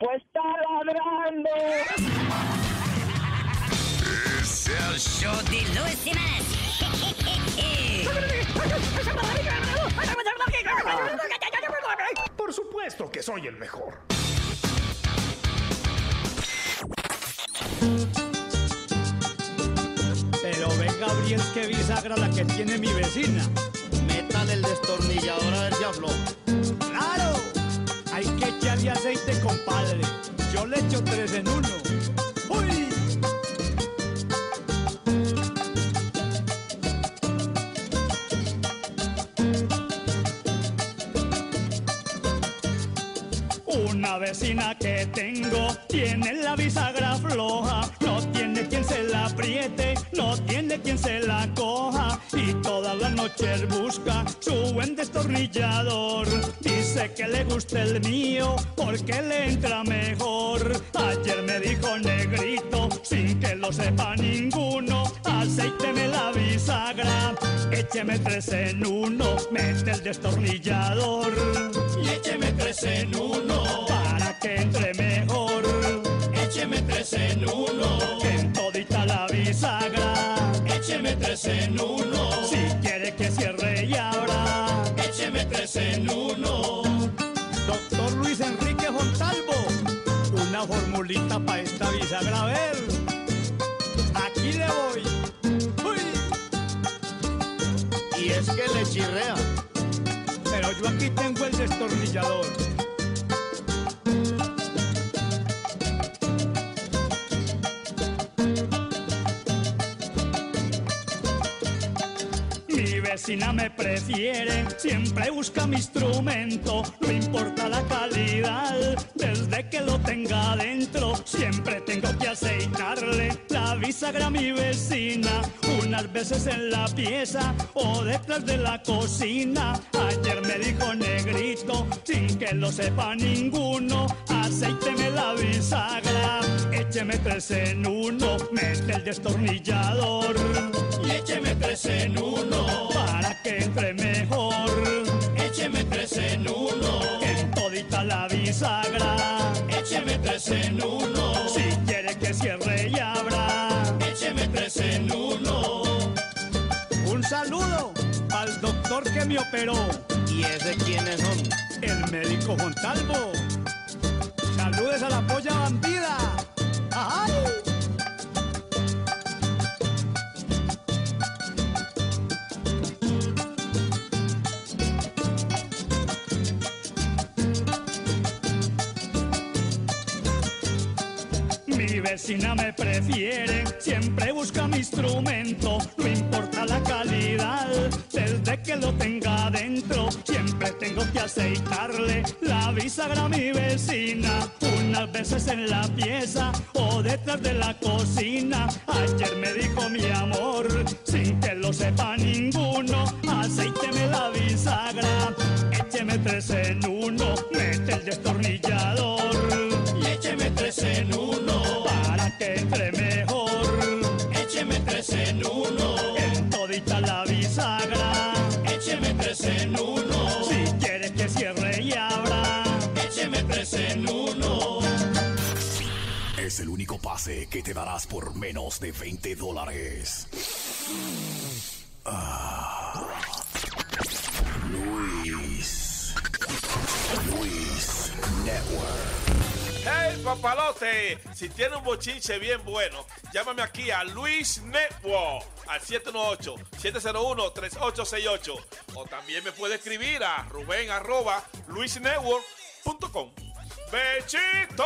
Pues está ladrando. Es el show de Luis. Por supuesto que soy el mejor. Pero ve Gabriel que bisagra la que tiene mi vecina. Métale el destornillador a ver si afloja. Hay que echarle aceite, compadre. Yo le echo tres en uno. Una vecina que tengo tiene la bisagra floja, no tiene quien se la apriete, no tiene quien se la coja y todas las noches busca su buen destornillador. Dice que le gusta el mío porque le entra mejor. Ayer me dijo negrito sin que lo sepa ninguno, aceíteme la bisagra, écheme tres en uno, mete el destornillador y écheme tres en uno para que entre mejor. Écheme tres en uno, que en todita la bisagra. Écheme tres en uno, si quiere que cierre y abra. Écheme tres en uno. Doctor Luis Enrique Fontalvo, una formulita para esta bisagra, a ver. Es que le chirrea. Pero yo aquí tengo el destornillador. Vecina me prefiere, siempre busca mi instrumento, no importa la calidad, desde que lo tenga adentro, siempre tengo que aceitarle la bisagra a mi vecina, unas veces en la pieza o detrás de la cocina. Ayer me dijo negrito, sin que lo sepa ninguno, aceíteme la bisagra, écheme tres en uno, mete el destornillador y écheme tres en uno que entre mejor. Écheme tres en uno en todita la bisagra. Écheme tres en uno si quiere que cierre y abra. Écheme tres en uno. Un saludo al doctor que me operó. ¿Y ese quiénes son? El médico Montalvo. Saludes a la polla bandida. ¡Ay! Vecina me prefiere, siempre busca mi instrumento, no importa la calidad, desde que lo tenga dentro, siempre tengo que aceitarle la bisagra a mi vecina, unas veces en la pieza o detrás de la cocina. Ayer me dijo mi amor, sin que lo sepa ninguno, aceíteme la bisagra, écheme tres en uno, mete el destornillador y écheme tres en uno en uno si quieres que cierre y abra. Écheme tres en uno. Es el único pase que te darás por menos de 20 dólares. Ah. Luis. Luis Network. ¡Hey, papalote! Si tiene un bochinche bien bueno, llámame aquí a Luis Network al 718-701-3868. O también me puede escribir a Rubén arroba luisnetwork.com. ¡Bechito!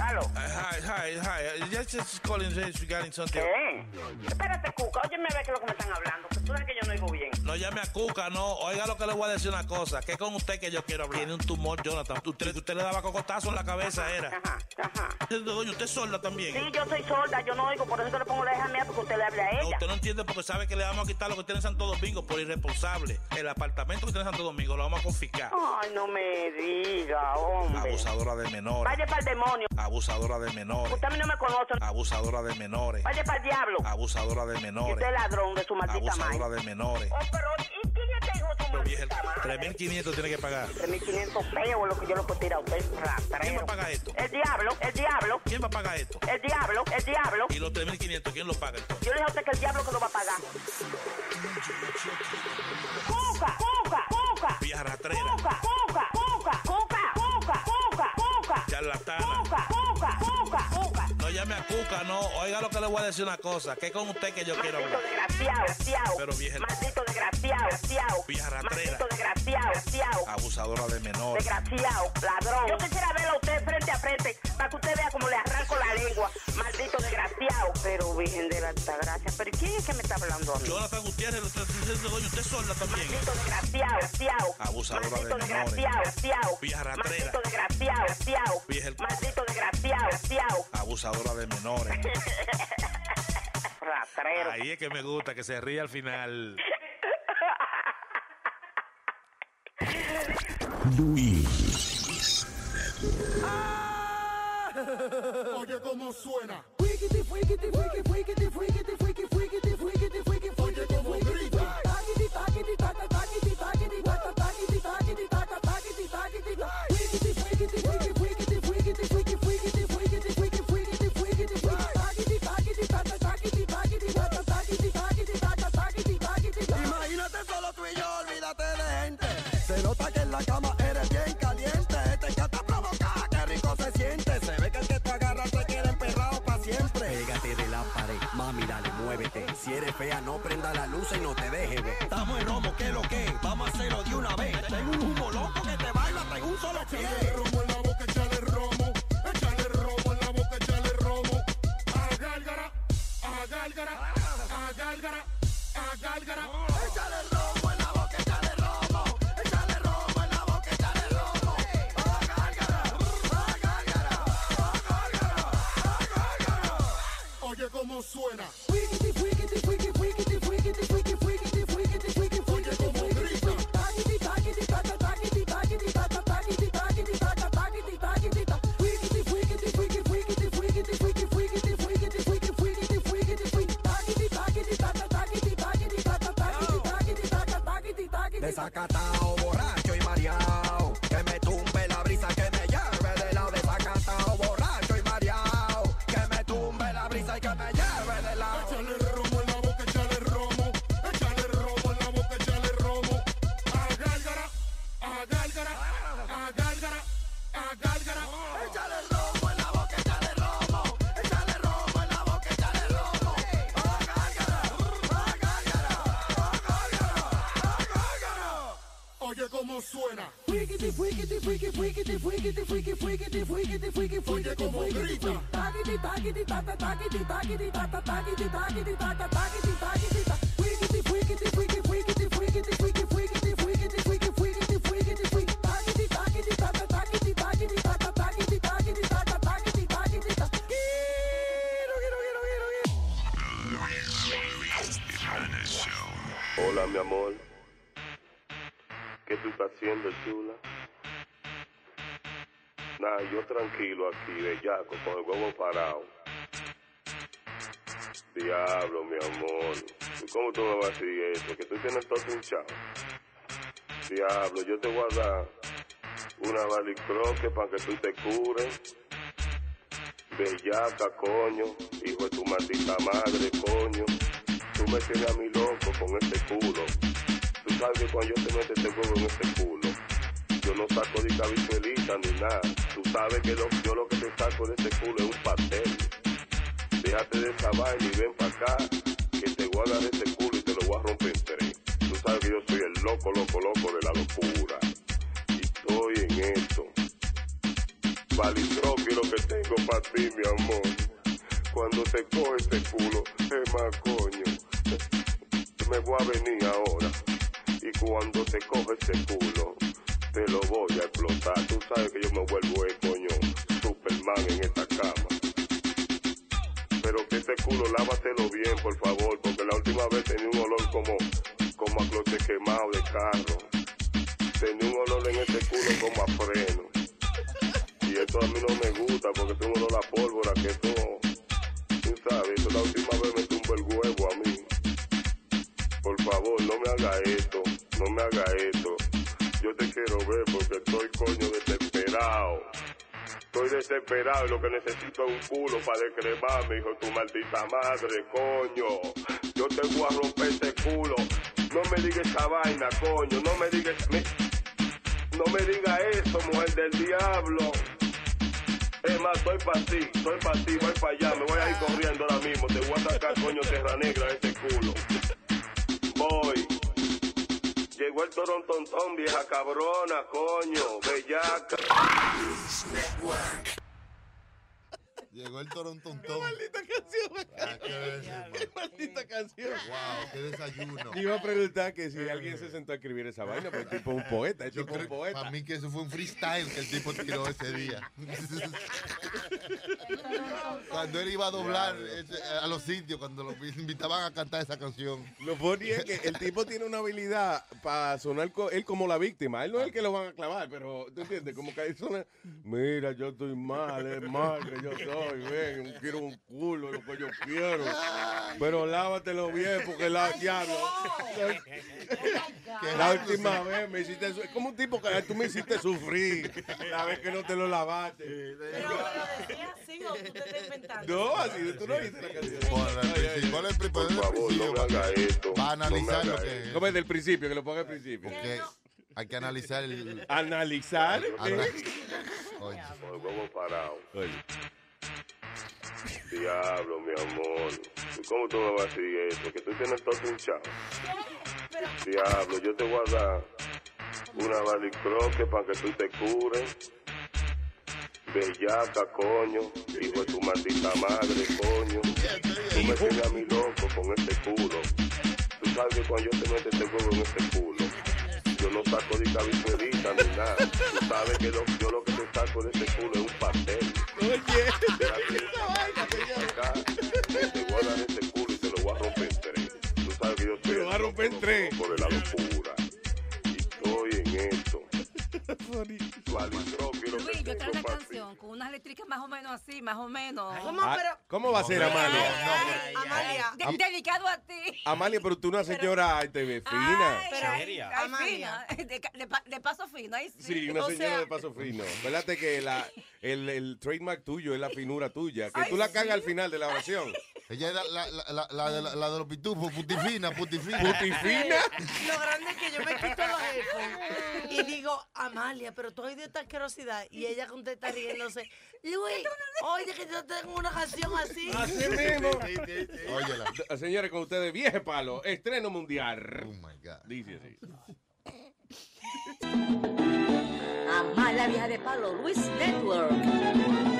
Aló. Ajá. Hi, hi, hi. Just, just calling regarding something. ¿Qué? Espérate, Cuca. Oye, me ve que es lo que me están hablando. Tú sabes que yo no oigo bien. No llame a Cuca, no. Oiga lo que le voy a decir una cosa. Que es con usted que yo quiero hablar. Tiene un tumor, Jonathan. Usted, usted le daba cocotazo en la cabeza, era. Ajá, ajá. Doña, usted es sorda también. Sí, yo soy sorda, yo no oigo, por eso que le pongo la hija mía porque usted le hable a No, ella. usted no entiende porque sabe que le vamos a quitar lo que tiene en Santo Domingo por irresponsable. El apartamento que tiene en Santo Domingo lo vamos a confiscar. Ay, no me diga, hombre. Abusadora de menores. Vaya para el demonio. Abusadora de menores. Usted a mí no me conoce. Abusadora de menores. Vaya para el diablo. Abusadora de Y menores. usted ladrón de su maldita Abusadora madre. de menores. Oh, pero ¿y quién su Pero vieja, maldita madre? 3.500 tiene que pagar. 3.500 pesos es lo que yo le puedo tirar a usted, ¿Quién va a pagar esto? El diablo, el diablo, ¿Quién va a pagar esto? el diablo, el diablo. Y los 3.500, ¿quién lo paga entonces? Yo le dije a usted que el diablo que lo va a pagar. Cuca, cuca, cuca. Vieja rastrera. Cuca, cuca, cuca, cuca, cuca, cuca, cuca. Charlatana. Cuca, cuca, llame a Cuca, no. Oiga lo que le voy a decir una cosa. Que es con usted que yo quiero Maldito hablar. desgraciado. Pero vieja- Maldito desgraciado, desgraciado. Vieja rastrera. Maldito desgraciado, desgraciado. Abusadora de menores. Desgraciado, ladrón. Yo quisiera verlo a usted frente a frente para que usted vea cómo le arranco la lengua. Maldito desgraciado. Pero Virgen de la Altagracia. ¿Pero quién es que me está hablando a mí? Jonathan Gutiérrez, doña, usted sorda también. Maldito desgraciado, desgraciado. Abusadora de Maldito menores. desgraciado, desgraciado. Vieja rastrera. Maldito desgraciado, desgraciado. Vieja- Maldito desgraciado, desgraciado. Abusadora de menores. Rastrero. Ahí es que me gusta, que se ríe al final. Luis. Oye cómo suena. De gente. Se nota que en la cama eres bien caliente. Este que te provoca, qué rico se siente. Se ve que el que te agarra te queda emperrado para siempre. Pégate de la pared, mami, dale, muévete. Si eres fea, no prenda la luz y no te dejes ver. Estamos en romo, ¿qué es lo que? Vamos a hacerlo de una vez. Tengo un humo loco que te baila en un solo pie. Échale romo en la boca, échale romo. Échale romo en la boca, échale romo. A gálgara, a gálgara, a gálgara, a gálgara. Suena. Oye Diablo, mi amor. ¿Y ¿Cómo tú me vas a decir eso? Que tú tienes todo hinchado. Diablo, yo te voy a dar una balicroque para que tú te cures. Bellaca, coño. Hijo de tu maldita madre, coño. Tú me tienes a mi loco con este culo. Tú sabes que cuando yo te meto este huevo en este culo, yo no saco de cabizuelita ni nada. Tú sabes que lo- yo lo que te saco de este culo es un pastel. Déjate de esa vaina y ven para acá, que te voy a dar este culo y te lo voy a romper en tres. Tú sabes que yo soy el loco, loco, loco de la locura. Y estoy en esto. Valitro, quiero que tengo para ti, mi amor. Cuando te coge ese culo, es más coño. Me voy a venir ahora. Y cuando te coge ese culo, te lo voy a explotar. Tú sabes que yo me vuelvo el coño Superman en esta cama. Pero que ese culo lávatelo bien, por favor, porque la última vez tenía un olor como, como a cloche quemado de carro. Tenía un olor en ese culo como a freno. Y eso a mí no me gusta porque es un olor a pólvora que eso, tú sabes, eso la última vez me tumbó el huevo a mí. Por favor, no me haga esto, no me haga esto. Yo te quiero ver porque estoy coño desesperado. Estoy desesperado y lo que necesito es un culo para decremarme, hijo de tu maldita madre, coño. Yo te voy a romper ese culo. No me digas esa vaina, coño. No me digas... no me diga eso, mujer del diablo. Es más, estoy para ti, estoy para ti, voy para allá, me voy a ir corriendo ahora mismo. Te voy a sacar, coño, tierra negra ese culo. Voy. Llegó el torontontón, vieja cabrona, coño, bellaca. Llegó el torontontón. maldita canción. Ah, qué Qué maldita canción. Wow, qué desayuno. Iba a preguntar que si alguien se sentó a escribir esa vaina, pero el tipo es un poeta, el Yo tipo es un creo, poeta. para mí que eso fue un freestyle que el tipo tiró ese día. cuando él iba a doblar ese- a los sitios, cuando lo invitaban a cantar esa canción. Lo funny es que el tipo tiene una habilidad para sonar co- él como la víctima. Él no es el que lo van a clavar, pero tú entiendes, como que él suena, mira, yo estoy mal, es mal que yo soy, ven, quiero un culo, lo que yo quiero. Pero lávatelo bien porque la diablo. La última vez me hiciste es como un tipo que tú me hiciste sufrir la vez que no te lo lavaste. Pero lo decía así o tú te estás inventando. No, así tú no viste la canción. Por el principio, por el pri- por el principio, esto. Va a analizar no me lo haga que ¿Cómo es del principio? Que lo ponga al principio. Porque hay que analizar el. Analizar. Ana-. Oye, Con el huevo parado. Oye. Diablo, mi amor. ¿Y ¿Cómo tú me vas a decir eso? Que tú tienes todo hinchado. Diablo, yo te voy a dar una balicroque para que tú te cures. Bellaca, coño. Hijo de tu maldita madre, coño. Tú me tienes a mi loco con este culo. Tú sabes que cuando yo te meto este huevo en este culo, yo no saco de cabituerita ni nada. Tú sabes que lo- yo lo que te saco de este culo es un pastel. Acá, te voy a dar este culo y te lo voy a romper en tres. Tú sabes que yo estoy Te lo voy a romper en tres. por la locura. Y estoy en esto. Valitro, tengo una canción con unas eléctricas más o menos así, más o menos. ¿Cómo? Ah, Pero, ¿Cómo va a ser, Amalia? Amalia, De- dedicado a ti. Amalia, pero tú una señora ay, te ves fina. Ay, Seria. ay, Amalia. fina. De, de de paso fino, ahí sí. Sí, una o señora sea- de paso fino. Acuérdate que la, el, el trademark tuyo es la finura tuya. Que Ay, tú la sí. cagas al final de la oración. Ella es la, la, la, la, la de, la, de los pitufos, putifina, putifina. Putifina. Lo grande es que yo me quito los headphones y digo, Amalia, pero tú has oído esta asquerosidad. Y ella contesta riéndose, Luis, oye, que yo tengo una canción así. Así mismo. Óyela. Señores, con ustedes, vieje palo, estreno mundial. Oh my God. Dice así. Amala vieja de palo, Luis Network.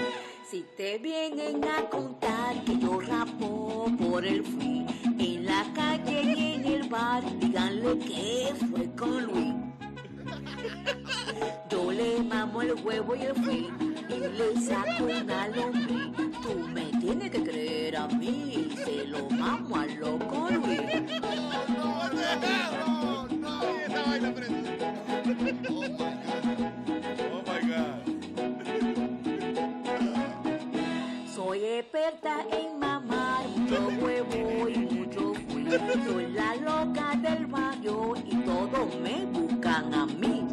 Si te vienen a contar que yo rapo por el free en la calle y en el bar, díganle que fue con Luis. Yo le mamo el huevo y el free y le saco una lombriz. Tú me tienes que creer a mí, se lo mamo a loco Luis. Oh experta en mamar mucho huevo y mucho fui. Soy la loca del barrio y todos me buscan a mí.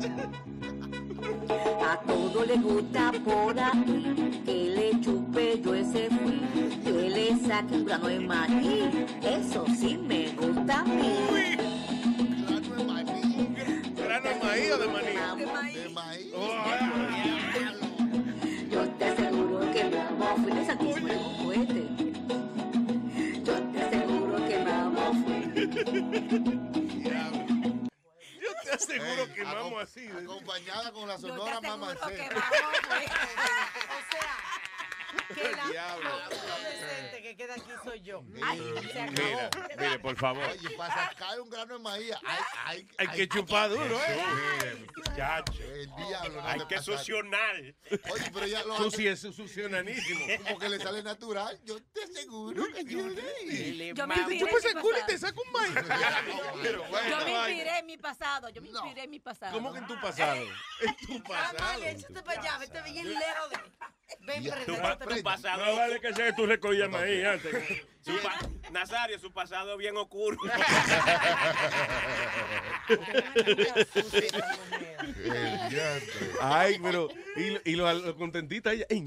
A todos les gusta por ahí que le chupe yo ese fui, que le saque un grano de maíz. Eso sí me gusta a mí. ¿Grano de maíz o de maní? De maíz. Yo Yo te seguro Ey, que vamos así. Acompañada con la Yo te sonora aseguro vamos, pues. O sea, que la Diablo. lo único decente que queda aquí soy yo. Ay, se acabó. Mira, mire, por favor. Oye, para sacar un grano de maíz hay, hay, Hay que chupar duro, ¿eh? Muchacho. El diablo. no Hay le que pasa- succionar. Oye, pero ya lo Susi es sucionanísimo. Como que le sale natural. Yo te aseguro que yo Yo me inspiré Chupa ese en mi culo y pasado. te saca un maíz. Pero bueno, Yo me inspiré en mi pasado. Yo me inspiré en mi pasado. ¿Cómo que en tu pasado? En tu pasado. Amalia, échate para allá, vete bien lejos de. Ven, Tu, pa- tu pasado. No vale que sea que tú recogías maíz antes. Su Nazario, su pasado es bien oscuro. Ay, pero. Y, y lo, lo contentita ella. Ey,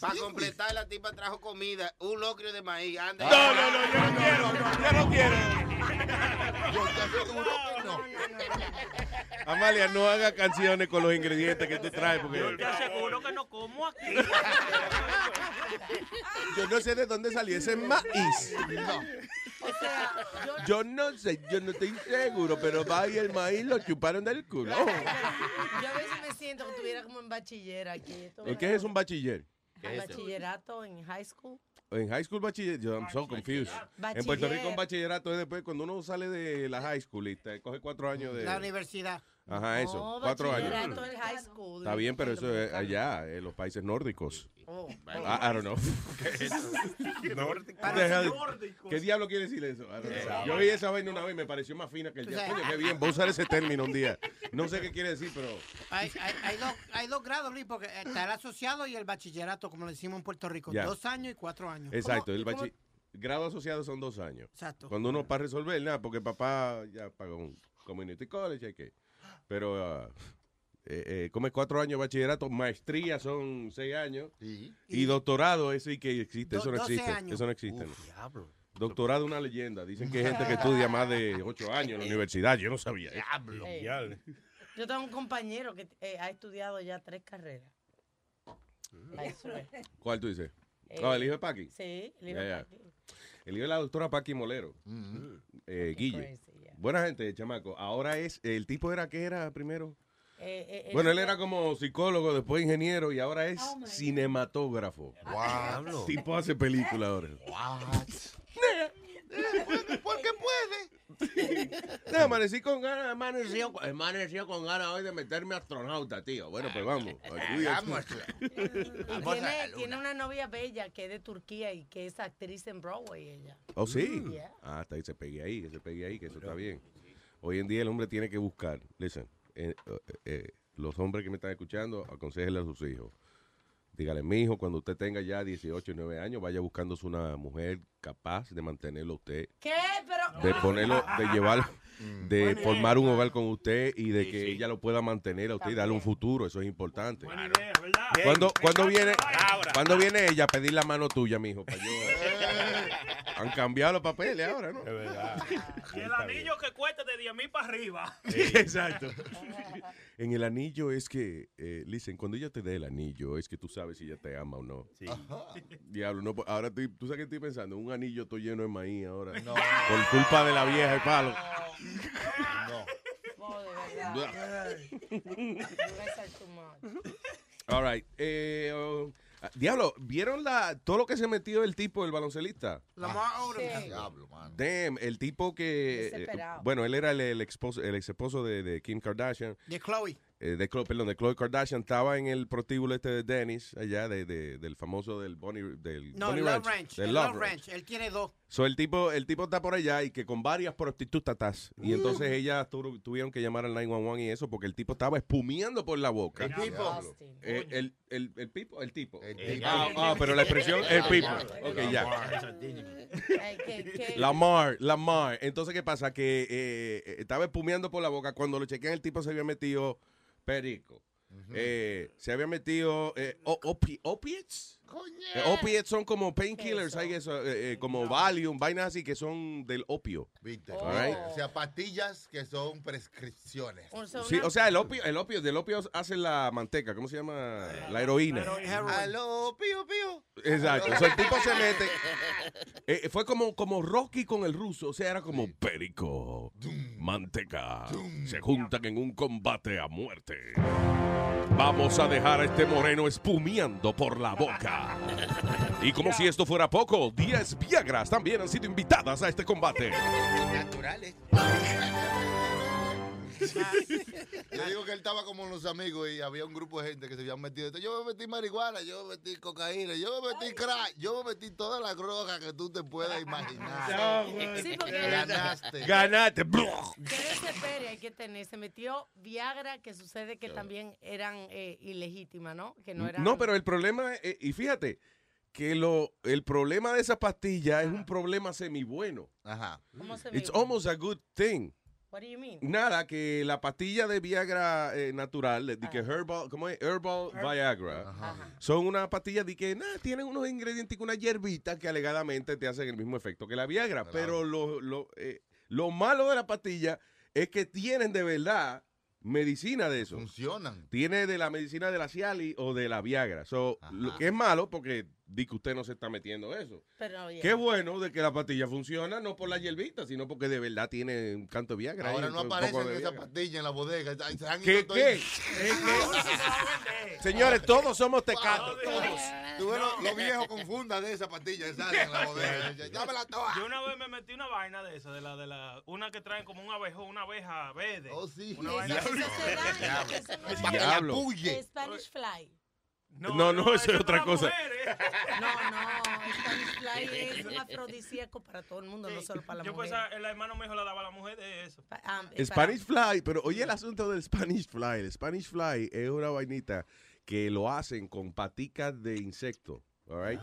Para completar, la tipa trajo comida, un locrio de maíz. Anda. No, no, no, yo no quiero. Yo no quiero. Yo te aseguro que no. Amalia, no haga canciones con los ingredientes que tú traes. Yo Porque te aseguro que no como aquí. yo no sé de dónde salió ese maíz. No. O sea, yo, Yo no sé, yo no estoy seguro, pero va y el maíz lo chuparon del culo. yo a veces me siento que estuviera como en bachiller aquí. ¿Y ¿Qué es un bachiller? Bachillerato en high school. En high school bachiller, yo I'm so confused. En Puerto Rico un bachillerato es después cuando uno sale de la high school y te coge cuatro años de... La universidad. Ajá, eso, No, cuatro años. bachillerato en high school. Está bien, pero eso es allá, en los países nórdicos. Oh. I, I don't know. ¿Qué diablo quiere decir eso? Yo vi esa vaina una vez y me pareció más fina que el Coño, qué bien, voy a usar ese término un día. No sé qué quiere decir, pero... Hay, hay, hay dos, hay dos grados, Luis, porque está el asociado y el bachillerato, como le decimos en Puerto Rico. Ya. Dos años y cuatro años. Exacto, el ¿Cómo- bachi- grado asociado son dos años. Exacto. Cuando uno para resolver, nada, porque papá ya pagó un community college, hay que... Pero, ah, eh, eh, como es cuatro años de bachillerato, maestría son seis años. Y doctorado, eso sí que existe, Do- eso no 12 existe. años. Eso no existe. no. Doctorado una leyenda. Dicen que hay gente que estudia más de ocho años en la universidad. Yo no sabía. eso. Ey. Yo tengo un compañero que eh, ha estudiado ya tres carreras. I swear. ¿Cuál tú dices? Eh, No, el hijo de Paqui. Sí, el hijo de. Paqui. El hijo de la doctora Paqui Molero. Eh, Guille. Buena gente, chamaco. Ahora es, el tipo era, ¿qué era primero? Eh, eh, Bueno, él era como psicólogo, después ingeniero y ahora es cinematógrafo. Wow. Tipo hace película ahora. ¿Por qué puede? No, amanecí con ganas, amaneció, amaneció con ganas hoy de meterme astronauta, tío. Bueno, pues vamos. Vamos. Tiene, tiene una novia bella que es de Turquía y que es actriz en Broadway ella. Oh, sí. Yeah. Ah, hasta ahí se pegue ahí, que se pegue ahí, que eso está bien. Hoy en día el hombre tiene que buscar. Listen, eh, eh, eh, los hombres que me están escuchando, aconsejenle a sus hijos. Dígale, mi hijo, cuando usted tenga ya 18 y 9 años, vaya buscándose una mujer capaz de mantenerlo a usted, ¿Qué? Pero. de ponerlo, de llevarlo, de formar un hogar con usted y de que ella lo pueda mantener a usted y darle un futuro. Eso es importante. Cuando, cuando viene, cuando viene ella a pedir la mano tuya, mijo, para yo. Han cambiado los papeles ahora, ¿no? Es verdad. Y el anillo que cuesta de 10 mil para arriba. Exacto. En el anillo es que, eh, listen, cuando ella te dé el anillo, es que tú sabes si ella te ama o no. Diablo, no, pues, ahora estoy, tú sabes que estoy pensando, un anillo estoy lleno de maíz ahora. No. Por culpa de la vieja, el palo. No. Much. All right. Eh, oh, diablo, ¿vieron la, todo lo que se metió el tipo, el baloncelista? Lamar Odom. Sí. Diablo, mano. Damn, el tipo que... eh, Desesperado. bueno, él era el, el, esposo, el ex esposo de, de Kim Kardashian. De Chloe. Eh, de Khloe, perdón, de Khloe Kardashian estaba en el prostíbulo este de Dennis, allá de, de- del famoso del Bonnie, del No, Bonnie Love Ranch. del el Love Love Ranch. Ranch. Él tiene dos. So, el tipo, el tipo está por allá y que con varias prostitutas y Mm. entonces ellas tu- tuvieron que llamar al 911 y eso porque el tipo estaba espumiendo por la boca. El tipo. Eh, el, el, el pipo, el tipo. El Eh, tipo. ah, ah, pero la expresión el pipo. Ok, ya. Lamar, Lamar. Entonces, ¿qué pasa? Que eh, eh, estaba espumeando por la boca. Cuando lo chequean, el tipo se había metido perico. eh, se había metido eh, opi- opiates. Eh, opiates son como painkillers, hay eso, eh, eh, como Valium, vainas así que son del opio. ¿Viste? Right. O sea, pastillas que son prescripciones. Sí, o sea, el opio, el opio, del opio hacen la manteca, ¿cómo se llama? La heroína. Aló, pío, pío. Exacto. O sea, el tipo se mete. eh, fue como, como Rocky con el ruso. O sea, era como perico, manteca. Se juntan en un combate a muerte. Vamos a dejar a este moreno espumeando por la boca. Y como si esto fuera poco, 10 Viagras también han sido invitadas a este combate. Naturales. Yo digo que él estaba como los amigos y había un grupo de gente que se habían metido. Yo me metí marihuana, yo me metí cocaína, yo me metí crack, yo me metí todas las drogas que tú te puedas imaginar. Sí, porque- Ganaste. Ganaste. Desespere hay que tener. Se metió Viagra, que sucede que también eran eh, ilegítimas, ¿no? Que no eran. No, pero el problema, eh, y fíjate, que lo, el problema de esa pastilla es un problema semi bueno. Ajá. ¿Cómo se It's almost a good thing. What do you mean? Nada, que la pastilla de Viagra eh, natural, de que herbal, ¿cómo es? Herbal Viagra, son una pastilla de que nada, tienen unos ingredientes, una hierbita que alegadamente te hacen el mismo efecto que la Viagra. Pero lo, lo, eh, lo malo de la pastilla es que tienen de verdad medicina de eso. Funcionan. Tiene de la medicina de la Cialis o de la Viagra. So, lo que es malo porque di que usted no se está metiendo eso. Pero, oye, Qué bueno de que la pastilla funciona, no por la hierbita, sino porque de verdad tiene un canto de Viagra. Ahora no de esa pastilla en la bodega. Ay, se han ¿Qué, ido qué? todos- Señores, todos somos tecatos. Todos. Tú ves los, los viejos confundan de esa pastilla salen en la bodega. Dámela toda. Yo una vez me metí una vaina de esa, de la, de la, una que traen como un abejo, una abeja verde. Oh, sí. Una vaina Diablo. no- diablo. Spanish Fly. No, no, eso es otra cosa. No, no, Spanish Fly es un afrodisíaco para todo el mundo, no solo para la Yo mujer. pues el hermano mío le daba a la mujer de eso. Ah, eh, Spanish Fly, pero oye el asunto del Spanish Fly. El Spanish Fly es una vainita que lo hacen con paticas de insecto. all right?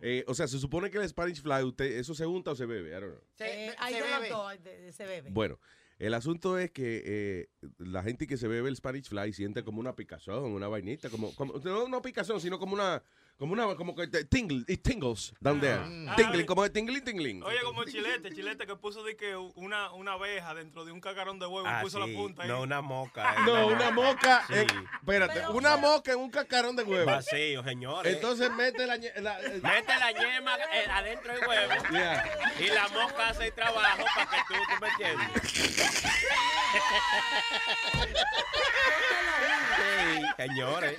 Eh, o sea, se supone que el Spanish Fly, usted, ¿eso se unta o se bebe? I don't know. Eh, dos, hay de- se bebe. Bueno, el asunto es que eh, la gente que se bebe el Spanish Fly siente como una picazón, una vainita, como, como no una picazón, sino como una, como una, como que tingle, it tingles down there. Ah. Tingling, como de tingling, tingling. Oye, como Chilete, Chilete que puso de que una, una abeja dentro de un cacarón de huevo Ah, y puso sí. la punta ahí. No, una moca. eh. No, una moca, Sí. en- espérate, una moca en un cacarón de huevo. Vacío, señores. Entonces mete la, eh, Mete la yema eh, adentro del huevo Yeah. y la mosca hace el trabajo para que tú, tú me entiendes. Sí, señores.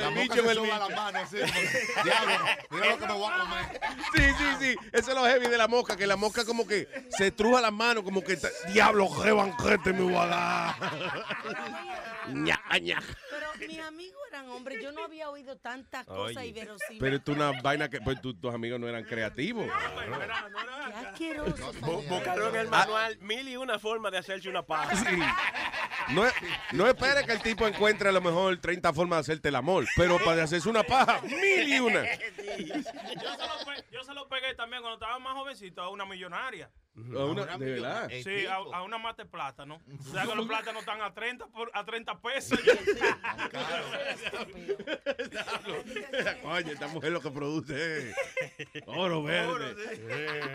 La el bicho soba bicho. las manos como, Diablo, mira lo que me voy a comer. Sí, sí, sí. Eso es lo heavy de la mosca, que la mosca como que se truja las manos, como que, diablo, qué banquete me voy a dar. Ña, ña. Pero mis amigos eran hombres, yo no había oído tantas cosas Oye. inverosímiles. Pero esto es una vaina que pues, tu- tus amigos no eran creativos. Qué asqueroso. Bu- Buscaron en el manual mil y una formas de hacerse una paja. No, no espere que el tipo encuentre a lo mejor 30 formas de hacerte el amor, pero para hacerse una paja, mil y una. Yo se, lo pe- yo se lo pegué también cuando estaba más jovencito a una millonaria. A una- ¿de verdad? Sí, a, a una mate plátano. O sea que los plátanos están a 30, por, a 30 pesos. Coño, esta mujer lo que produce es oro verde.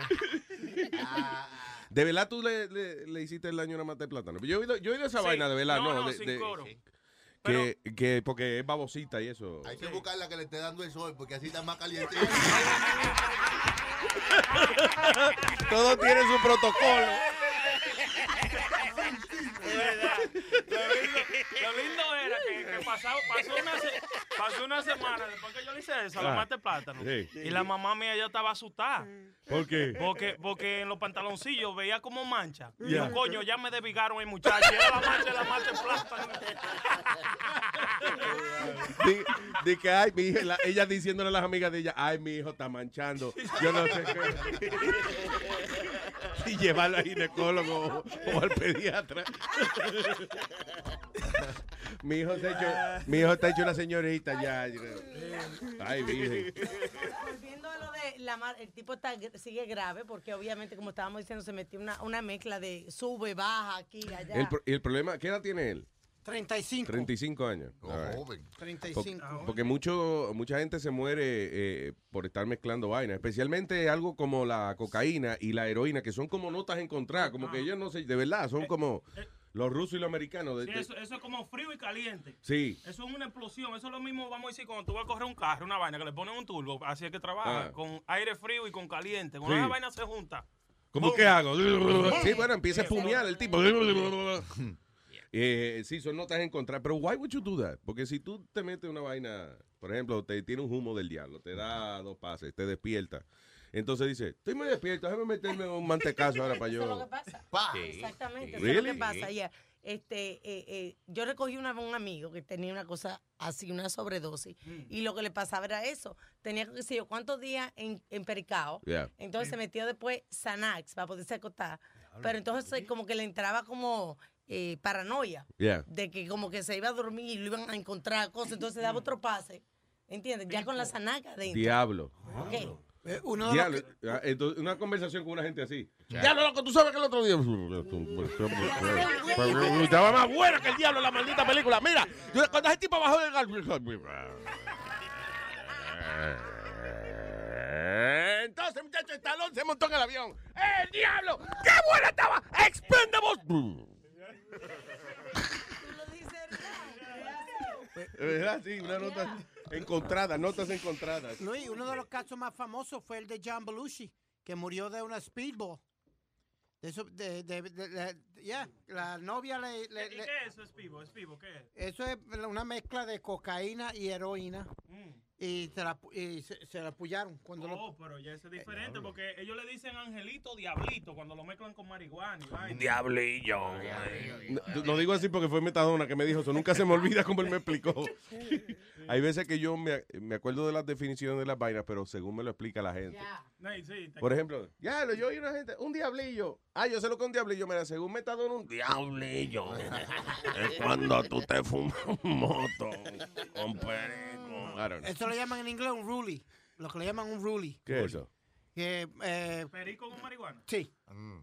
¿De verdad tú le, le- le hiciste el daño a una mata de plátano? Yo he oído, yo he oído esa Sí. vaina, de verdad, No, ¿no? no, de- sin de- coro. Que, que porque es babosita y eso. Hay que buscarla que le esté dando el sol porque así está más caliente. Todo tiene su protocolo. De verdad. Lo lindo, lo lindo era que, que pasaba- pasó, una se- pasó una semana después que yo le hice eso, la Ah, mate plátano. sí. Y la mamá mía ya estaba asustada. ¿Por qué? Porque, porque en los pantaloncillos veía como mancha. Y yo, coño, ya me desvigaron el muchacho. Era la mancha de la mate plátano. Que, ay, mi hija, la- ella diciéndole a las amigas de ella, ay, mi hijo está manchando. Yo no sé qué. Y llevarlo al ginecólogo o, o al pediatra. mi, hijo se ha hecho, mi hijo está hecho una señorita ya. Ay, virgen. Volviendo a lo de la mar- el tipo está, sigue grave porque obviamente como estábamos diciendo se metió una, una mezcla de sube, baja, aquí, allá. El, pro- el problema, ¿qué edad tiene él? 35. 35 años. Oh, joven. 35. Por- porque mucho, mucha gente se muere eh, por estar mezclando vainas, especialmente algo como la cocaína y la heroína, que son como notas encontradas, como que ellos no sé, de verdad, son como los rusos y los americanos. de- Sí, eso, eso es como frío y caliente. Sí. Eso es una explosión. Eso es lo mismo, vamos a decir, cuando tú vas a correr un carro, una vaina que le ponen un turbo, así es que trabaja, Ah. con aire frío y con caliente. Cuando Sí. esa vaina se junta. ¿Cómo ¡Boom! que hago? Sí, bueno, empieza a Sí, fumear el tipo. Eh, sí, son notas encontradas. Pero why would you do that? Porque si tú te metes una vaina, por ejemplo, te tiene un humo del diablo, te da dos pases, te despierta. Entonces dice, estoy muy despierto, déjame meterme un mantecazo ahora para Eso es lo yo. que pasa. Pa. Exactamente, Sí. eso es lo que pasa. ya. Este, eh, eh, yo recogí una, un amigo que tenía una cosa así, una sobredosis, y lo que le pasaba era eso. Tenía, qué sé yo, cuántos días en, en pericao. Yeah. Entonces se metió después Xanax para poderse acostar. Pero entonces como que le entraba como eh, paranoia Yeah. de que como que se iba a dormir y lo iban a encontrar cosas, entonces daba otro pase. ¿Entiendes? Ya con la Xanax adentro. Diablo. Ok. uno de Diablo. los Ah, entonces, una conversación con una gente así. Ya. Diablo, loco, tú sabes que el otro día. Estaba más buena que el diablo la maldita película. Mira, yo- cuando ese tipo bajó del Entonces, muchachos, Estalón se montó en el avión. ¡El diablo! ¡Qué buena estaba! ¡Expendables! Es verdad, sí, una nota encontrada, notas encontradas. Luis, uno de los casos más famosos fue el de John Belushi, que murió de una speedball. De eso, de, de, de- ya, la novia le, le- ¿Y le- qué es eso? ¿Es vivo? ¿Es vivo? ¿Qué es? Eso es una mezcla de cocaína y heroína. Y, se la, y se, se la pullaron. Cuando lo- Oh, pero ya eso es diferente porque ellos le dicen angelito, diablito cuando lo mezclan con marihuana. y. Diablillo. No, no digo así porque fue Metadona que me dijo eso. Nunca se me olvida como él me explicó. Hay veces que yo me, me acuerdo de las definiciones de las vainas, pero según me lo explica la gente. Por ejemplo, ya, yo oí una gente, un diablillo. Ah, yo sé lo que es un diablillo. Mira, según Metadona, un diablillo. es cuando tú te fumas un moto con perico. Eso lo llaman en inglés un ruly. Lo que le llaman un ruly. ¿Qué es eso? Que, eh, ¿Perico con marihuana? sí. Mm.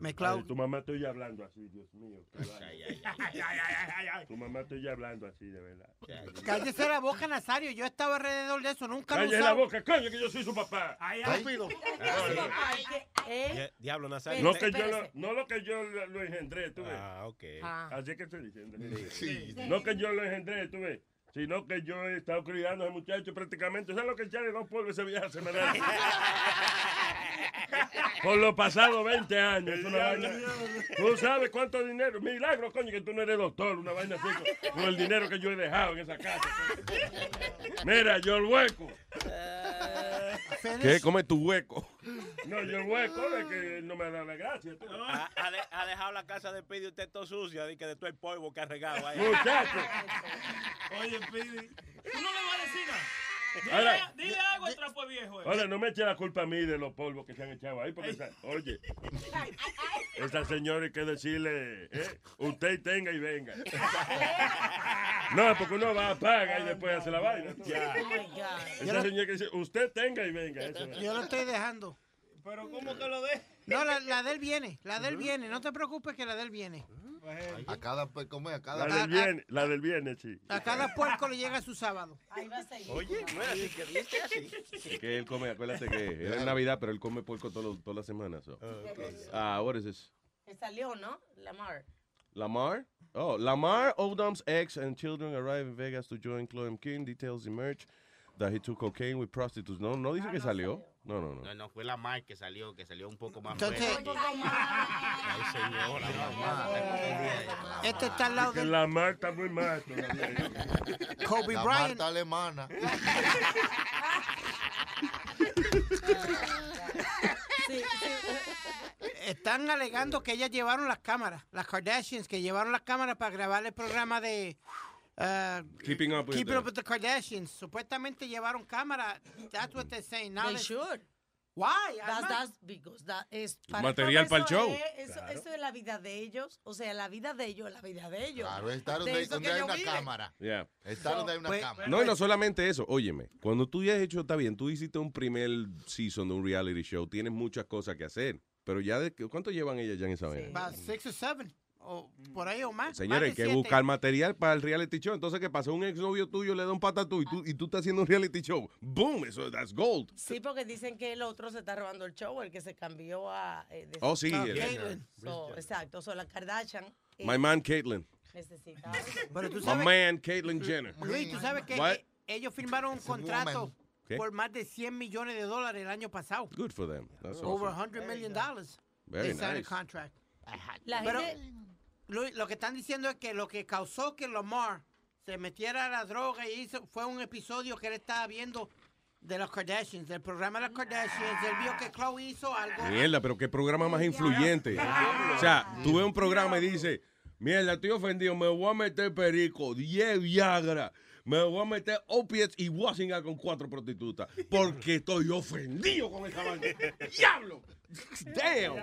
Mezclado. Ay, tu mamá estoy hablando así, Dios mío. qué vaina. Ay, ay, ay, ay, ay. Tu mamá estoy hablando así, de verdad. Cállese la boca, Nazario. Yo he estado alrededor de eso. Nunca lo he Cállese la boca, coño, que yo soy su papá. Ay, ay. Estúpido. Ay, que- ¿eh? Diablo, Nazario. No, que yo Espérese. lo, no lo que yo lo, lo engendré, tú ves. Ah, ok. Ah. Así es que estoy diciendo. Sí. No que yo lo engendré, tú ves. Sino que yo he estado criando a ese muchacho prácticamente. ¿Sabes lo que echarle dos polvos ese viaje semanal? Por los pasados 20 años. es una vaina. Tú sabes cuánto dinero. Milagro, coño, que tú no eres doctor. Una vaina así con, el dinero que yo he dejado en esa casa. Mira, yo el hueco. ¿Qué? Come tu hueco. No, yo el hueco es que no me da la gracia. tú. Ha, ha de- ha dejado la casa de Pidi usted todo sucio, de que de todo el polvo que ha regado ahí. Muchacho. Oye, Pidi, tú no le vas a decir nada. Dile, Ahora- dile algo al trapo viejo. eh. Ahora, no me eche la culpa a mí de los polvos que se han echado ahí, porque, esa- oye, esa señora hay que decirle, eh, usted tenga y venga. No, porque uno va a pagar y después hace la vaina. Oh Esa señora que dice, usted tenga y venga. eso es. yo lo estoy dejando. Pero ¿cómo que lo de? No, la, la de él viene. La de él viene. No te preocupes que la de él viene. A cada, pues, ¿cómo es? A cada La del viernes, la del viernes, sí. A cada puerco le llega su sábado. Ahí va a seguir. Oye, no es así que dice así. Es que él come, acuérdate que era en Navidad, pero él come puerco todas las semanas. So. Ah, what is this? Salió, ¿no? Lamar. Lamar? Oh, Lamar Odom's ex and children arrive in Vegas to join Chloe King. Details emerge that he took cocaine with prostitutes. No, no dice que salió. No, no, no. No, no, fue la Mar que salió, que salió un poco más Entonces- fuerte. Ay, señor, la mamá. Este está al lado Que de la mar está muy mal. Kobe La Bryant. Marta alemana. Sí, sí. Están alegando que ellas llevaron las cámaras, las Kardashians, que llevaron las cámaras para grabar el programa de uh, Keeping up with Keeping the- Up with the Kardashians. Supuestamente llevaron cámaras. That's what they're saying. Now They should. Why? That's, that's because that is Material para pa'l show. Es, eso, eso es la vida de ellos. O sea, la vida de ellos es la vida de ellos. Claro, estar De donde, hay una cámara. Yeah. Estar donde hay una Pues- cámara. No, y no solamente eso. Óyeme, cuando tú ya has hecho, está bien, tú hiciste un primer season de un reality show, tienes muchas cosas que hacer. Pero ya, de, ¿cuánto llevan ellas ya en esa vaina? About six or seven. O por ahí o más. Señores, hay que siete. buscar material para el reality show. Entonces, ¿qué pasa? Un exnovio tuyo le da un patatú y tú, y tú estás haciendo un reality show. ¡Boom! Eso, that's gold. Sí, porque dicen que el otro se está robando el show, el que se cambió a... eh, de- Oh, sí, el-. So, exacto, so, la Kardashian eh, My man, Caitlyn. necesita... Pero tú My man, Caitlyn Jenner. Luis, tú sabes que What? eh, ellos firmaron un contrato ¿Qué? por más de 100 millones de dólares el año pasado. Good for them. That's Over awesome. 100 million dollars. Very They signed nice. a contract. La Pero, gente- Luis, lo que están diciendo es que lo que causó que Lamar se metiera a la droga y hizo fue un episodio que él estaba viendo de los Kardashians, del programa de los Kardashians. Él vio que Chloe hizo algo. Mierda, pero qué programa más influyente. O sea, tú ves un programa y dices, mierda, estoy ofendido, me voy a meter perico, 10 Viagra, me voy a meter opiates y voy a cingar con cuatro prostitutas. Porque estoy ofendido con esa vaina. ¡Diablo! ¡Damn!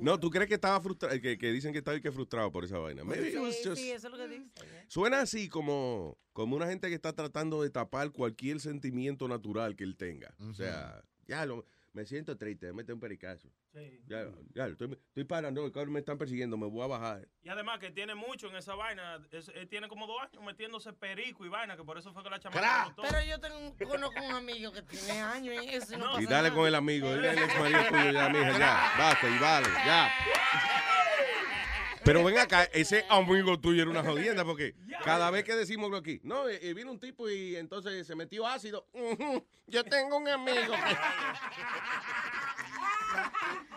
No, ¿tú crees que estaba frustrado? Que, que dicen que estaba y que frustrado por esa vaina. Maybe it was Sí, just- sí, eso es lo que dicen. Suena así como, como una gente que está tratando de tapar cualquier sentimiento natural que él tenga. O sea, ya lo, me siento triste, mete un pericazo. Ya, ya, estoy, estoy paranoico, me están persiguiendo, me voy a bajar. Y además que tiene mucho en esa vaina. Es- él tiene como dos años metiéndose perico y vaina, que por eso fue que la chamaca. Pero yo tengo un, conozco un amigo que tiene años en eso y no, Y pasa dale nada. con el amigo, él es el ex marido tuyo, ya, mija, ya, basta y vale, ya. Pero ven acá, ese amigo tuyo era una jodienda porque cada vez que decimos lo aquí, no, eh, eh, vino un tipo y entonces se metió ácido. Ujú, Yo tengo un amigo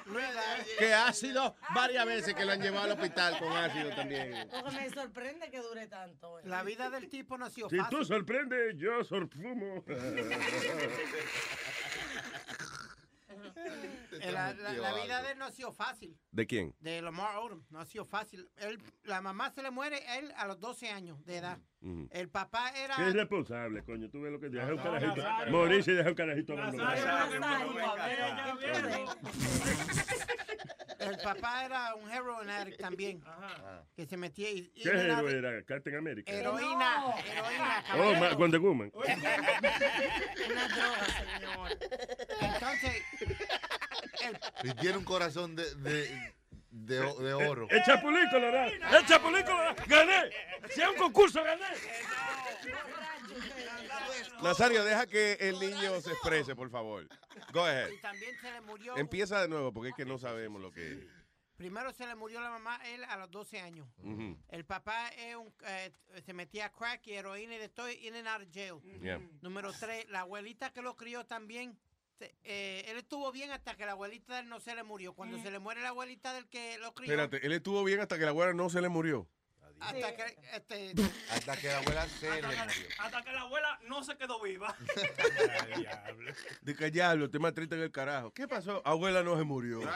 que, que ácido varias veces que lo han llevado al hospital con ácido también. Porque me sorprende que dure tanto. eh. La vida del tipo no ha sido Si fácil. tú sorprendes, yo sorfumo. La, la- la vida de él no ha sido fácil. ¿De quién? De Lamar Odom. No ha sido fácil. Él, la mamá se le muere a él a los 12 años de edad. El papá era... Qué irresponsable, coño. Tú ves lo que deja un carajito. Morirse y deja un carajito El papá era un heroin addict también. Que se metía y... y ¿Qué era- héroe era? Captain America. Heroína, heroína, Oh, caballero. Wonder Woman. Una droga, señor. Entonces, Y tiene un corazón de, de, de, oro. El Chapulín Colorado. El Chapulín Colorado. Gané. Si es un concurso, gané. Nazario, deja que el niño se exprese, por favor. Go ahead. y también se le murió... Empieza de nuevo porque es que no sabemos lo que es. Primero se le murió la mamá a él a los 12 años. El papá es un, eh, se metía crack y heroína y de todo in and out of jail. Yeah. Número tres, la abuelita que lo crió también. Se- eh, él estuvo bien hasta que la abuelita de él no se le murió. Cuando se le muere la abuelita del que lo crió. Espérate, él estuvo bien hasta que la abuela no se le murió. Hasta que, este, Hasta que la abuela se le murió. Hasta que la abuela no se quedó viva. De que diablo, más triste que el carajo. ¿Qué pasó? Abuela no se murió.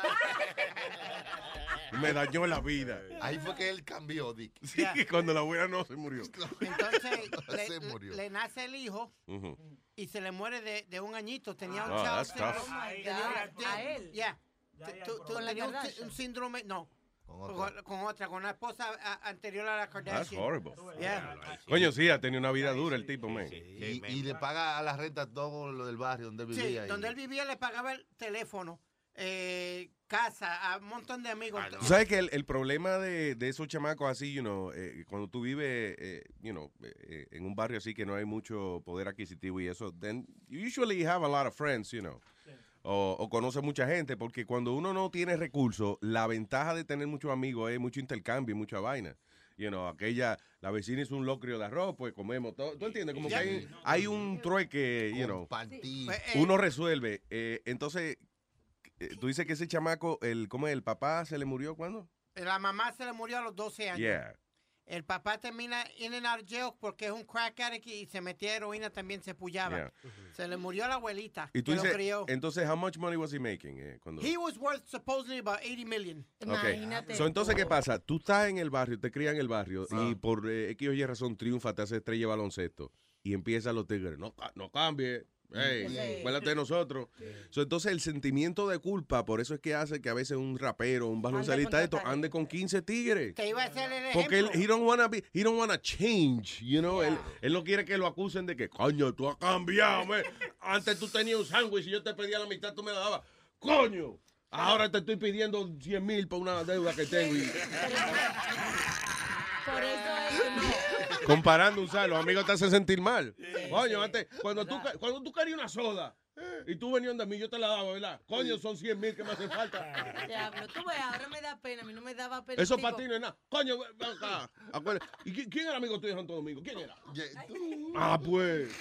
Me dañó la vida. Ahí fue que él cambió, Dick. Sí, cuando la abuela no se murió. entonces le, Se murió. le nace el hijo. Y se le muere de, de un añito. Tenía un Ah, child that's syndrome. ¿A él? Ya, Tú- tú ¿Con la tenías un, un síndrome, no. Con Con, con otra, con una esposa a- anterior a la That's Kardashian. horrible. Yeah. Coño, sí, ha tenido una vida dura el tipo, man. Y, y le paga a la renta todo lo del barrio donde él Sí, vivía. y- donde él vivía le pagaba el teléfono, eh, casa, a un montón de amigos. Tú sabes que el, el problema de, de esos chamacos así, you know, eh, cuando tú vives, eh, you know, eh, en un barrio así que no hay mucho poder adquisitivo y eso, then you usually have a lot of friends, you know. O, o conoce mucha gente, porque cuando uno no tiene recursos, la ventaja de tener muchos amigos es mucho intercambio y mucha vaina. You know, aquella, la vecina hizo un locrio de arroz, pues comemos todo. ¿Tú entiendes? Como que hay, hay un trueque, you know. Pues, Uno resuelve. Eh, entonces, tú dices que ese chamaco, el, ¿cómo es? ¿El papá se le murió cuándo? La mamá se le murió a los 12 años. Yeah. El papá termina in and out of jail porque es un crack addict y se metía heroína, también se pullaba. Yeah. Se le murió a la abuelita Y tú que lo dices, crió. entonces, how much money was he making? eh, cuando... He was worth supposedly about 80 million. Ok. So, entonces, ¿qué pasa? Tú estás en el barrio, te crías en el barrio y por eh, X o Y razón triunfa, te hace estrella de baloncesto y empiezan los tigres. No, no cambie. Hey, Sí. acuérdate de nosotros. So, entonces, el sentimiento de culpa, por eso es que hace que a veces un rapero, un baloncelista, con esto, ande con 15 tigres. Te iba a hacer el Porque él, he don't wanna be, he don't wanna change, you know. Él, él no quiere que lo acusen de que, coño, tú has cambiado. Antes tú tenías un sándwich y yo te pedía la mitad, tú me la dabas. Coño, Ahora te estoy pidiendo 100 mil por una deuda que tengo. y- Por eso es que no. Comparando, usar, los amigos te hacen sentir mal. Coño, antes, cuando tú, cuando tú querías una soda y tú venías de mí, yo te la daba, ¿verdad? Coño, son 100 mil que me hacen falta. Diablo, tú ves, ahora me da pena, a mí no me daba pena. Eso para ti no es nada. Coño, ven acá. Acuérdate. ¿Y qui- quién era amigo tuyo de Santo Domingo? ¿Quién era? Ah, pues.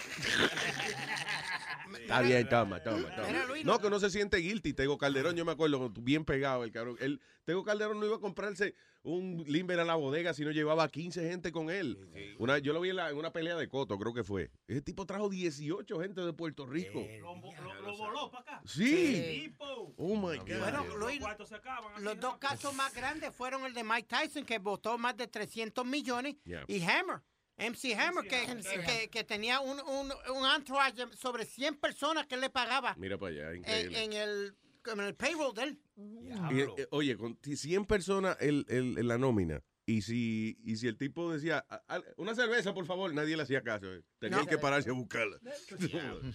Está bien, toma, toma, toma. No, que no se siente guilty. Tego Calderón, yo me acuerdo, bien pegado el cabrón. El, Tego Calderón no iba a comprarse un limber a la bodega si no llevaba 15 gente con él. Una, yo lo vi en, la- en una pelea de Coto, creo que fue. Ese tipo trajo 18 gente de Puerto Rico. Lo, lo- lo voló para acá. Sí. Tipo. Oh my God. Bueno, Luis, Los se acaban. los dos casos más grandes fueron el de Mike Tyson, que votó más de 300 millones, Yeah. y Hammer. MC Hammer, que, que, que tenía un, un, un entourage sobre 100 personas que le pagaba Mira para allá, en, increíble. en el, en el payroll de él. Y, eh, oye, con t- 100 personas el, el- en la nómina. Y si, y si el tipo decía, "A- a- una cerveza, por favor, nadie le hacía caso. eh. Tenían No. que pararse a buscarla.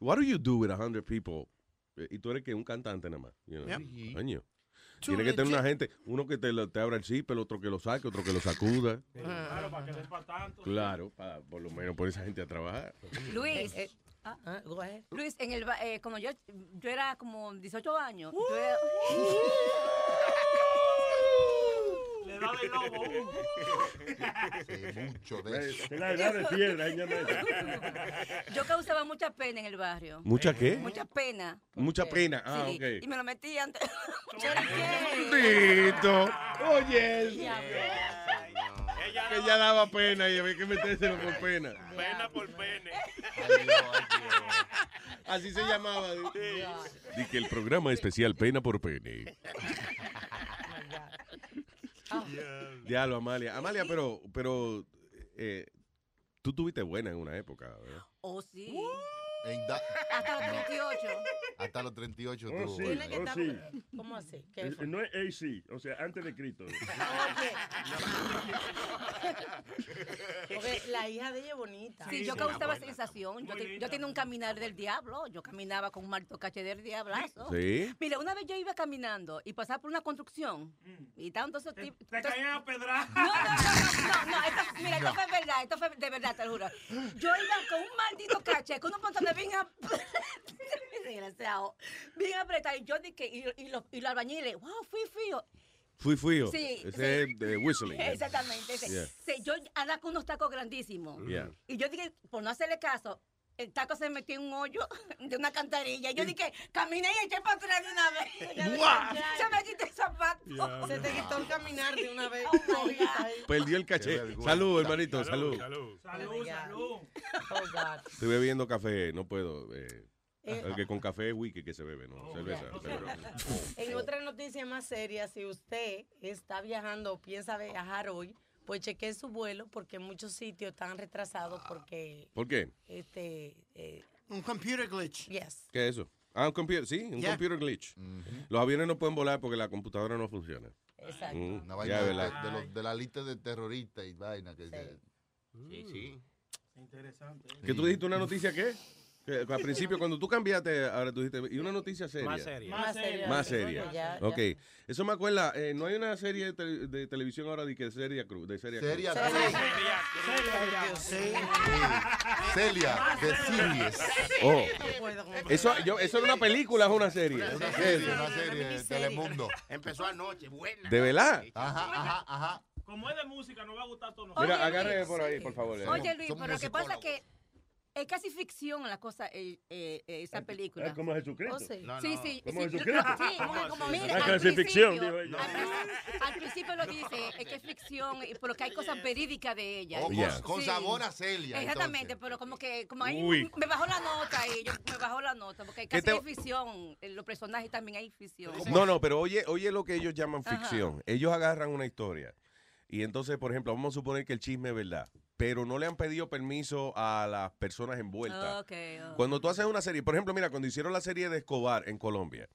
What do you do with 100 people? Eh, Y tú eres que un cantante nada más. you know? Yep. Coño. Two Tiene que tener una gente, uno que te, te abra el zip, el otro que lo saque, otro que lo sacuda. Claro, para que para tanto. Claro, para por lo menos poner esa gente a trabajar. Luis. Eh, ah, go ahead. Luis, en el, ba- eh, cuando yo, yo era como 18 años, yo era- Le da de lobo. mucho de eso. Es la edad de piedra, yo causaba mucha pena en el barrio. ¿Mucha qué? Mucha pena. Mucha pena. Ah, Sí, Y ok. me lo metí antes. Oye, que ya daba pena y había que metérselo por pena. pena por pene. Así se llamaba. Di que el programa especial Pena por Pene. Diablo, Amalia. Amalia, pero, pero eh, tú tuviste buena en una época, ¿verdad? Oh, sí. En da- Hasta los No. 38. Hasta los 38 Oh, sí, que oh, estar- sí. ¿Cómo así? ¿Qué Eh, fue? No es AC, o sea, antes de Cristo. Porque la hija de ella es bonita. Sí, yo causaba sensación. Yo, te- yo tenía un caminar del diablo. Yo caminaba con un marto caché del diablazo. Sí. Mira, una vez yo iba caminando y pasaba por una construcción y estaban todos esos tipos. Te caían a pedrar. No, no, no, no, no, esto, mira, esto fue verdad, esto fue de verdad, te lo juro. Yo iba con un maldito caché, con unos pantalones bien desgraciado, bien apretados, y yo dije, y, y los, y los albañiles, wow, fui. Fui, fui yo. Sí, Ese sí. es de whistling. Exactamente, ese. Yeah. Sí, yo andaba con unos tacos grandísimos. Yeah. Y yo dije, por no hacerle caso, el taco se metió en un hoyo de una cantarilla. Yo dije, caminé y eché para atrás de una vez. Guau. Se me quitó el zapato. Se te quitó el caminar de una vez. Oh. Perdió el caché. Salud, hermanito, salud. Salud, salud. Oh, God. Estoy bebiendo café, no puedo. Eh, Eh, porque con café es whisky que se bebe, ¿no? Cerveza. pero- En otra noticia más seria, si usted está viajando o piensa viajar hoy, pues cheque su vuelo porque muchos sitios están retrasados porque ¿Por qué? este eh, Un computer glitch. yes. ¿Qué es eso? Ah, un computer, sí, un Yeah. computer glitch. Los aviones no pueden volar porque la computadora no funciona. Exacto. Mm, Una vaina de, ¿verdad? de los- de la lista de terroristas y vaina. Que se- Sí, sí. Interesante. ¿Que tú dijiste una noticia qué? Que al principio, cuando tú cambiaste, ahora tú dijiste, y una noticia seria. Más seria. Más seria. Más seria. Ya, ya. Ok, eso me acuerda, eh, no hay una serie de, tele- de televisión ahora de que es Seria Cruz, de Seria Seria Cruz. Cruz. Celia, de Series. Oh, No puedo con- eso, yo, eso era una película, es una serie. Una serie, una serie de Telemundo. Empezó anoche, buena. ¿De verdad? Ajá, ajá, ajá. Como es de música, no va a gustar Oye, Mira, agarre por ahí, por favor. Oye, Luis, pero lo que pasa es que es casi ficción la cosa, eh, eh, esa película. Es como Jesucristo. Oh, sí. No, sí, no. sí, ¿Cómo sí, Jesucristo? sí, como- como- mira, La al principio- dijo ella. Al, principio- al principio lo dice, es que es ficción, y- pero que hay cosas verídicas de ella. O con, Yeah. con Sí. sabor a Celia. Exactamente, entonces. pero como que como ahí Uy. me bajó la nota ahí, yo, me bajó la nota, porque ¿Qué casi te- hay ficción, los personajes también hay ficción. No, no, pero oye, oye lo que ellos llaman Ajá. ficción. Ellos agarran una historia y entonces, por ejemplo, vamos a suponer que el chisme es verdad, pero no le han pedido permiso a las personas envueltas. Cuando tú haces una serie, por ejemplo, mira, cuando hicieron la serie de Escobar en Colombia,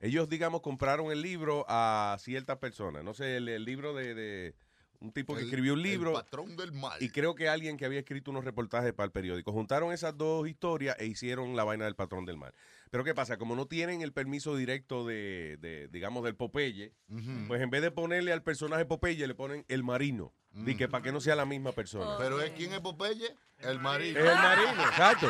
ellos, digamos, compraron el libro a ciertas personas. No sé, el, el libro de, de un tipo que El- escribió un el libro. patrón del mal. Y creo que alguien que había escrito unos reportajes para el periódico. Juntaron esas dos historias e hicieron la vaina del patrón del mal. Pero ¿qué pasa? Como no tienen el permiso directo de, de, digamos, del Popeye, pues en vez de ponerle al personaje Popeye, le ponen el marino. Y que para que no sea la misma persona. Pero es quién es Popeye? El marino. Es el marino, exacto.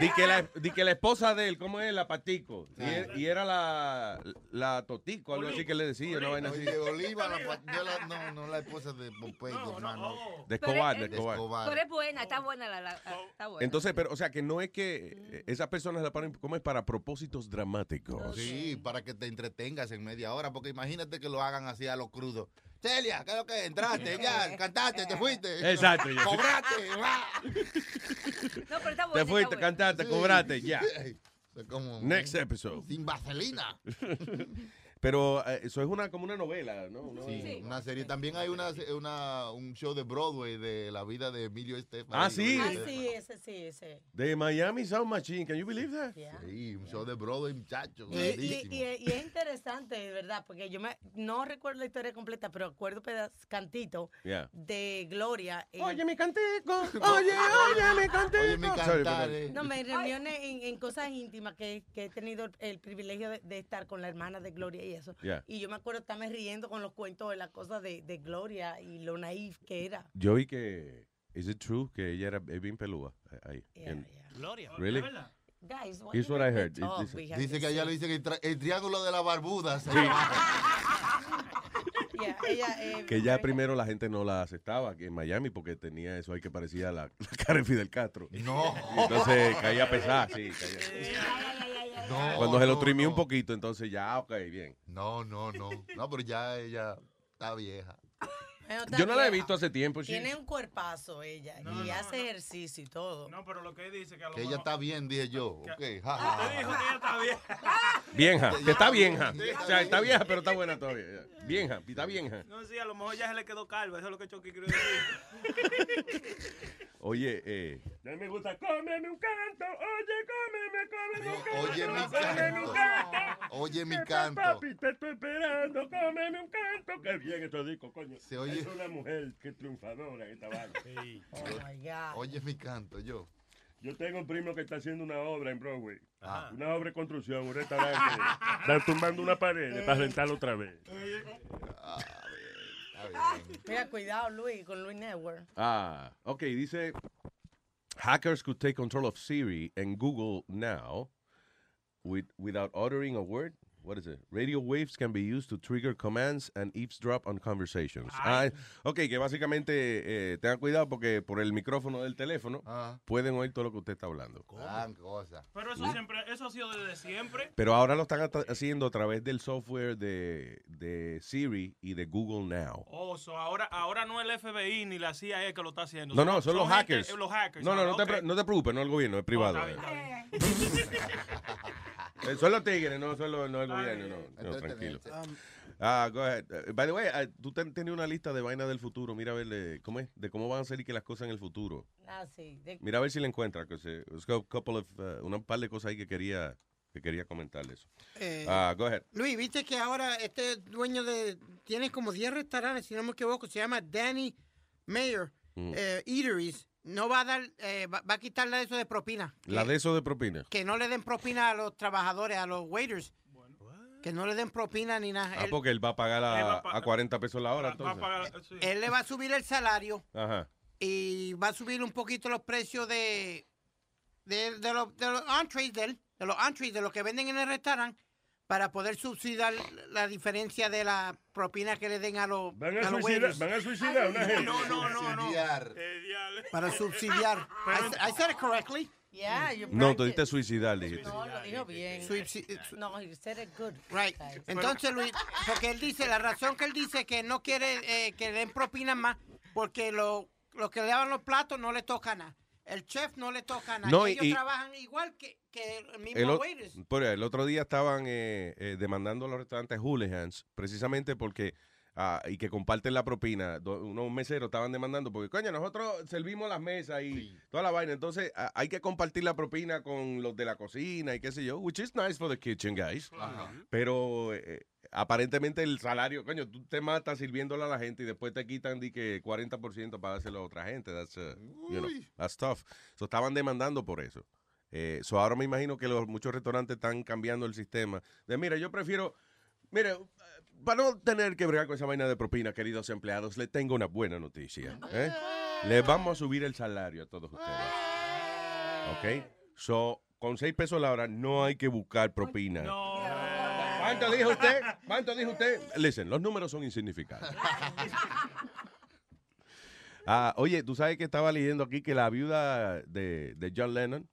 Di que, la, di que la esposa de él, ¿cómo es? La Patico. Y, er- y era la, la Totico, algo así que le decía, una vaina así. Oye, Oliva, la, yo la- no, no la esposa de Popeye, hermano. De Escobar, de Pero, Escobar. Escobar. Pero es buena, está buena la, la- está buena. Entonces, pero, o sea, que no es que eh, esas personas la ponen como es para propósitos dramáticos. Sí, para que te entretengas en media hora, porque imagínate que lo hagan así a lo crudo. Celia, ¿qué es lo que entraste? Ya, cantaste, te fuiste. Exacto, ya. Cobraste. va. No, pero está buena. Te fuiste, cantaste, cobraste, ya. Como Next episode. sin vaselina. Pero eh, eso es una como una novela, ¿no? Una- Sí, una serie. También hay una, una, un show de Broadway de la vida de Emilio Estefan. Ah, sí. Ah, sí, ese sí, ese. De Miami Sound Machine, can you believe that? Sí, un show de Broadway, muchachos. Y, y- grandísimo. y- y es interesante, de verdad, porque yo me, no recuerdo la historia completa, pero recuerdo pedaz, cantito Yeah. de Gloria. en- Oye, mi cantico. Oye, oye, mi cantico. Oye, mi Sorry, cantar, perdón. eh. No, me reuniones en, en cosas íntimas que, que he tenido el, el privilegio de, de estar con la hermana de Gloria y eso. Yeah. Y yo me acuerdo estarme riendo con los cuentos de las cosas de, de Gloria y lo naif que era. Yo vi que, is it true que ella era bien pelúa eh, ahí. en- Gloria. Really? Guys, Here's you what I heard. Talk? Dice to que allá say- le dicen el, tra- el triángulo de la barbuda. Yeah, ella, eh, Que ya primero la gente no la aceptaba aquí en Miami porque tenía eso ahí que parecía la, la cara de Fidel Castro. No. Y entonces caía pesada, sí. caía- No, Cuando se lo no. un poquito, entonces ya, ok, bien. No, no, no. No, pero ya ella está vieja. Bueno, Yo no la he vieja. visto hace tiempo. Tiene un cuerpazo ella No, y no, hace no. ejercicio y todo. No, pero lo que dice que a lo Que ella mejor- está bien, dije yo. Ok, ja, ja, Usted dijo que ella está bien. Vieja, que está vieja. O sea, está vieja, pero está buena todavía. Vieja, está vieja. No, sí, a lo mejor ya se le quedó calva. Eso es lo que Chucky quería decir. Oye, eh, A mí me gusta, cómeme un canto, oye, cómeme, cómeme un canto. Oye, mi cómeme un canto. Oye, mi canto. Papi, te estoy esperando, cómeme un canto. Qué bien estos discos, coño. Se oye- Es una mujer que triunfadora en esta vaina. Oh my God. Oye, mi canto, yo. Yo tengo un primo que está haciendo una obra en Broadway. Ajá. Una obra de construcción, un restaurante. Están tumbando una pared para rentarlo otra vez. Mira, cuidado, Luis, con Luis Network. ah, ok, dice, hackers could take control of Siri and Google now with, without uttering a word. What is it? Radio waves can be used to trigger commands and eavesdrop on conversations. Ah, ok, que básicamente eh, tengan cuidado porque por el micrófono del teléfono Ah. pueden oír todo lo que usted está hablando. Gran cosa. Pero eso siempre, eso ha sido desde siempre. Pero ahora lo están haciendo a través del software de, de Siri y de Google Now. Oh, so ahora, ahora no el FBI ni la CIA que lo está haciendo. No, no, son los gente- hackers. eh, los hackers. No, no, ah, no, te, ok. pre- no te preocupes, no el gobierno, es privado. está bien, Eh, son los tigres, no son los, no el gobierno, bien. no, no, tranquilo. Ah, go ahead. By the way, uh, tú ten- tenías una lista de vainas del futuro. Mira a ver de, cómo es, de cómo van a ser y que las cosas en el futuro. Ah, sí. de- Mira a ver si la encuentras. que se- it's got a couple of, uh, una par de cosas ahí que quería que quería comentarles. Eh, Ah, go ahead. Luis, viste que ahora este dueño de. Tiene como 10 restaurantes, si no me equivoco, se llama Danny Mayer Mm. eh, Eateries. No va a dar. eh, va, va a quitarle eso de propina. La de eso de propina. Que no le den propina a los trabajadores, a los waiters. Que no le den propina ni nada. Ah, Él- porque él va a pagar a, a a 40 pesos la hora, entonces. pagar- Él le va a subir el salario Ajá. y va a subir un poquito los precios de, de, de los, de los entrees de él, de los entrees, de lo que venden en el restaurante, para poder subsidiar la diferencia de la propina que le den a los, Van a, a los suicidar, van a suicidar a una gente. No, no, no, no. Para subsidiar. I, I said it correctly. Yeah, you No, tú dijiste suicidar, dijiste. No, lo dijo bien. No, you said it good. Right. Entonces, Luis, porque él dice, la razón que él dice que no quiere eh, que le den propina más, porque lo, los que le lavan los platos no le toca nada. El chef no le toca nada. No, ellos y- trabajan igual que, que el mismo El, o- waiters. por el otro día estaban eh, eh, demandando a los restaurantes hooligans precisamente porque ah, y que comparten la propina. Do- Unos meseros estaban demandando porque, coño, nosotros servimos las mesas y toda la vaina. Entonces, ah, hay que compartir la propina con los de la cocina y qué sé yo, which is nice for the kitchen, guys. Ajá. Pero eh, aparentemente el salario, coño, tú te matas sirviéndole a la gente y después te quitan di que 40% para dárselo a otra gente. That's, uh, you know, that's tough. So, estaban demandando por eso. Eh, so, ahora me imagino que los muchos restaurantes están cambiando el sistema. De mira, yo prefiero, mire, eh, para no tener que bregar con esa vaina de propina, queridos empleados, le tengo una buena noticia. ¿eh? Les vamos a subir el salario a todos ustedes. ¿Ok? So, con 6 pesos la hora no hay que buscar propina. ¿Cuánto dijo usted? ¿Cuánto dijo usted? Listen, los números son insignificantes. Ah, oye, tú sabes que estaba leyendo aquí que la viuda de, de John Lennon,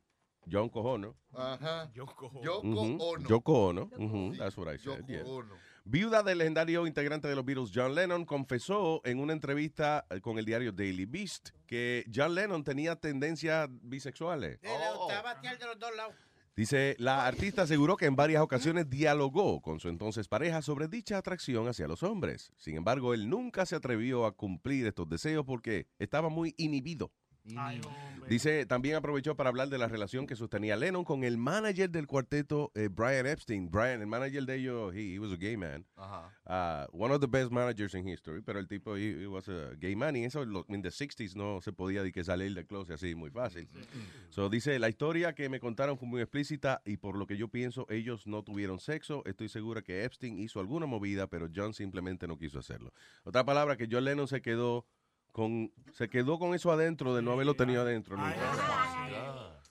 John Cojono, Ajá. Yoko Ono. Yoko Ono, ujú, that's what I said, Yoko yeah. Ono. Viuda del legendario integrante de los Beatles, John Lennon, confesó en una entrevista eh, con el diario Daily Beast que John Lennon tenía tendencias bisexuales. Sí, le gustaba batear de los dos lados. Dice, la artista aseguró que en varias ocasiones dialogó con su entonces pareja sobre dicha atracción hacia los hombres. Sin embargo, él nunca se atrevió a cumplir estos deseos porque estaba muy inhibido. Dice, también aprovechó para hablar de la relación que sostenía Lennon con el manager del cuarteto, eh, Brian Epstein. Brian, el manager de ellos, he, he was a gay man. Ajá. Uh, one of the best managers in history, pero el tipo, he, he was a gay man, y eso en the 60s no se podía de que salir del closet así muy fácil. So, dice, la historia que me contaron fue muy explícita y por lo que yo pienso, ellos no tuvieron sexo. Estoy segura que Epstein hizo alguna movida, pero John simplemente no quiso hacerlo. Otra palabra, que John Lennon se quedó con, se quedó con eso adentro de no haberlo tenido adentro. nunca.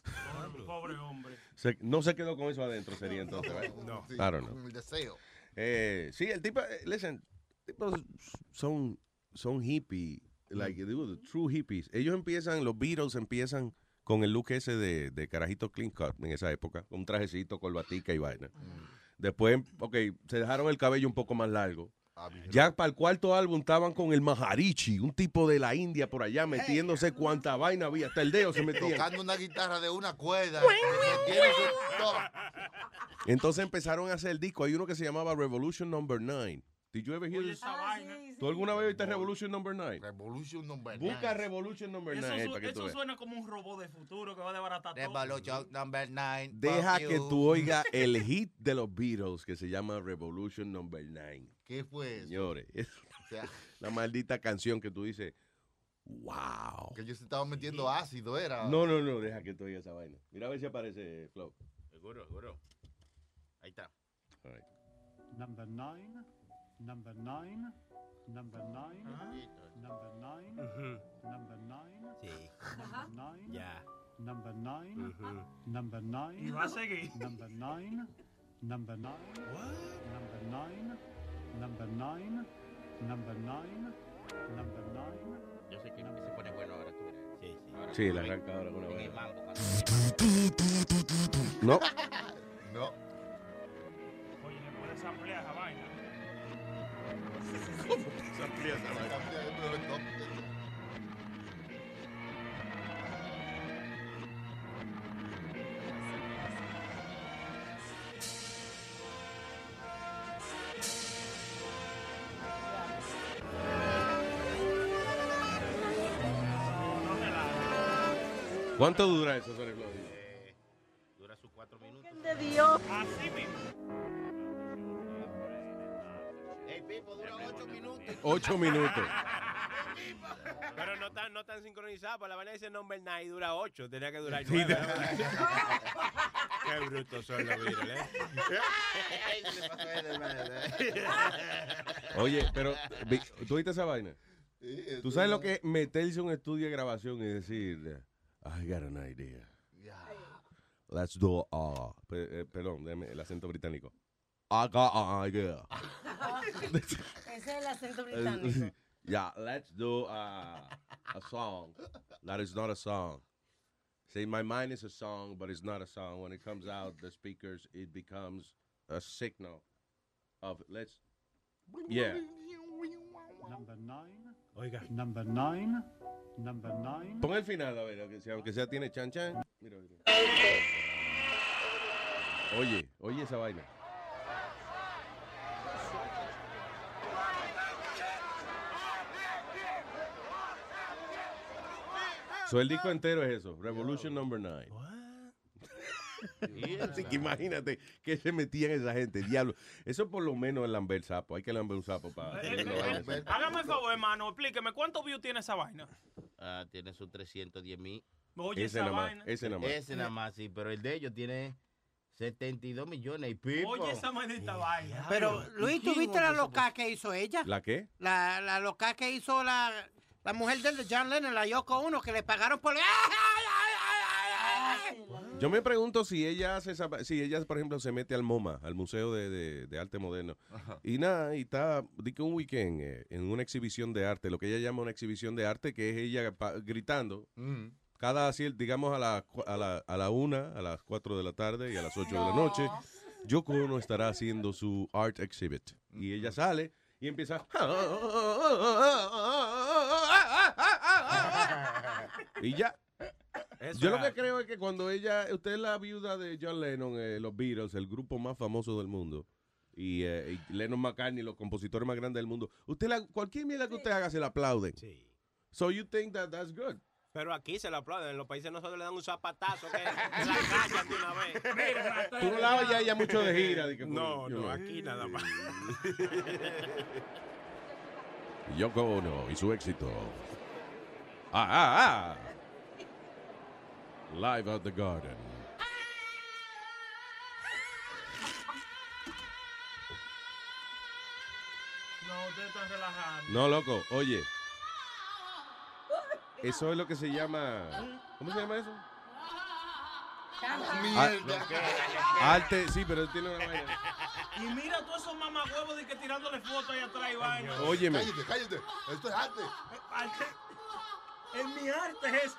Pobre hombre. Se- no se quedó con eso adentro, sería entonces, ¿verdad? No. I don't know. Con el deseo. Eh, sí, el tipo, eh, listen, tipos son, son hippie, like, they were the true hippies. Ellos empiezan, los Beatles empiezan con el look ese de, de carajito clean cut en esa época, con un trajecito, colbatica y vaina. Después, ok, se dejaron el cabello un poco más largo. Ya para el cuarto álbum estaban con el Maharishi, un tipo de la India por allá, metiéndose cuánta vaina había, hasta el dedo se metían. Tocando una guitarra de una cuerda. Entonces empezaron a hacer el disco. Hay uno que se llamaba Revolution Number 9. Did you ever hear this? ¿Tú alguna vez oíste Revolution Number 9? Revolution Number Busca Revolution Number Eso, 9 su- para que tú eso veas. suena como un robot de futuro que va a desbaratar todo. Revolution Number 9. Deja que tú oigas el hit de los Beatles que se llama Revolution Number 9. ¿Qué fue eso? Señores, es O sea, la maldita canción que tú dices, wow. que ellos se estaban metiendo ácido, era. No, no, no, deja que tú oigas esa vaina. Mira a ver si aparece Flow. Seguro, seguro. Ahí está. All right. Number nine, number nine, number nine, number nine, number nine, Sí. number nine, Ya. number nine, number nine. Y va a seguir. Number nine, number nine, number nine, number nine, number nine, number nine. Yo sé que se pone bueno ahora, tú verás. Sí, sí. Ahora Sí, la arranca ahora con una en el vaina. mambo. No. No. Oye, le puedes ampliar esa vaina. ¿Cuánto dura eso, Sony Flow? Eh, dura sus cuatro minutos. de Dios. Así mismo. El Pipo dura ocho minutos. Ocho minutos. Pero no tan, no tan sincronizado, pues la vaina dice number 9 y dura 8, tenía que durar Sí, 9. de- Qué brutos son los Beatles, ¿eh? Oye, pero ¿tú oíste esa vaina? ¿Tú sabes lo que es meterse a un estudio de grabación y decir, I got an idea. Yeah. Let's do uh, pe- eh, perdón, déjame el acento británico. I got an idea. Ese es el acento británico. yeah, let's do uh, a song that is not a song. See, my mind is a song, but it's not a song. When it comes out, the speakers, it becomes a signal of let's. Yeah. Number nine, Oiga. number nine, number nine. Pon el final, a ver, aunque sea, aunque sea tiene chan chan. Mira, mira. Oye, oye esa vaina. So el disco entero es eso, Revolution Number 9. Así que imagínate que se metían esa gente, diablo. Eso por lo menos es lamber sapo. Hay que lamber un sapo para Eh, vaina así. Hágame el favor, hermano, explíqueme, ¿cuántos views tiene esa vaina? Ah, tiene sus 310 mil. Oye, Ese esa nada más, vaina. ese nada más. Ese nada más, sí, pero el de ellos tiene 72 millones y pico. Oye, esa maldita vaina. Pero, Luis, ¿tú viste la loca que hizo ella? ¿La qué? La, la loca que hizo la, la mujer del de John Lennon, la Yoko Uno, que le pagaron por... Yo me pregunto si ella hace esa, si ella, por ejemplo, se mete al MoMA, al Museo de, de- de Arte Moderno, y nada, y está, di que un weekend eh, en una exhibición de arte, lo que ella llama una exhibición de arte, que es ella pa- gritando, cada, cier- digamos, a la, a, la, a la una, a las cuatro de la tarde y a las ocho de la noche, Yoko Ono estará haciendo su art exhibit. Y ella sale y empieza... y ya. Eso Yo lo que creo es que cuando ella, usted es la viuda de John Lennon, eh, los Beatles, el grupo más famoso del mundo, y, eh, y Lennon McCartney, los compositores más grandes del mundo, usted la, cualquier mierda que usted haga se la aplauden. So you think that that's good. Pero aquí se lo aplauden. En los países nosotros le dan un zapatazo que que la callan de una vez. Tú no la oyes a ella mucho de gira. que, No, you no, know. aquí nada más. Yoko Ono y su éxito. Ah, ah, ah. Live at the Garden. No, ustedes están relajando. No, loco, oye. Eso es lo que se llama. ¿Cómo se llama eso? Mierda. Ah, Arte, sí, pero tiene una vaina. Y mira todos esos mamagüevos de que tirándole fotos ahí atrás y vaina. Óyeme. Cállate, cállate. Esto es arte. Arte. Es mi arte es.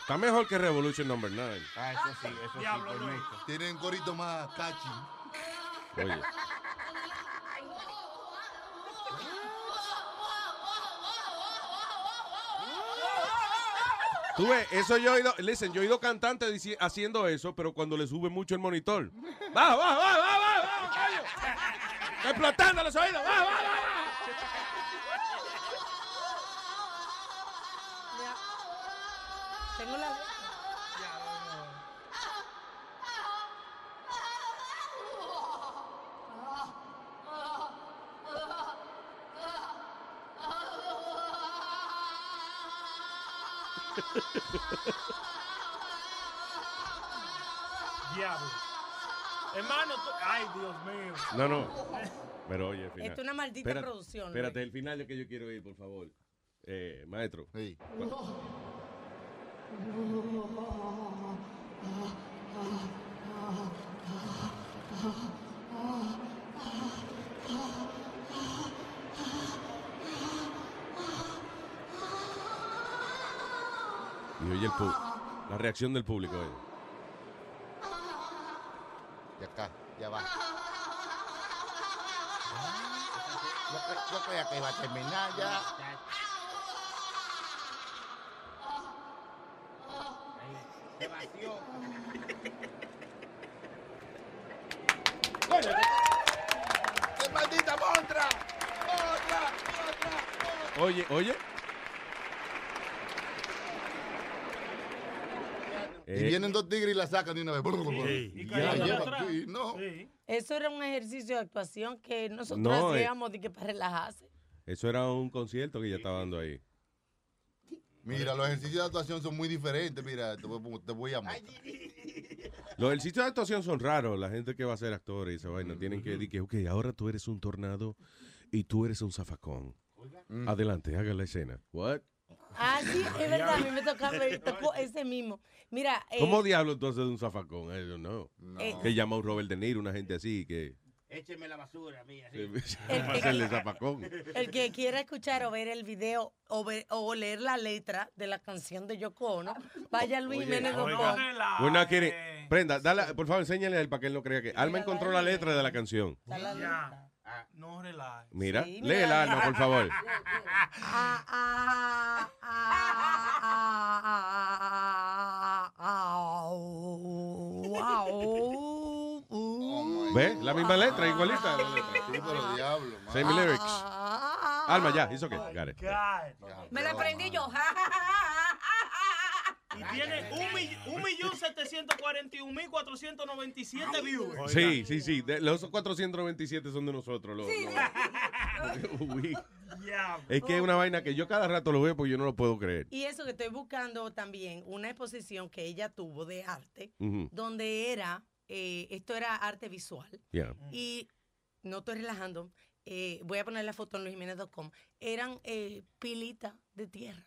Está mejor que Revolution Number 9. Ah, eso sí, eso Diablo, sí. Luis. Tienen un corito más catchy. Oye. Tú ves, eso yo he oído, listen, yo he oído cantantes dici- haciendo eso, pero cuando le sube mucho el monitor. ¡Baja, baja, baja, baja, baja, baja, coño! ¡Está explotando los oídos! ¡Baja, baja, baja! Tengo la... Diablo. Hermano, tú- ay, Dios mío. No, no. Pero oye, el final. Esto es una maldita Espérate, producción, Espérate, el final es que yo quiero ir, por favor. Eh, maestro. Y oye el pu- la reacción del público. oye. Y acá, ya va. Yo, cre- yo creía que iba a terminar ya. Se vació. ¡Qué maldita montra! ¡Otra! ¡Otra! Oye, oye. Y Eh, vienen dos tigres y la sacan de una vez. Y Ya cayendo lleva atrás. aquí, no. Eso era un ejercicio de actuación que nosotros No, eh. hacíamos de que para relajarse. Eso era un concierto que ella estaba dando ahí. Mira, los ejercicios de actuación son muy diferentes. Mira, te voy, te voy a mostrar. Los ejercicios de actuación son raros. La gente que va a ser actor y esa vaina tienen que decir que, ok, ahora tú eres un tornado y tú eres un zafacón. Adelante, haga la escena. What? Ah, sí, es verdad, a mí me tocó, me tocó ese mismo. Mira, eh, ¿Cómo diablo entonces de un zafacón? I don't know. Eh, Que llama a un Robert De Niro, una gente así que... Écheme la basura, mía. A hacerle zafacón. el que quiera escuchar o ver el video o, ver, o leer la letra de la canción de Yoko Ono, vaya a Luis not kidding. Prenda, dale, por favor, enséñale a él para que él no crea que... Alma encontró la letra de la canción. No relajes. Mira, Sí, lee el mira. alma, por favor. Ah, ah, ah, ah, ah, ah, uh. ¿Ves? La misma letra, igualita. la letra. Sí, pero diablo, man. Same lyrics. Alma, ya, hizo que. Got it. Me la aprendí yo. Y tiene un, mill- un millón setecientos cuarenta y un mil cuatrocientos noventa y siete views. Sí, sí, sí. De- los 497 son de nosotros. Los, los- Uy. Ya. Es que es una vaina que yo cada rato lo veo porque yo no lo puedo creer. Y eso que estoy buscando también, una exposición que ella tuvo de arte, donde era, eh, esto era arte visual. Yeah. Y no estoy relajando, eh, voy a poner la foto en luisjimenez.com. Eran eh, pilitas de tierra.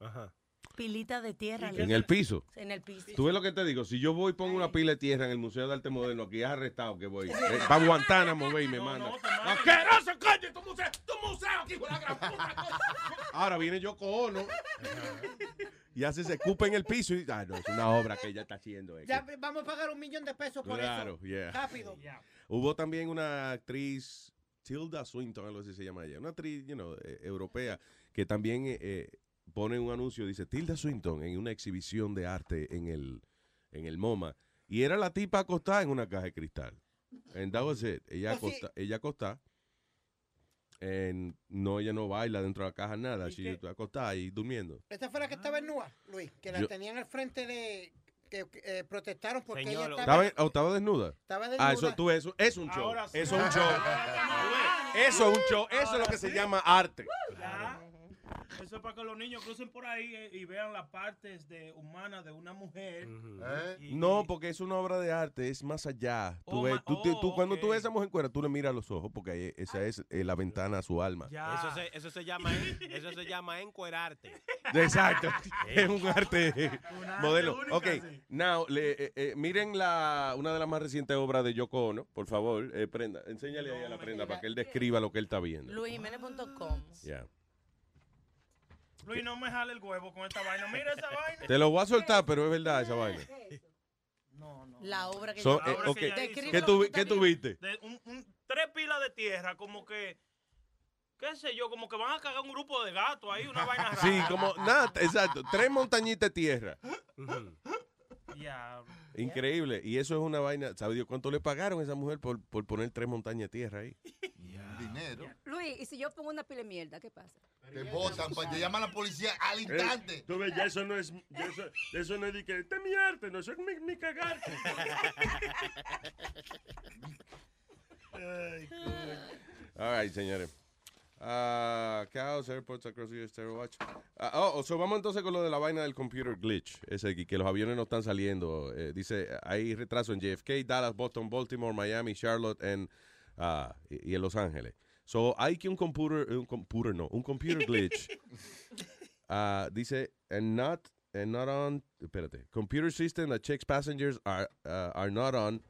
Ajá. Pilitas de tierra. En el piso. En el piso. Tú ves lo que te digo. Si yo voy y pongo una pila de tierra en el Museo de Arte Moderno, aquí es arrestado que voy. Eh, Para Guantánamo, ve y me manda. ¡Asqueroso, coño! ¡Tu museo! ¡Tu museo! aquí, la gran puta! Ahora viene Yoko Ono y hace se escupa en el piso y. Ah, no, es una obra que ella está haciendo. Ya vamos a pagar un millón de pesos por Claro, eso. yeah. Rápido. Hubo también una actriz, Tilda Swinton, algo así se llama ella, una actriz, you know, eh, europea, que también eh, eh, pone un anuncio, dice Tilda Swinton en una exhibición de arte en el, en el MoMA. Y era la tipa acostada en una caja de cristal. And that was it. Ella, sí. acosta, ella acostada. En- no, ella no baila dentro de la caja, nada. She está acostada y durmiendo. Esta fue la que estaba en Nua, Luis, que la Yo- tenían al frente de... que eh, protestaron porque Señor, ella ¿Estaba, estaba... oh, estaba desnuda? Estaba Ah, eso, desnuda. tú, eso es un show. Eso es un show. Eso es un show. Eso es lo que se llama arte. Eso es para que los niños crucen por ahí eh, y vean las partes de humanas de una mujer. Y- No, porque es una obra de arte, es más allá. Tú Oh, ves, ma- tú, te- tú- oh, cuando tú ok. ves a esa mujer cuera, tú le miras a los ojos, porque ahí- esa es eh, la ventana a su alma. Eso se, eso se llama en- eso se llama encuerarte. Exacto. es un arte modelo. único, Ok, sí. now, le- eh, eh, miren la, una de las más recientes obras de Yoko Ono, por favor. eh, prenda, enséñale ahí a la prenda para que él describa lo que él está viendo. luisjimenez.com. Ya. Luis, no me jale el huevo con esta vaina. Mira esa vaina. Te lo voy a soltar, pero es verdad esa vaina. La obra que So, ella- eh, que ¿Qué, hizo. tú, ¿Qué tuviste? De un- un- tres pilas de tierra, como que, qué sé yo, como que van a cagar un grupo de gatos ahí, una vaina rara. Sí, como nada, exacto. Tres montañitas de tierra. Increíble. Y eso es una vaina. ¿Sabe Dios cuánto le pagaron a esa mujer por, por poner tres montañas de tierra ahí? Dinero. Luis, ¿y si yo pongo una pila de mierda, qué pasa? Te botan, pues, te llaman a la policía al instante. Eh, tú ves, ya eso no es, ya eso, eso no es de que, este es mi arte, no, eso es mi, mi cagarte. All right, señores. Ah, cows, airports across the US, terror watch. Oh, so vamos entonces con lo de la vaina del computer glitch. Ese que, los aviones no están saliendo. Eh, dice, hay retraso en JFK, Dallas, Boston, Baltimore, Miami, Charlotte and, ah, y, y en Los Ángeles. So hay que un computer, un computer no, un computer glitch. Ah, dice, and not, and not on, espérate, computer system that checks passengers are, uh, are not on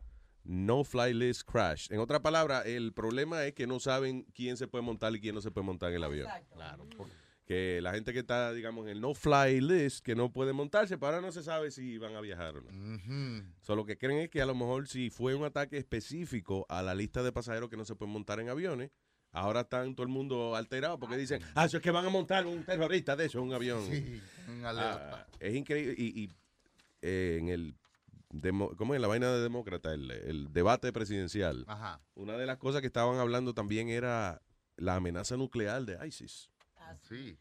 no fly list crash. En otra palabra, el problema es que no saben quién se puede montar y quién no se puede montar en el avión. Claro. Que la gente que está, digamos, en el no fly list, que no puede montarse, pero ahora no se sabe si van a viajar o no. Solo que creen es que a lo mejor si fue un ataque específico a la lista de pasajeros que no se pueden montar en aviones, ahora están todo el mundo alterado porque dicen, ah, eso es que van a montar un terrorista de eso, un avión. Sí, un Ah, es increíble. Y, y, eh, en el, demo- ¿cómo es la vaina de demócrata? El, el debate presidencial. Ajá. Una de las cosas que estaban hablando también era la amenaza nuclear de ISIS. Sí.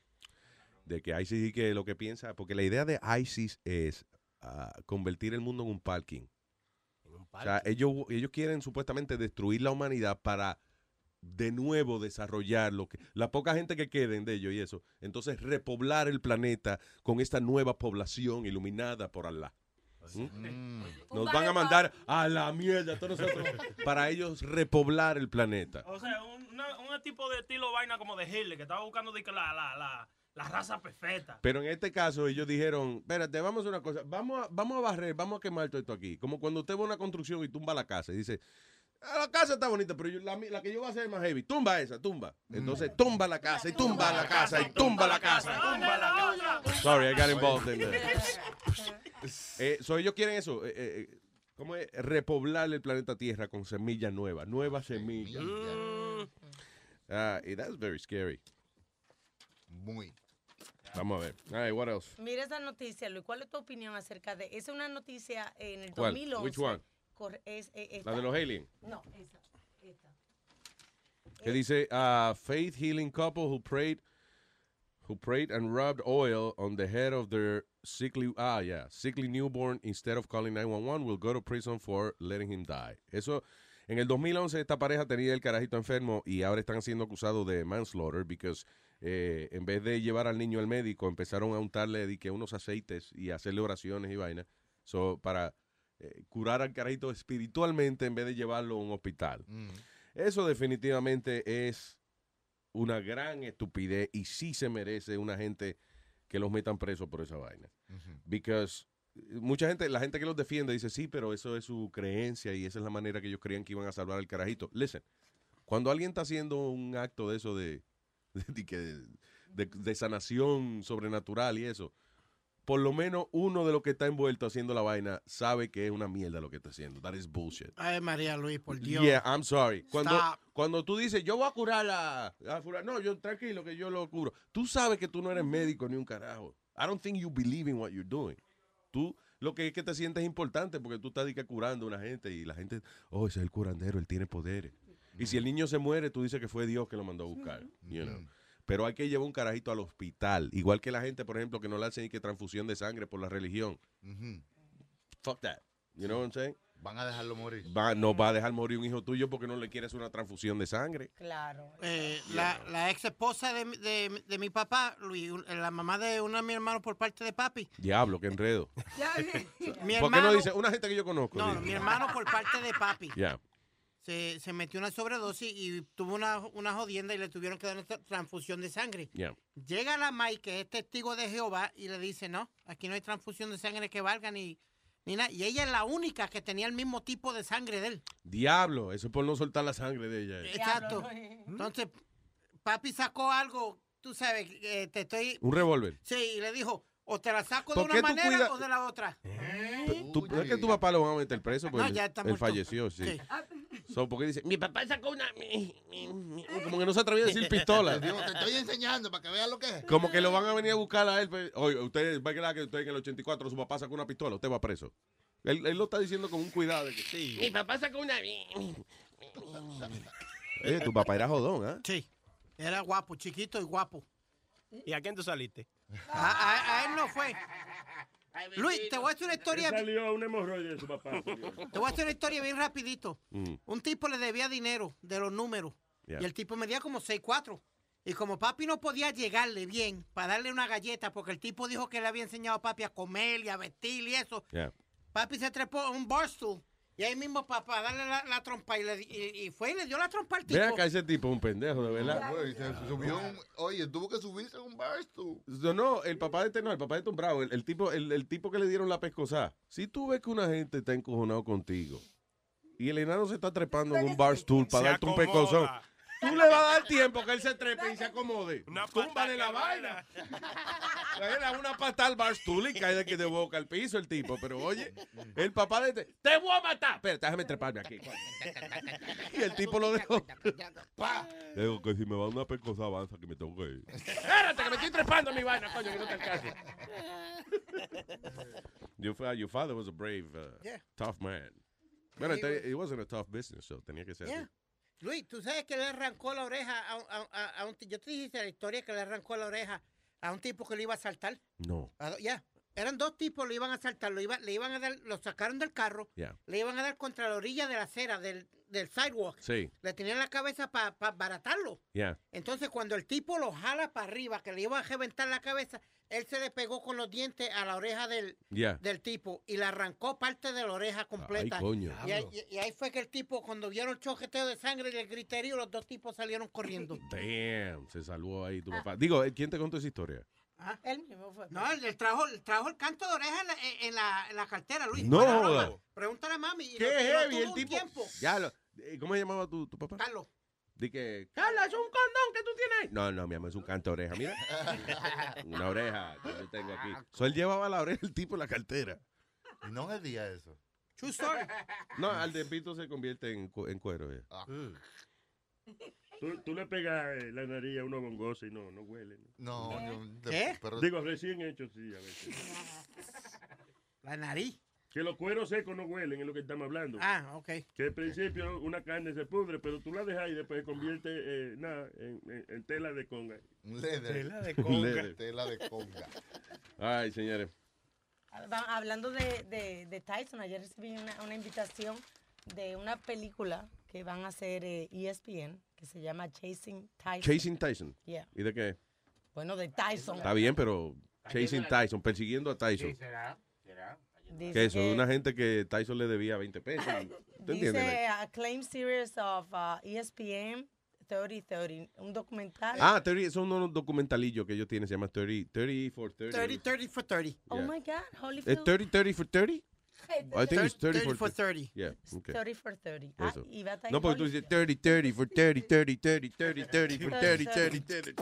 De que ISIS y que lo que piensa, porque la idea de ISIS es ah, convertir el mundo en un parking. O sea, ellos, ellos quieren supuestamente destruir la humanidad para de nuevo desarrollar lo que la poca gente que queden de ellos y eso. Entonces repoblar el planeta con esta nueva población iluminada por Allah. ¿Mm? Nos van a mandar a la mierda todos nosotros para ellos repoblar el planeta. O sea, un, una- un tipo de estilo vaina como de Hitler, que estaba buscando de que la, la, la, la raza perfecta. Pero en este caso ellos dijeron, espérate, vamos a hacer una cosa, vamos a, vamos a barrer, vamos a quemar todo esto aquí. Como cuando usted va a una construcción y tumba la casa y dice, "Ah, la casa está bonita, pero yo- la, mi- la que yo voy a hacer es más heavy. Tumba esa, tumba. Entonces tumba la casa y tumba la casa y tumba la casa. Tumba la casa. Sorry, I got involved in that. Eh, so ellos quieren eso, eh, eh, eh, ¿cómo es? Repoblar el planeta Tierra con semillas nuevas, nuevas semillas. Ah, y that's very scary. Muy. Vamos a ver. All right, what else? Mira esa noticia, Luis. ¿Cuál es tu opinión acerca de esa? Es una noticia en el ¿Cuál? 2011. Which one? Corre- es, eh, esta. La de los aliens. No, esa. esta. Que dice, uh, faith healing couple who prayed who prayed and rubbed oil on the head of their sickly, ah, yeah, sickly newborn instead of calling 911 will go to prison for letting him die. Eso, en el 2011 esta pareja tenía el carajito enfermo y ahora están siendo acusados de manslaughter because eh, en vez de llevar al niño al médico empezaron a untarle di que unos aceites y hacerle oraciones y vaina so, para eh, curar al carajito espiritualmente en vez de llevarlo a un hospital. Eso definitivamente es una gran estupidez y sí se merece una gente que los metan presos por esa vaina. Because eh, mucha gente, la gente que los defiende dice, sí, pero eso es su creencia y esa es la manera que ellos creían que iban a salvar al carajito. Listen, cuando alguien está haciendo un acto de eso de, de, que- de- de sanación sobrenatural y eso, por lo menos uno de los que está envuelto haciendo la vaina sabe que es una mierda lo que está haciendo. That is bullshit. Ay, María Luis, por Dios. Yeah, I'm sorry. Cuando, Stop. cuando tú dices, yo voy a curar a, a fulano", no, yo tranquilo que yo lo curo. Tú sabes que tú no eres médico ni un carajo. I don't think you believe in what you're doing. Tú lo que es que te sientes importante porque tú estás curando a una gente y la gente, oh, ese es el curandero, él tiene poderes. Y si el niño se muere, tú dices que fue Dios que lo mandó a buscar. you know. Pero hay que llevar un carajito al hospital. Igual que la gente, por ejemplo, que no le hacen ni que transfusión de sangre por la religión. Fuck that. You know what I'm saying? Van a dejarlo morir. Va, no va a dejar morir un hijo tuyo porque no le quieres una transfusión de sangre. Claro. Eh, la, la ex esposa de, mi- de, de mi papá, Luis, un- la mamá de uno de mis hermanos por parte de papi. Diablo, qué enredo. mi ¿Por qué hermano, no dice una gente que yo conozco? No, dice. mi hermano por parte de papi. Ya. Se, se metió una sobredosis y tuvo una, una jodienda y le tuvieron que dar una tra- transfusión de sangre. Llega la May, que es testigo de Jehová, y le dice, no, aquí no hay transfusión de sangre que valga ni, ni nada. Y ella es la única que tenía el mismo tipo de sangre de él. Diablo, eso es por no soltar la sangre de ella. eh. Exacto. Entonces, papi sacó algo, tú sabes, eh, te estoy... Un revólver. Sí, y le dijo, o te la saco de ¿Por una tú manera cuida- o de la otra. Tú, es que tu papá lo van a meter preso porque No, él, ya está él muerto. falleció, sí. Sí. So, porque dice, mi papá sacó una... mi- mi- mi-". Como que no se atrevía a decir pistola. Te digo, te estoy enseñando para que veas lo que es. Como que lo van a venir a buscar a él. pues, Oye, usted va a quedar que usted en el 84 su papá sacó una pistola, usted va preso. Él, él lo está diciendo con un cuidado. De que, sí. Mi papá sacó una. Oye, tu papá era jodón, ¿ah? Sí. Era guapo, chiquito y guapo. ¿Y a quién tú saliste? A, a- a él no fue. Luis, te voy a hacer una historia. Le salió un hemorroide de su papá. Te voy a hacer una historia bien rapidito. Mm. Un tipo le debía dinero de los números. Yeah. Y el tipo medía como 6'4". Y como papi no podía llegarle bien para darle una galleta, porque el tipo dijo que le había enseñado a papi a comer y a vestir y eso, Ya. papi se trepó a un barstool. Y ahí mismo papá darle la, la trompa y, le, di- y, y fue y le dio la trompa al tipo. Ve acá ese tipo, un pendejo, de verdad. Güey, se subió un- oye, tuvo que subirse a un barstool. No, no, el papá de este no, el papá de Tom Bravo, el, el tipo, el, el tipo que le dieron la pescosa. Si tú ves que una gente está encojonado contigo y el enano se está trepando en un barstool para Se darte un pescozón, tú le vas a dar tiempo que él se trepe y se acomode. Una Túmbale la vaina. Le da una pata al barstool y cae de, que de boca al piso el tipo. Pero oye, el papá de este, te voy a matar. Espera, déjame treparme aquí. Y el tipo lo dejó. Pa. Le digo que si me va una pescosa avanza que me tengo que ir. Espérate, que me estoy trepando mi vaina, coño, que no te alcance. Your, fa- your father was a brave, uh, Yeah. tough man. Bueno, He te- was- it wasn't a tough business, so tenía que ser Yeah. así. Luis, ¿tú sabes que le arrancó la oreja a, un- a- a- a un Yo te dije la historia que le arrancó la oreja a un tipo que le iba a saltar. No. Ya. Eran dos tipos, le iban a saltar, lo, iba- le iban a dar, lo sacaron del carro, Ya. le iban a dar contra la orilla de la acera, del, del sidewalk. Sí. Le tenían la cabeza para baratarlo. Yeah. Entonces, cuando el tipo lo jala para arriba, que le iba a reventar la cabeza, él se le pegó con los dientes a la oreja del, Yeah. del tipo y le arrancó parte de la oreja completa. Ay, coño. Y, ahí, y- y ahí fue que el tipo, cuando vieron el choqueteo de sangre y el griterío, los dos tipos salieron corriendo. Damn, se salvó ahí tu papá. Digo, ¿eh, ¿quién te contó esa historia? Él mismo fue. No, él, él trajo, él trajo el canto de oreja en la, en la, en la cartera, Luis. No. Pregúntale a mami. y Qué lo- heavy tuvo el tipo. Ya lo, eh, ¿Cómo se llamaba tu, tu papá? Carlos. Di que, Carla, es un condón que tú tienes ahí. No, no, mi amor, es un canto de oreja, mira. Una oreja que yo tengo aquí. So, él llevaba la oreja del tipo en la cartera. Y no es día eso. True story. No, al de pito se convierte en, cu- en cuero. ya. Ah. Tú, tú le pegas eh, la nariz a uno gongoso y no, no huele. No, yo- ¿Qué? pero- Digo, recién hecho, sí, a veces. La nariz. Que los cueros secos no huelen, es lo que estamos hablando. Ah, ok. Que al principio una carne se pudre, pero tú la dejas y después se convierte eh, nada, en, en- en tela de conga. Leather. Tela de conga. Tela de conga. Ay, señores. Hablando de, de, de Tyson, ayer recibí una, una invitación de una película que van a hacer eh, ESPN que se llama Chasing Tyson. Chasing Tyson. Yeah. ¿Y de qué? Bueno, de Tyson. Está bien, pero Chasing Tyson, persiguiendo a Tyson. será, será. Dice ¿Qué es eso? que- Una gente que Tyson le debía 20 pesos. ¿Tú entiendes? Dice Acclaim Series of uh, ESPN 3030, un documental. Ah, 30, son unos documentalillos que ellos tienen, se llama 30, 30 for 30. 30, 30 for 30. Oh my God, ¿Es Holyfield. 30, 30 for 30? I think it's 30, 30 for 30. Yeah, okay. 30 for 30. Ah, y va a No, porque tú dices 30, 30 for 30, 30, 30, 30, 30 for 30, 30, 30.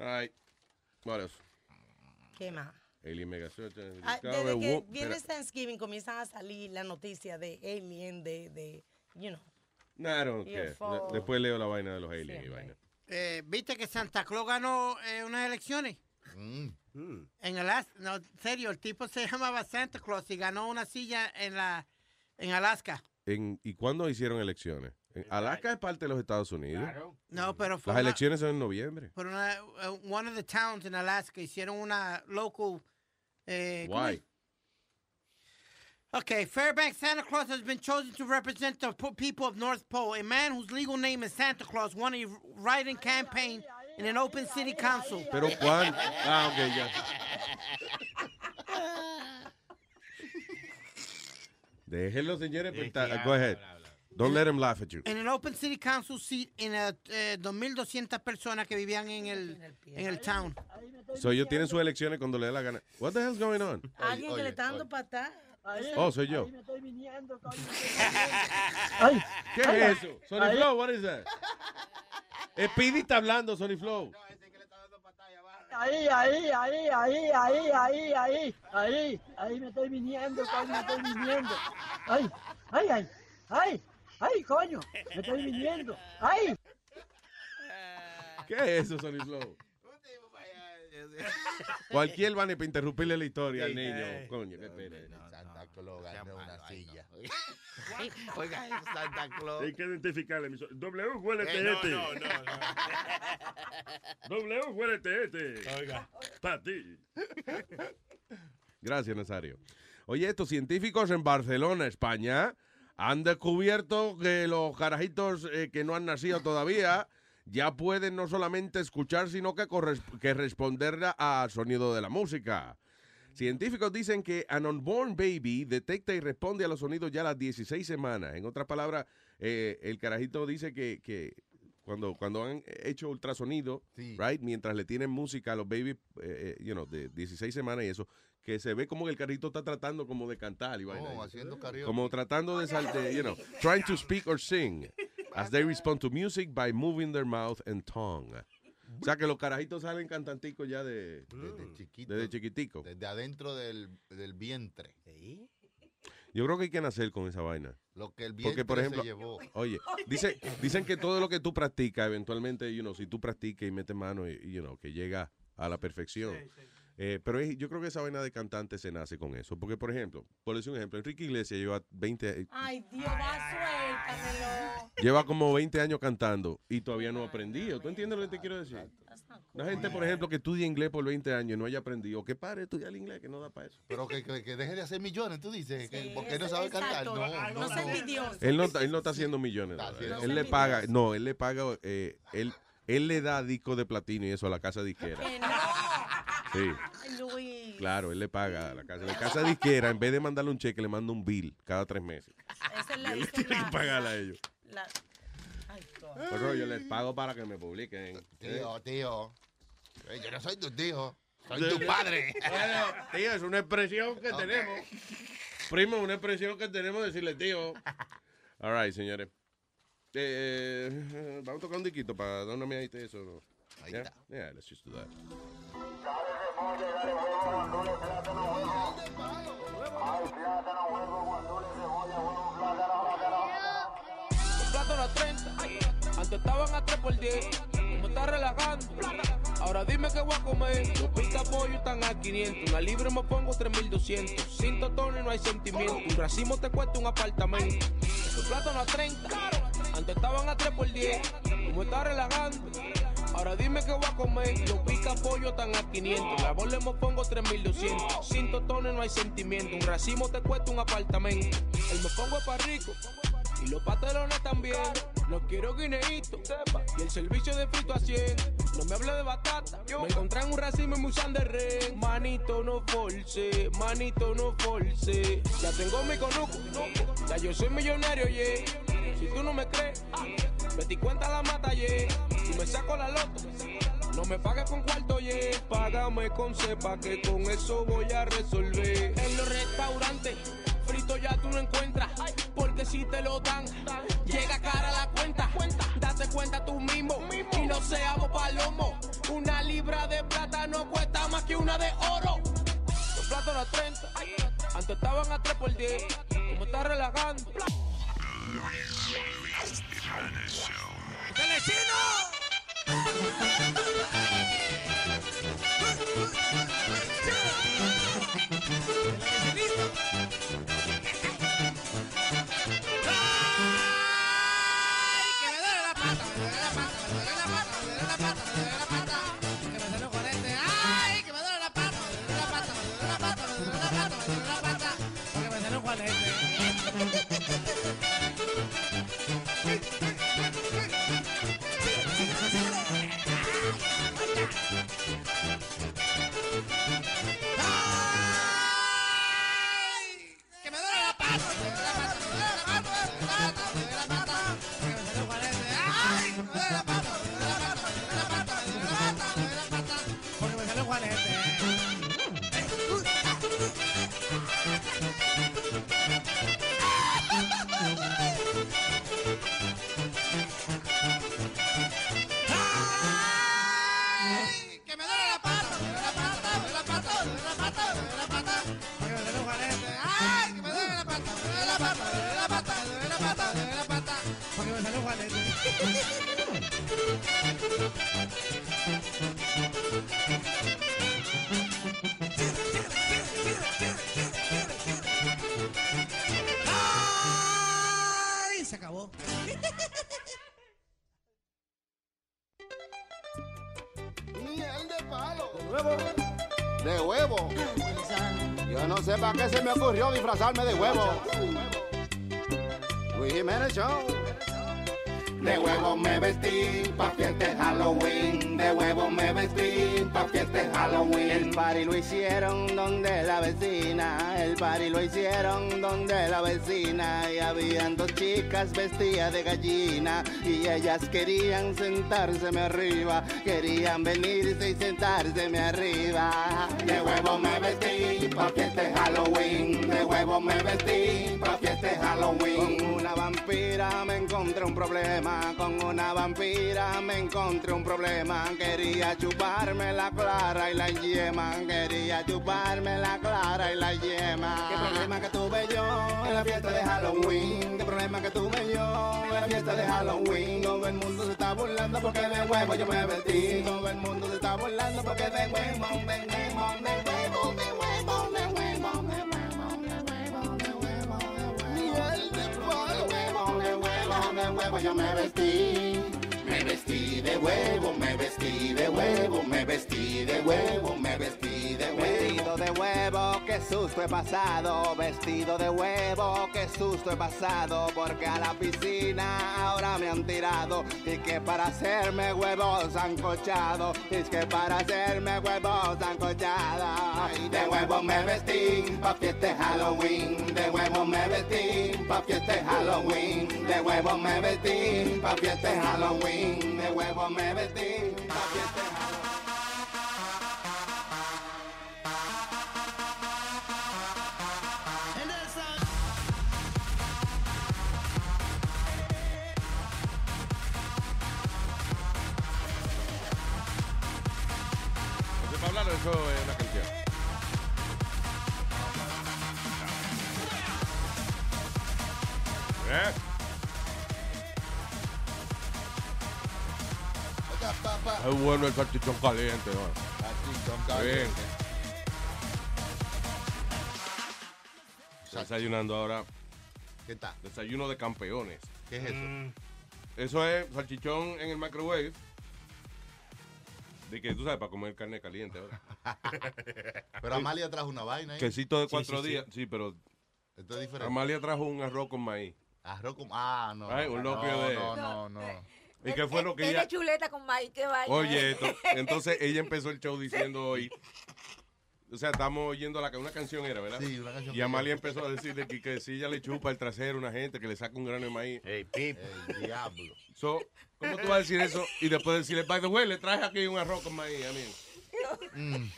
All right. What else? ¿Qué más? Alien Megazord. Ah, desde que viene. Thanksgiving comienzan a salir las noticias de Alien, de, de you know. No, I don't care. De- Después leo la vaina de los aliens y vaina. Eh, ¿Viste que Santa Claus ganó eh, unas elecciones? Mm. En Alaska. No, en serio, el tipo se llamaba Santa Claus y ganó una silla en la en Alaska. En, ¿Y cuándo hicieron elecciones? En- Alaska es parte de los Estados Unidos. No, pero fue Las una- elecciones son en noviembre. por una, uh, one of the towns in Alaska hicieron una local. Eh, ¿cómo Why? Okay, Fairbanks Santa Claus has been chosen to represent the people of North Pole. A man whose legal name is Santa Claus won a write-in campaign in an open city council. Pero cuándo. Ah, ok, ya. Déjenlo, señores. pensar. Go ahead. Don't let him laugh at you. En el Open City Council seat en el, eh, 2.200 personas que vivían en el, en el town. So ellos tienen sus elecciones cuando le dé la gana. What the hell's going on? Alguien que le está dando patada. Oh, soy yo. Ay, ¿Qué es eso? Sony Flow, what is that? Speedy está hablando, Sony Flow. Ahí, ahí, ahí, ahí, ahí, ahí, ahí, ahí, ahí me estoy viniendo, coño, me estoy viniendo. Ay, ay, ay, ay, ay, coño, me estoy viniendo. Ay. ¿Qué es eso, Sony Flow? Cualquier vaina para interrumpirle la historia al niño. Coño, qué pena. Santa Claus ganó una silla. Oiga, eso, Santa Claus. Hay que identificarle. W, huélete Eh, no, este. no, no, W, huélete este. Oiga. Para ti. Gracias, Nazario. Oye, estos científicos en Barcelona, España, han descubierto que los carajitos eh, que no han nacido todavía ya pueden no solamente escuchar, sino que, que responder a- al sonido de la música. Científicos dicen que an unborn baby detecta y responde a los sonidos ya a las 16 semanas. En otras palabras, eh, el carajito dice que, que cuando, cuando han hecho ultrasonido, right, mientras le tienen música a los babies, eh, eh, you know, de 16 semanas y eso, que se ve como que el carajito está tratando como de cantar y vaina. Oh, haciendo karaoke. Como tratando de, sal- de, you know, trying to speak or sing as they respond to music by moving their mouth and tongue. O sea que los carajitos salen cantanticos ya de, Desde chiquito. desde chiquitico. Desde adentro del, del vientre. Yo creo que hay que nacer con esa vaina. Lo que el Porque, por vientre ejemplo, se llevó. oye, dice, dicen que todo lo que tú practicas, eventualmente, you know, si tú practicas y metes mano, y, you know, que llega a la perfección. Eh, pero es- yo creo que esa vaina de cantante se nace con eso. Porque, por ejemplo, por decir un ejemplo, Enrique Iglesias lleva 20, Ay, Dios, va, suéltamelo. lleva como 20 años cantando y todavía no ha aprendido. ¿Tú entiendes lo que te quiero decir? La gente, por ejemplo, que estudia inglés por 20 años y no haya aprendido, que pare de estudiar el inglés, que no da para eso. Pero que, que, que deje de hacer millones, tú dices. que porque no sabe cantar. No, No no. Él no, está- él no está haciendo millones. él le paga, no, él le paga, eh, él, él le da disco de platino y eso a la casa disquera. Sí, Luis. claro, él le paga a la casa. La casa disquera, en vez de mandarle un cheque, le manda un bill cada tres meses. Esa es la, Y él tiene la- que pagarle a ellos. la- Ay. Pero yo les pago para que me publiquen. Tío, tío. Yo no soy tu tío. Soy tu padre. Bueno, tío, es una expresión que tenemos. Primo, una expresión que tenemos de decirle tío. All right, señores. Eh, eh, vamos a tocar un diquito para dar una miadita de eso. Ahí Yeah? está. Yeah, let's just do that. Un plátano a 30. Antes estaban a 3 por 10. Como está relajando. Ahora dime qué voy a comer. Los pica pollo están a 500. Una libre me pongo 3200. Sin totones no hay sentimiento. Un racimo te cuesta un apartamento. Los plátanos a 30. Antes estaban a 3 por 10. Como está relajando. Ahora dime qué voy a comer. Los pica pollo están a 500. La bola me pongo 3200. Sin totones no hay sentimiento. Un racimo te cuesta un apartamento. El me pongo para rico. Y los pantalones también. No quiero guineíto. Y el servicio de frito a 100. No me hable de batata. Me encontré en un racimo y me usan de ren. Manito no force. Manito no force. Ya tengo mi conuco. Ya yo soy millonario, yeah. Si tú no me crees, me di cuenta la mata, yeah. Si me saco la loto. No me pagues con cuarto, yeah. Págame con cepa que con eso voy a resolver. En los restaurantes, ya tú no encuentras. Porque si te lo dan, llega cara la cuenta. Date cuenta tú mismo y no seamos palomo. Una libra de plata no cuesta más que una de oro. Los platos a 30, antes estaban a 3 por 10. Como está relajando. ¡Ay! El party lo hicieron donde la vecina. El party lo hicieron donde la vecina. Y habían dos chicas vestidas de gallina. Y ellas querían sentárseme arriba. Querían venirse y sentárseme arriba. De huevo me vestí pa' fiesta Halloween. De huevo me vestí pa' fiesta Halloween. Con una vampira me encontré un problema. Con una vampira me encontré un problema. Quería chuparme la clara y la yema. Quería chuparme la clara y la yema. ¿Qué problema que tuve yo en la fiesta de Halloween? ¿Qué problema que tuve yo en la fiesta de Halloween? Todo el mundo burlando porque de huevo yo me vestí. Todo el mundo se está burlando porque de huevo, de huevo, de huevo, de huevo, de huevo, de huevo, de huevo, de huevo, de huevo yo me vestí. Me vestí de huevo, me vestí de huevo, me vestí de huevo, me vestí de huevo. De huevo, qué susto he pasado. Vestido de huevo, qué susto he pasado. Porque a la piscina ahora me han tirado. Y que para hacerme huevos han cochado. Y es que para hacerme huevos han cochado. De huevo me vestí pa' fiesta Halloween. De huevo me vestí pa' fiesta Halloween. De huevo me vestí pa' fiesta Halloween. De huevo me vestí pa' fiesta de Halloween. ¿Eh? Es bueno el salchichón caliente. ¿no? Salchichón Está caliente. bien. Está desayunando ahora. ¿Qué tal? Desayuno de campeones. ¿Qué es eso? Mm. Eso es salchichón en el microwave. De que tú sabes, para comer carne caliente. ¿verdad? Pero Amalia trajo una vaina ahí. Quesito de cuatro sí, sí. días. Sí, pero. Esto es diferente. Amalia trajo un arroz con maíz. Arroz con. Ah, no. Ay, un no, locrio de. No, no, no. ¿Y qué fue lo que ella.? chuleta con maíz, qué vaina. Oye, esto. Entonces ella empezó el show diciendo hoy. O sea, estamos oyendo la, una canción era, ¿verdad? Sí, una canción Y Amalia empezó a decirle que, que si ella le chupa el trasero a una gente, que le saca un grano de maíz. Ey, pip. El diablo. So, ¿Cómo tú vas a decir eso? Y después decirle, by the way, le traje aquí un arroz con maíz, a mí. Mm.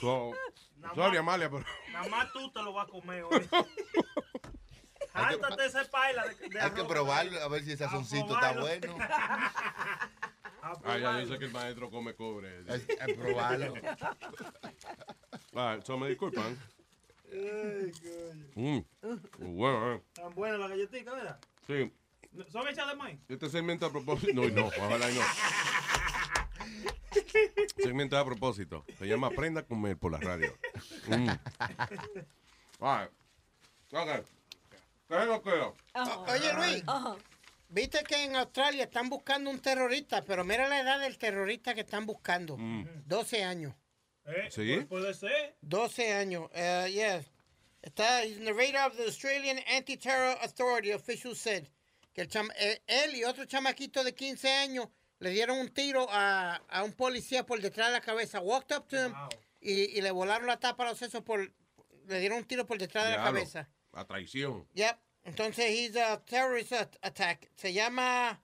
So, sorry, más- Amalia, pero... Nada más tú te lo vas a comer hoy. Ese paila de, de Hay que probarlo a ver si ese sazoncito está bueno. Ah, ya, yo sé que el maestro come cobre. Hay que probarlo. Ah, so me disculpan. Mm, bueno, eh. Tan buena la galletita, ¿verdad? Sí, ¿Son hechas de maíz? este segmento a propósito... No, no, ojalá y no. Segmento a propósito. Se llama Aprenda a comer por la radio. Mm. Ah, ok. ¿Qué es lo que Oye, Luis. Viste que en Australia están buscando un terrorista, pero mira la edad del terrorista que están buscando. 12 años. ¿Eh? ¿Sí? Pu- Puede ser. 12 años. Uh, yeah. Está in the radar of the Australian Anti-Terror Authority, officials said. Que el cham- eh, él y otro chamaquito de 15 años le dieron un tiro a, a un policía por detrás de la cabeza. Walked up to him y, y le volaron la tapa a los sesos por... Le dieron un tiro por detrás de la cabeza. A traición. Yep. Entonces, he's a terrorist at- attack. Se llama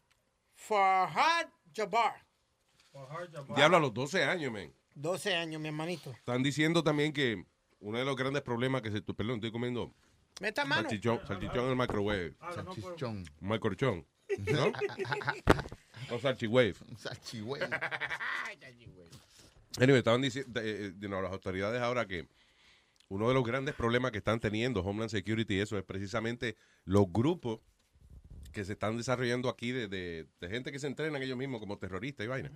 Farhad Jabbar. Diablo, a los 12 años, men. 12 años, mi hermanito. Están diciendo también que uno de los grandes problemas que se... tu- Perdón, estoy comiendo Meta mano. salchichón, salchichón en el microwave. Salchichón. Un microchón. ¿No? o salchiwave. Salchiwave. Anyway, estaban diciendo eh, you know, las autoridades ahora que uno de los grandes problemas que están teniendo Homeland Security y eso es precisamente los grupos que se están desarrollando aquí de, de- de gente que se entrenan ellos mismos como terroristas y vaina.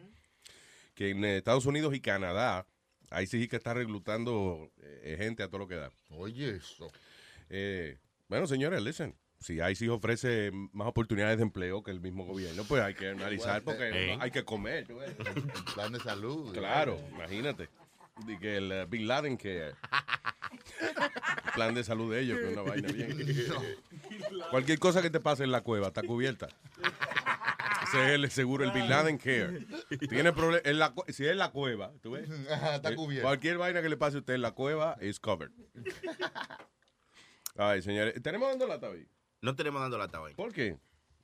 Que en eh, Estados Unidos y Canadá, ahí sí que está reclutando eh, gente a todo lo que da. Oye, eso. Eh, bueno, señores, listen. Si ICE ofrece más oportunidades de empleo que el mismo gobierno, pues hay que analizar porque hay que comer. Plan de salud. Claro, imagínate. Y que el eh, Bin Laden que plan de salud de ellos, que es una vaina bien. Cualquier cosa que te pase en la cueva está cubierta. Ese es el seguro, el Bin Laden Care. Tiene problemas. en la cu- Si es en la cueva, ¿tú ves? Está Eh, cubierto. Cualquier vaina que le pase a usted en la cueva is covered. Ay, señores. ¿Tenemos dando lata hoy? No tenemos dando lata hoy. ¿Por qué?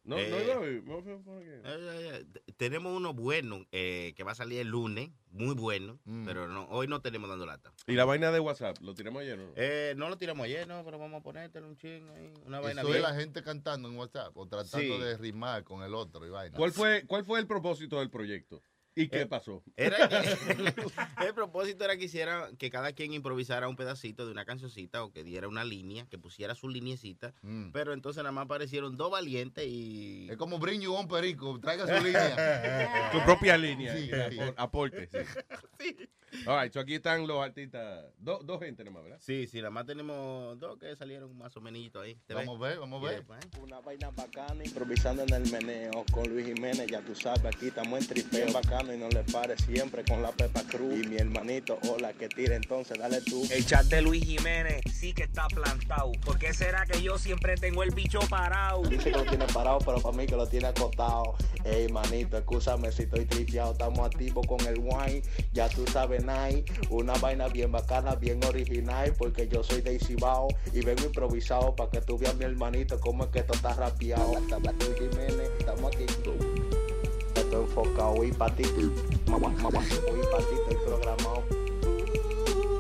No, Eh, no. No. Eh, eh, eh, tenemos uno bueno eh, que va a salir el lunes, muy bueno, pero no, hoy no tenemos dando lata. ¿Y la vaina de WhatsApp? ¿Lo tiramos ayer o no? Eh, no lo tiramos ayer, no, pero vamos a ponértelo un ching ahí, una vaina Eso es bien. la gente cantando en WhatsApp o tratando Sí. de rimar con el otro y vaina. ¿Cuál fue, ¿Cuál fue el propósito del proyecto? ¿Y qué Eh, pasó? Era que- el propósito era que hiciera que cada quien improvisara un pedacito de una cancioncita o que diera una línea, que pusiera su liniecita, Mm. pero entonces nada más aparecieron dos valientes y... Es como bring you on perico, traiga su línea. Tu propia línea. Sí, eh, sí. apor- Aporte. Sí. All right, so aquí están los artistas. do- dos gente nomás, ¿verdad? Sí, sí, nada más tenemos dos que salieron más o menos ahí. ¿Te Vamos a ver, vamos a ver. Una vaina bacana, improvisando en el meneo con Luis Jiménez, ya tú sabes, aquí estamos en tripeo bacano y no le pares siempre con la Pepa Cruz. Y mi hermanito, hola, que tire entonces, dale tú. El chat de Luis Jiménez sí que está plantado. ¿Por qué será que yo siempre tengo el bicho parado? Dice que lo tiene parado, pero para mí que lo tiene acostado. Ey, manito, escúchame si estoy tripeado. Estamos activos con el wine, ya tú sabes, night. Una vaina bien bacana, bien original, porque yo soy de Isibao y vengo improvisado para que tú veas, mi hermanito, cómo es que esto está rapeado. Luis Jiménez, estamos aquí. Estoy enfocado y para ti, mamá, mamá, y para ti estoy programado.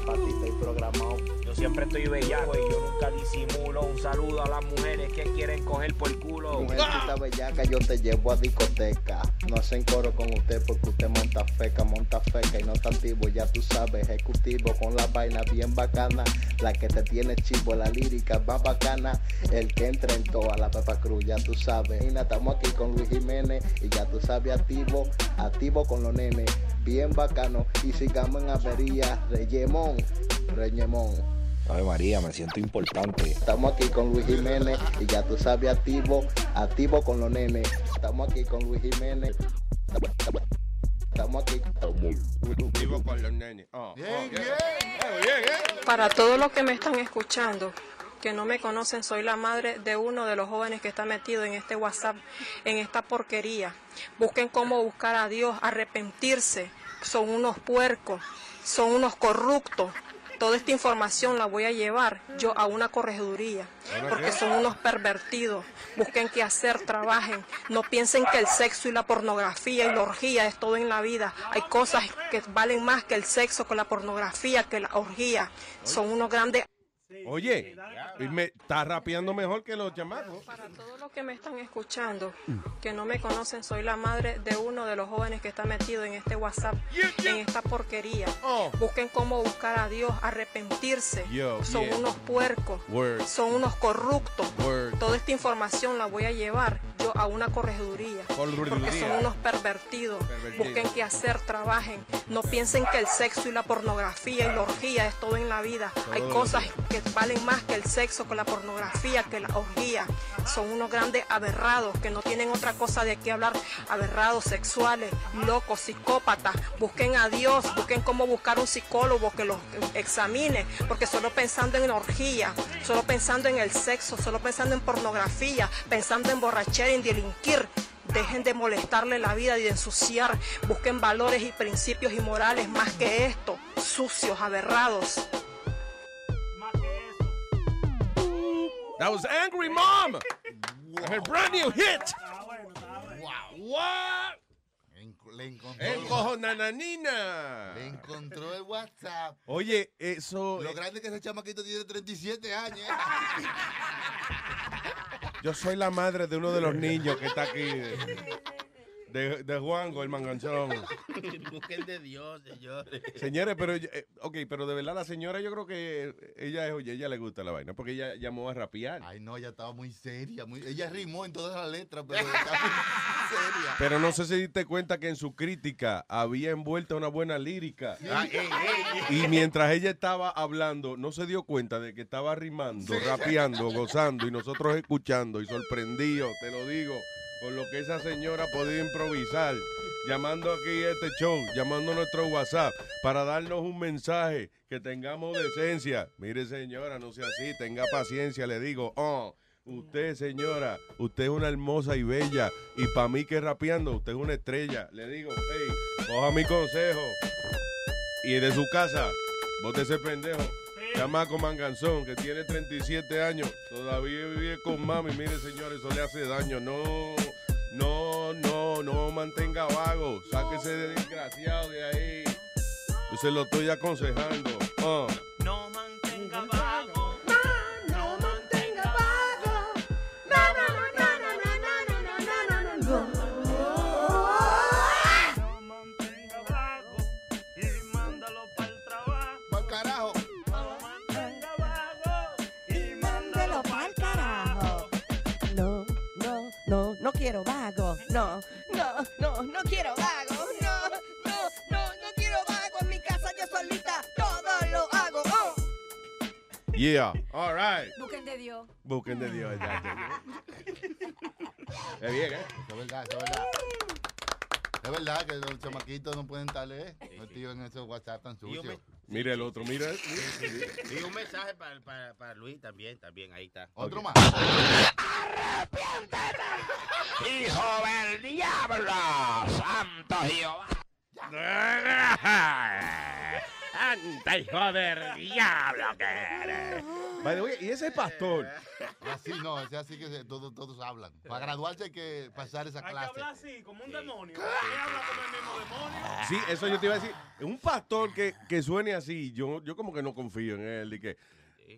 Para ti estoy programado. Siempre estoy bellaco y yo nunca disimulo. Un saludo a las mujeres que quieren coger por culo. Mujercita bellaca, yo te llevo a discoteca. No hacen coro con usted porque usted monta feca, monta feca y no está activo, ya tú sabes, ejecutivo con la vaina bien bacana, la que te tiene chivo, la lírica más bacana, el que entra en toda la Pepa Cruz, ya tú sabes. Y estamos aquí con Luis Jiménez y ya tú sabes, activo, activo con los nenes, bien bacano. Y sigamos en avería, Reyemón, Reyemón. Ay María, me siento importante. Estamos aquí con Luis Jiménez y ya tú sabes, activo, activo con los nenes. Estamos aquí con Luis Jiménez. Estamos aquí. Activo con los nenes. Oh, oh, bien, ¿eh? Para todos los que me están escuchando, que no me conocen, soy la madre de uno de los jóvenes que está metido en este WhatsApp, en esta porquería. Busquen cómo buscar a Dios, arrepentirse. Son unos puercos, son unos corruptos. Toda esta información la voy a llevar yo a una corregiduría, porque son unos pervertidos. Busquen qué hacer, trabajen. No piensen que el sexo y la pornografía y la orgía es todo en la vida. Hay cosas que valen más que el sexo, que la pornografía, que la orgía. Son unos grandes Oye, me está rapeando mejor que los chamacos. Para todos los que me están escuchando, que no me conocen, soy la madre de uno de los jóvenes que está metido en este WhatsApp, en esta porquería. Busquen cómo buscar a Dios, arrepentirse. Yo, son yeah. unos puercos, Word. son unos corruptos. Word. Toda esta información la voy a llevar yo a una corregiduría, porque son unos pervertidos. Pervertidos. Busquen qué hacer, trabajen. No piensen que el sexo y la pornografía y la orgía es todo en la vida. Hay cosas que valen más que el sexo, que la pornografía, que la orgía. Son unos grandes aberrados que no tienen otra cosa de qué hablar. Aberrados sexuales, locos, psicópatas. Busquen a Dios, busquen cómo buscar un psicólogo que los examine, porque solo pensando en orgía, solo pensando en el sexo, solo pensando en pornografía, pensando en borrachera, en delinquir. Dejen de molestarle la vida y de ensuciar. Busquen valores y principios y morales más que esto. Sucios, aberrados. That was Angry Mom. Her brand new hit. What? Le encontró, El cojo nananina. le encontró el WhatsApp. Oye, eso. Lo eh, grande es que ese chamaquito tiene 37 años. ¿eh? Yo soy la madre de uno de los niños que está aquí. De, de, Juango, el manganzón. Busquen de Dios, señores. Señores, pero, eh, ok, pero de verdad la señora yo creo que ella es, oye, ella le gusta la vaina, porque ella llamó a rapear. Ay, no, ella estaba muy seria. Muy... Ella rimó en todas las letras, pero estaba muy seria. Pero no sé si diste cuenta que en su crítica había envuelta una buena lírica. Ah, ey, ey. Y mientras ella estaba hablando, no se dio cuenta de que estaba rimando, rapeando, gozando y nosotros escuchando y sorprendidos, te lo digo, con lo que esa señora podía improvisar, llamando aquí a este show, llamando a nuestro WhatsApp para darnos un mensaje, que tengamos decencia. Mire señora, no sea así, tenga paciencia, le digo, oh. Usted, señora, usted es una hermosa y bella. Y para mí que rapeando, usted es una estrella. Le digo, hey, coja mi consejo. Y de su casa, bote ese pendejo. Chamaco manganzón que tiene 37 años, todavía vive con mami. Mire, señores, eso le hace daño. No, no, no, no mantenga vago. Sáquese de desgraciado de ahí. Yo se lo estoy aconsejando. Ah. No mantenga No, no, no, no quiero vago. No, no, no, no quiero vago. En mi casa yo solita todo lo hago. Oh. Yeah, all right. Busquen de Dios. Busquen de Dios. ya, ya, ya. Es bien, ¿eh? Es verdad, es verdad. Es verdad que los chamaquitos no pueden estar eh, metidos en esos WhatsApp tan sucios. Mira el otro, mira. Y un mensaje para, para, para Luis también, también, ahí está. Otro más. ¡Hijo del diablo! ¡Santo Jehová! ¡Anda, hijo del diablo que eres! By the way, y ese pastor. Así no, es así que se- todos, todos hablan. Para graduarse hay que pasar esa Hay que clase. hablar así, como un demonio. ¿Quién habla como el mismo demonio? Sí, eso yo te iba a decir. Un pastor que, que suene así, yo, yo como que no confío en él. Y que,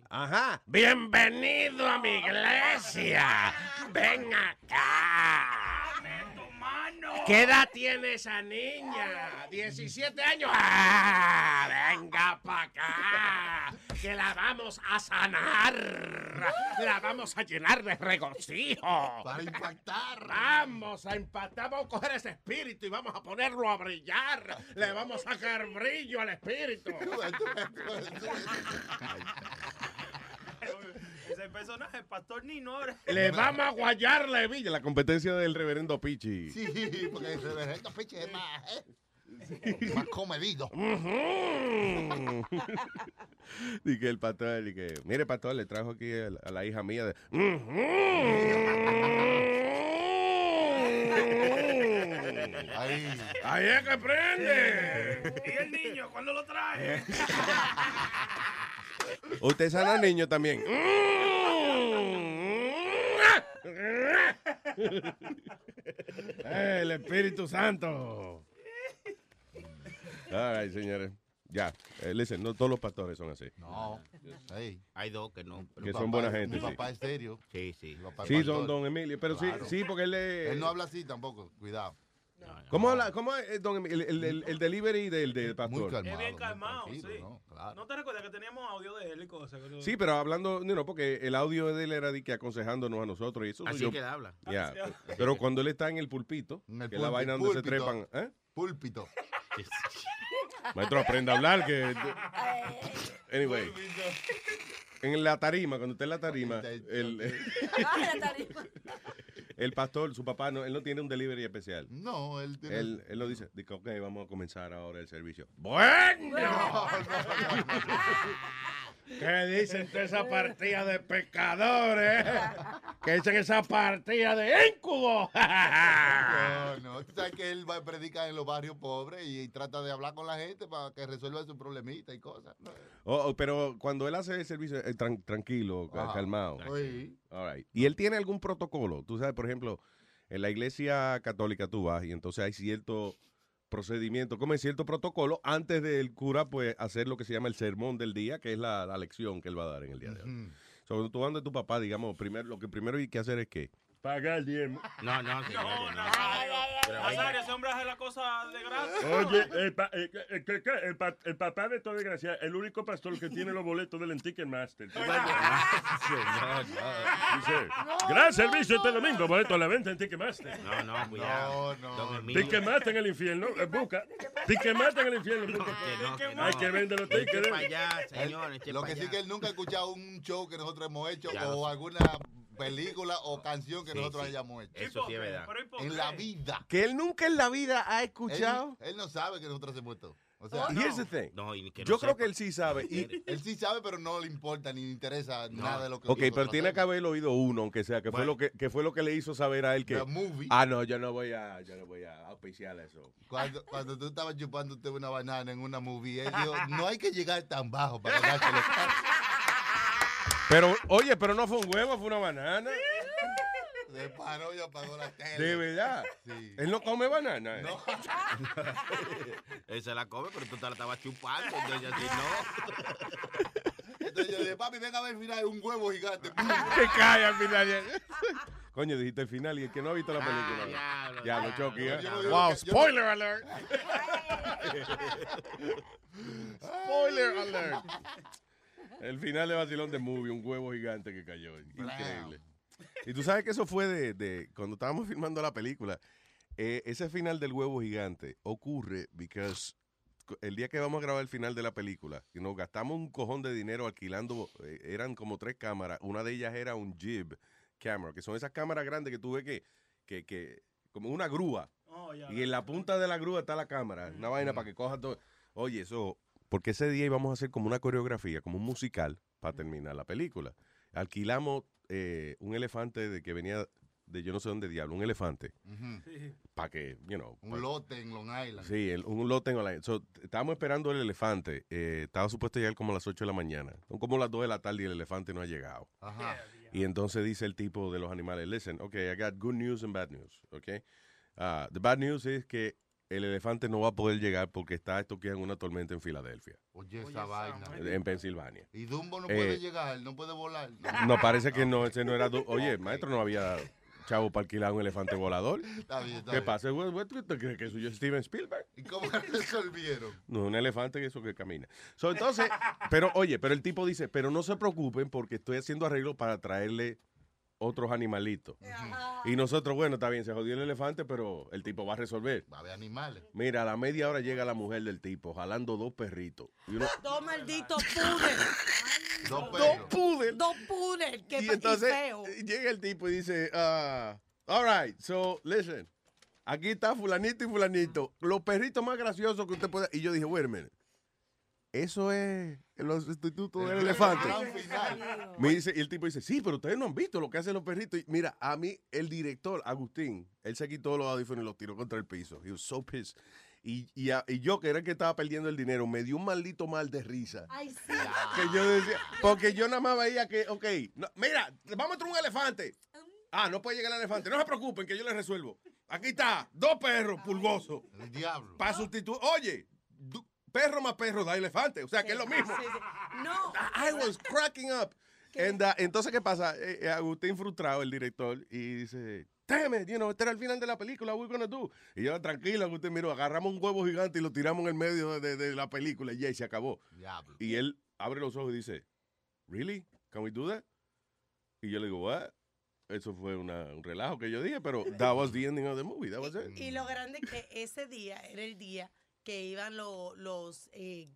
ajá, ¡Bienvenido a mi iglesia! ¡Ven acá! ¡Tu mano! ¿Qué edad tiene esa niña? 17 años. ¡Ah! Venga para acá. Que la vamos a sanar. La vamos a llenar de regocijo. Para impactar. Vamos a impactar. Vamos a coger ese espíritu y vamos a ponerlo a brillar. Le vamos a sacar brillo al espíritu. Ese personaje, el pastor Nino ahora. Le vamos a guayar la hebilla. La competencia del reverendo Pichi. Sí, porque el reverendo Pichi es más, ¿eh? más comedido. Y que el pastor, y que, mire pastor, le trajo aquí a la, a la hija mía de... Ahí. Ahí es que prende. ¿Y el niño cuándo lo trae? Usted sana al niño también. El Espíritu Santo. Ay, señores. Ya, eh, listen, no todos los pastores son así. No. Hay dos que no. Que son buena gente, Mi sí. papá es serio. Sí, sí. Mi papá es Sí, pastor. don, don Emilio, pero Claro. sí, sí, porque él es... Él no habla así tampoco, cuidado. ¿Cómo habla? ¿Cómo es, eh, don? El, el- el- el delivery del, del pastor? Es bien calmado, sí. ¿no? ¿No te recuerdas que teníamos audio de él y cosas? Sí, pero hablando, no, no, porque el audio de él era de que aconsejándonos a nosotros y eso Así yo. que él habla. Pero cuando él está en el pulpito, En el que es la vaina donde se trepan, ¿eh? Púlpito. Maestro, aprenda a hablar que anyway, en la tarima, cuando está en la tarima, el, el pastor, su papá, no, él no tiene un delivery especial. No, él tiene... Él, él lo dice, dice, ok, vamos a comenzar ahora el servicio. Bueno. ¿Qué dicen toda esa partida de pecadores? ¿Qué dicen esa partida de íncubos? No, no, tú sabes que él va a predicar en los barrios pobres y, trata de hablar con la gente para que resuelva su problemita y cosas. ¿no? Oh, oh, pero cuando él hace el servicio, eh, tran- tranquilo, Ajá. calmado. Sí. All right. ¿Y él tiene algún protocolo? Tú sabes, por ejemplo, en la iglesia católica tú vas y entonces hay cierto procedimiento, como es cierto protocolo, antes del cura, pues, hacer lo que se llama el sermón del día, que es la, la lección que él va a dar en el día de hoy. So, cuando tú vas de tu papá, digamos, primero, lo que primero hay que hacer es que Pagar el diezmo. No, no, señor. No, Nazario. Nazario, ese hombre hace la cosa de gratis. Oye, el, pa- eh, eh, que- que- el pa- el papá de toda desgracia, el único pastor que tiene los boletos del Ticketmaster. Dice, gran servicio este domingo, boleto a la venta en Ticketmaster. No, no, cuidado. No, Emilio. Ticketmaster en el infierno, eh, busca. Ticketmaster en el infierno, busca. Que no, Hay que vender los tickets. señor, lo que sí que él nunca ha escuchado un show que nosotros hemos hecho Ya o alguna película o canción que Sí, nosotros sí. hayamos hecho. Eso sí es verdad. Pero ¿y por En la vida. que él nunca en la vida ha escuchado. él no sabe que nosotros hacemos esto. O sea, Here's the thing. No, y que no Yo creo que él sí sabe. Y, él sí sabe, pero no le importa ni le interesa nada de lo que ok, pero tiene que hacemos. haber oído uno, aunque sea, que fue lo que, que fue lo que le hizo saber a él que. Movie. Ah, no, yo no voy a, yo no voy a auspiciar eso. Cuando, cuando tú estabas chupándote una banana en una movie, él dijo, no hay que llegar tan bajo para los Pero, oye, pero no fue un huevo, fue una banana. Se paró y apagó la tele. De verdad. Sí. Él no come banana. ¿eh? No. Él se la come, pero tú te la estabas chupando. Entonces, así no. Entonces yo le dije, papi, venga a ver el final, un huevo gigante. Que cae al final. Coño, dijiste el final y el que no ha visto la película. diablo, ya, lo diablo. choque. ¿eh? No Wow, que- spoiler alert. spoiler alert. El final de Vacilón de Movie, un huevo gigante que cayó. Increíble. Y tú sabes que eso fue de, de cuando estábamos filmando la película. eh, ese final del huevo gigante ocurre because el día que vamos a grabar el final de la película, y nos gastamos un cojón de dinero alquilando, eh, eran como tres cámaras. Una de ellas era un jib camera, que son esas cámaras grandes que tú ves que, que, que como una grúa. Oh, ya. Y en la punta de la grúa está la cámara, una vaina para que coja todo. Oye, eso, porque ese día íbamos a hacer como una coreografía, como un musical, para terminar la película. Alquilamos eh, un elefante de que venía de yo no sé dónde diablo, un elefante, para que, you know. Un lote en Long Island. Sí, el- un lote en online. So, t- estábamos esperando el elefante. eh, estaba supuesto llegar como a las 8 de la mañana. Son como las 2 de la tarde y el elefante no ha llegado. Ajá. Y entonces dice el tipo de los animales, listen, okay, I got good news and bad news, okay? Ah, the bad news es que el elefante no va a poder llegar porque está estoqueado en una tormenta en Filadelfia, Oye, esa vaina. en Pensilvania. Y Dumbo no Eh, puede llegar, no puede volar. No, parece que no, ese no era... Oye, maestro, no había... chavo para alquilar un elefante volador. Está bien, está ¿Qué bien. pasa? ¿Tú crees que eso es Steven Spielberg? ¿Y cómo resolvieron? No, un elefante que eso que camina. So, entonces, pero oye, pero el tipo dice, pero no se preocupen porque estoy haciendo arreglo para traerle otros animalitos. Y nosotros, bueno, está bien, se jodió el elefante, pero el tipo va a resolver. Va a haber animales. Mira, a la media hora llega la mujer del tipo, jalando dos perritos. Y uno- Dos malditos pudel. Dos Dos pudel. Dos pudel. Que y entonces feo. llega el tipo y dice, ah, all right, so listen, aquí está fulanito y fulanito, los perritos más graciosos que usted pueda. Y yo dije, wait a minute, eso es los institutos del El elefante. Me dice, y el tipo dice, sí, pero ustedes no han visto lo que hacen los perritos. Y mira, a mí, el director, Agustín, él se quitó los audífonos y los tiró contra el piso. He was so pissed. Y, y, a- y yo, que era el que estaba perdiendo el dinero, me dio un maldito mal de risa. Ay, sí. Que yo decía, porque yo nada más veía que, ok, no, mira, vamos a traer un elefante. Ah, no puede llegar el elefante. No se preocupen, que yo le resuelvo. Aquí está, dos perros pulgosos. El diablo. Para sustituir. Oye, perro más perro da elefante. O sea, que es lo mismo. Sí, sí. No. I was cracking up. And, uh, entonces, ¿qué pasa? Eh, eh, Agustín frustrado, el director, y dice, damn it, you know, este era el final de la película, what we gonna do? Y yo, tranquilo, Agustín, mira, agarramos un huevo gigante y lo tiramos en el medio de, de la película y ya, y se acabó. Diablo. Y él abre los ojos y dice, really? Can we do that? Y yo le digo, what? Eso fue una- un relajo que yo dije, pero that was the ending of the movie, that was it. Y lo grande es que ese día era el día que iban lo- los eh,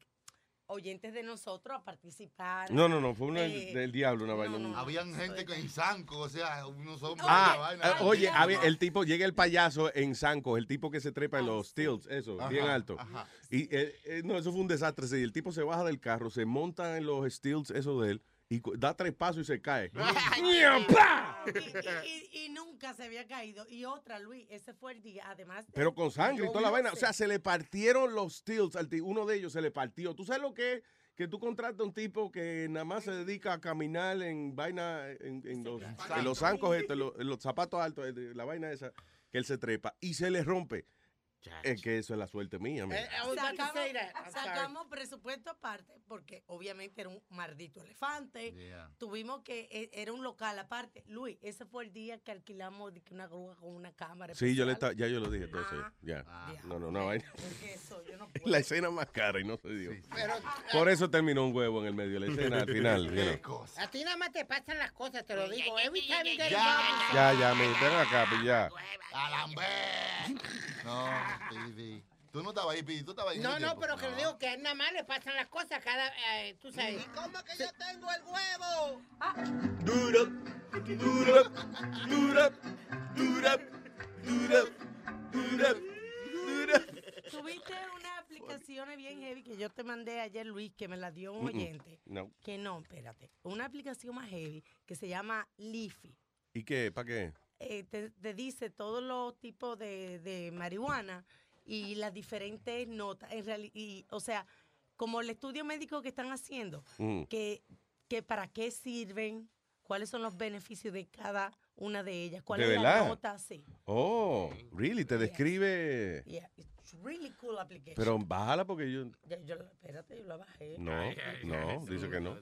oyentes de nosotros a participar. No, no, no, fue una Eh, del diablo, una vaina. un- Habían gente que en Sanco, o sea, unos hombres. Ah, una vaina. eh, oye, había- el tipo, llega el payaso en Sanco, el tipo que se trepa en los stilts, eso, Ajá, bien alto. ajá. Y eh, eh, no, eso fue un desastre. sí, El tipo se baja del carro, se monta en los stilts, eso de él, y da tres pasos y se cae. Y, y- y nunca se había caído. Y otra, Luis, ese fue el día, además. de- Pero con sangre y toda la vaina. O sea, se le partieron los stilts, al ti- uno de ellos se le partió. ¿Tú sabes lo que es? Que tú contratas a un tipo que nada más se dedica a caminar en vaina, en, en los, en los zancos, estos, en los, zapatos altos, de la vaina esa, que él se trepa y se le rompe. Es que eso es la suerte mía, mira. Eh, Sacamos, sacamos presupuesto aparte porque obviamente era un maldito elefante. Yeah. Tuvimos que, eh, era un local aparte. Luis, ese fue el día que alquilamos una grúa con una cámara. Sí, yo le ya yo lo dije, entonces, Ah. ya. Ah. No, no, no, eso yo no La escena más cara y no se dio. Pero, Por eso terminó un huevo en el medio de la escena al final. you know. A ti nada más te pasan las cosas, te lo digo. Every time Ya. Ya, ya, me ven acá, pues ya. No, Pidi. Tú no estabas ahí, Pidi. Tú estabas ahí. No, no, pero que le digo que nada más le pasan las cosas cada, eh, tú sabes. ¿Cómo que yo tengo el huevo? Dura, dura, dura, dura, dura, dura, dura. Tuviste una aplicación bien heavy que yo te mandé ayer, Luis, que me la dio un oyente. No. Que no, espérate. Una aplicación más heavy que se llama Leafy. ¿Y qué? ¿Para qué? Eh, te, te dice todos los tipos de, de marihuana y las diferentes notas. En reali- y, o sea, como el estudio médico que están haciendo, Mm. que, que para qué sirven, cuáles son los beneficios de cada una de ellas, cuál ¿De es verdad? la nota, sí. Oh, really? Te describe. Yeah, it's really cool application. Pero bájala porque yo. Ya, yo, espérate, yo la bajé. No, no, dice que no.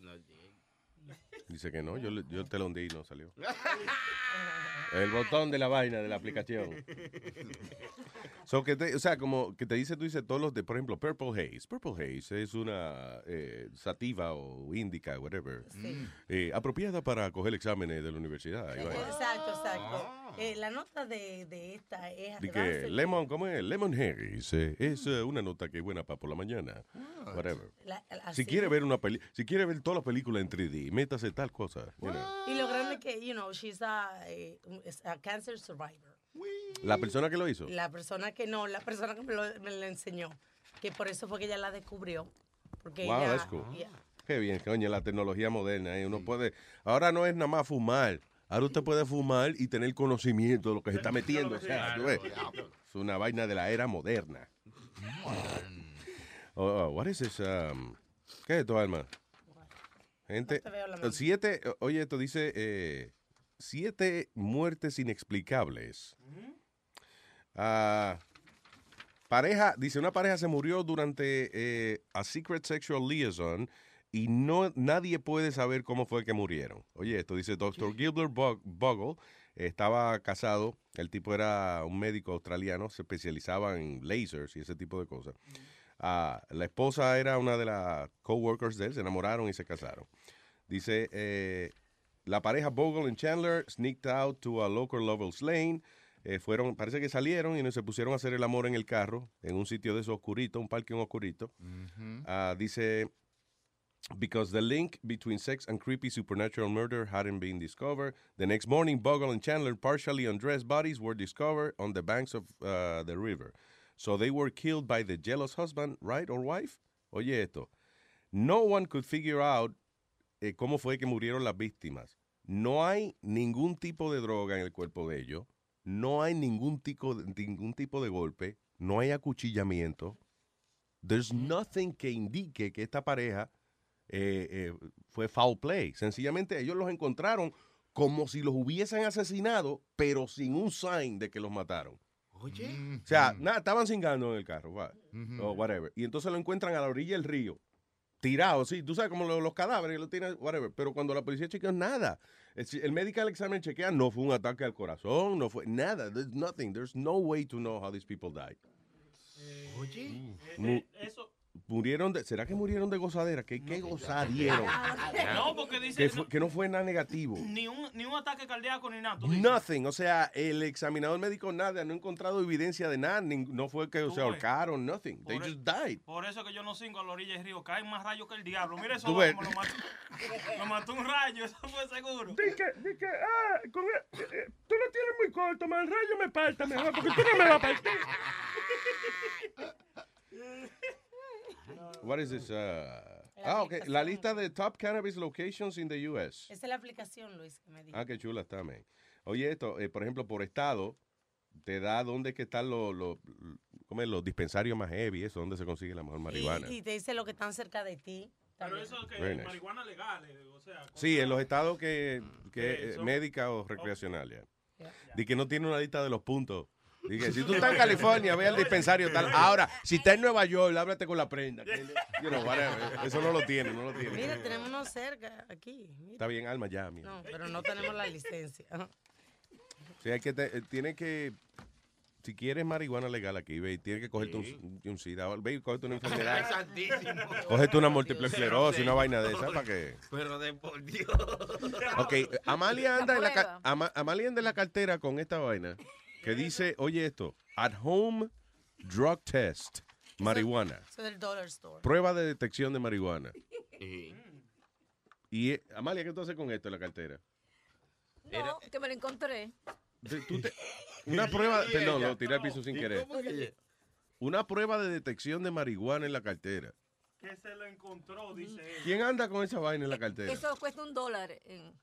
Dice que no, yo, le- yo te lo hundí y no salió. El botón de la vaina de la aplicación. So que te- o sea, como que te dice, tú dices todos los de, por ejemplo, Purple Haze. Purple Haze es una eh, sativa o índica, whatever, Sí. eh, apropiada para coger exámenes de la universidad. Exacto, exacto. Eh, la nota de, de esta es... De que Lemon, ¿cómo es? Lemon Haze eh, es eh, una nota que es buena para por la mañana. Whatever. la- la- Si quiere ver una peli, si quiere ver todas las películas en 3D, métase tal cosa. you know. Y lo grande que, you know, she's a, eh, a cancer survivor. La persona que lo hizo. La persona que no, la persona que me lo, me lo enseñó. Que por eso fue que ella la descubrió. Porque Wow, ella, that's cool. yeah. Qué bien, coño, la tecnología moderna. ¿eh? Uno puede. Ahora no es nada más fumar. Ahora usted puede fumar y tener conocimiento de lo que se está metiendo. O sea, tú ves, es una vaina de la era moderna. Oh, oh, what is this, um, ¿Qué es esto, Alma? Gente, No siete, oye, esto dice eh, siete muertes inexplicables. Ah, pareja, dice, una pareja se murió durante eh, a secret sexual liaison y no nadie puede saber cómo fue que murieron. Oye, esto dice Dr. Gilbert Bogle estaba casado, el tipo era un médico australiano, se especializaba en lasers y ese tipo de cosas. Ah, la esposa era una de las coworkers de él, se enamoraron y se casaron. Dice, eh, la pareja Bogle y Chandler sneaked out to a local Lovel's Lane. Eh, fueron, parece que salieron y se pusieron a hacer el amor en el carro, en un sitio de esos oscurito, un parque oscurito. Ah, dice, because the link between sex and creepy supernatural murder hadn't been discovered. The next morning, Bogle and Chandler partially undressed bodies were discovered on the banks of uh, the river. So they were killed by the jealous husband, right, or wife? Oye esto. No one could figure out eh, cómo fue que murieron las víctimas. No hay ningún tipo de droga en el cuerpo de ellos. No hay ningún tipo de, ningún tipo de golpe. No hay acuchillamiento. There's nothing que indique que esta pareja eh, eh, fue foul play. Sencillamente ellos los encontraron como si los hubiesen asesinado, pero sin un sign de que los mataron. Oye. O sea, nada, estaban cingando en el carro, va, o whatever. Y entonces lo encuentran a la orilla del río, tirado, sí, tú sabes como lo- los, cadáveres, lo tienen, whatever. Pero cuando la policía chequeó, nada. El, el medical examen chequea, no fue un ataque al corazón, no fue nada. There's nothing. There's no way to know how these people died. Oye. Mu- Murieron de, ¿será que murieron de gozadera? ¿Qué, qué gozadieron? No, porque dice Que, fue- que no fue nada negativo. ni, un, ni un ataque cardíaco ni nada. Nothing, o sea, el examinador médico nada, no ha encontrado evidencia de nada, nin- no fue que se ahorcaron, nothing. They Por just died. Por eso que yo no cinco a la orilla del río. Caen más rayos que el diablo. Mira eso, como lo mató, lo mató un rayo. Eso fue seguro. Di que, di que, ah, con el- eh, eh, tú lo tienes muy corto, más el rayo me parta mejor, porque tú no me vas a partir. What is this? uh, ah, ok, la lista de top cannabis locations in the U.S. Esa es la aplicación, Luis, que me dijo. Ah, qué chula está, man. Oye, esto, eh, por ejemplo, por estado, te da dónde que están los, los, ¿cómo es? los dispensarios más heavy, eso, donde se consigue la mejor marihuana. Y, y te dice lo que están cerca de ti. Pero eso es que nice. marihuana legal, eh, o sea. Sí, en los estados que, que Que eh, médica o recreacional, ya. De que no tiene una lista de los puntos. Dije, si tú estás en California, ve al dispensario tal. Ahora, si estás en Nueva York, háblate con la prenda. que- you know, whatever. Eso no lo tiene, no lo tiene. Mira, tenemos uno cerca aquí. mira. Está bien, Alma, ya, mira. No, pero no tenemos la licencia. Sí, hay que te- eh, tiene que, si quieres marihuana legal aquí, ve, tienes que cogerte un, un SIDA, ve, cogerte una Ay, enfermedad. santísimo. Cógete una múltiple esclerosis, una vaina de esa, ¿para qué? Pero de por Dios. Ok, Amalia anda, en la. Ama- Amalia anda en la cartera con esta vaina que dice, oye esto, at home drug test, marihuana, Eso del dollar store. prueba de detección de marihuana. Y Amalia, ¿qué tú haces con esto en la cartera? No, que me lo encontré. De- tú te- una prueba, perdón, lo tiré al piso sin querer. Una prueba de detección de marihuana en la cartera. Que se lo encontró, dice él. ¿Quién anda con esa vaina en la cartera? Eso cuesta un dólar. En,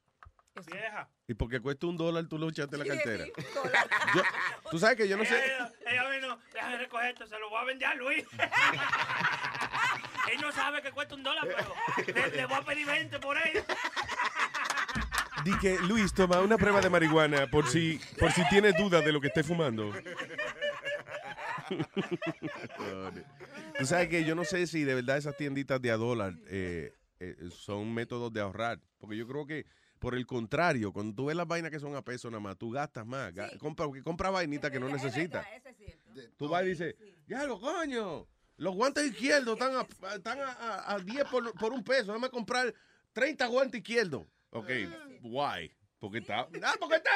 eso. Vieja. Y porque cuesta un dólar, tú lo echaste en la cartera. Yo- tú sabes que yo no sé. Ella, ella vino, déjame recoger esto, se lo voy a vender a Luis. Él no sabe que cuesta un dólar, pero le, le voy a pedir 20 por él. Di que Luis toma una prueba de marihuana por si por si tiene duda de lo que esté fumando. Tú sabes que yo no sé si de verdad esas tienditas de a dólar eh, eh, son métodos de ahorrar. Porque yo creo que, por el contrario, cuando tú ves las vainas que son a peso nada más, tú gastas más. Ga- Compra, porque compra vainitas que no necesitas. Tú vas y dices, ya lo coño, los guantes izquierdos están a, están a, a- a 10 por, por un peso. Déjame comprar 30 guantes izquierdos. Ok, why? Porque está, ah, porque está,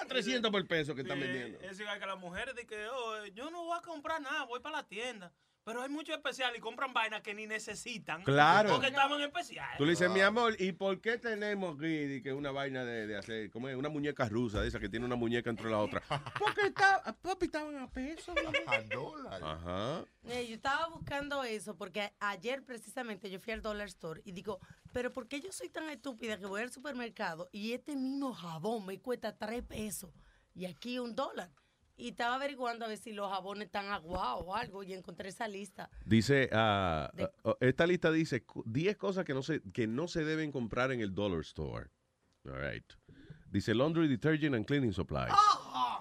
a 300 por peso que están Sí, vendiendo. Es igual que las mujeres de que oh, yo no voy a comprar nada, voy para la tienda. Pero hay muchos especiales y compran vainas que ni necesitan. Claro. Porque estaban especiales. Tú le dices, mi amor, ¿y por qué tenemos aquí que una vaina de, de hacer, como es? Una muñeca rusa, de esa que tiene una muñeca entre la otra? Porque está, papi, estaban a peso. A dólar. Ajá. Eh, yo estaba buscando eso porque ayer precisamente yo fui al Dollar Store y digo, pero ¿por qué yo soy tan estúpida que voy al supermercado y este mismo jabón me cuesta tres pesos y aquí un dólar? Y estaba averiguando a ver si los jabones están aguados o algo y encontré esa lista. Dice, oh, esta lista dice cu- 10 cosas que no, se, que no se deben comprar en el dollar store. All right. Dice laundry, detergent and cleaning supplies.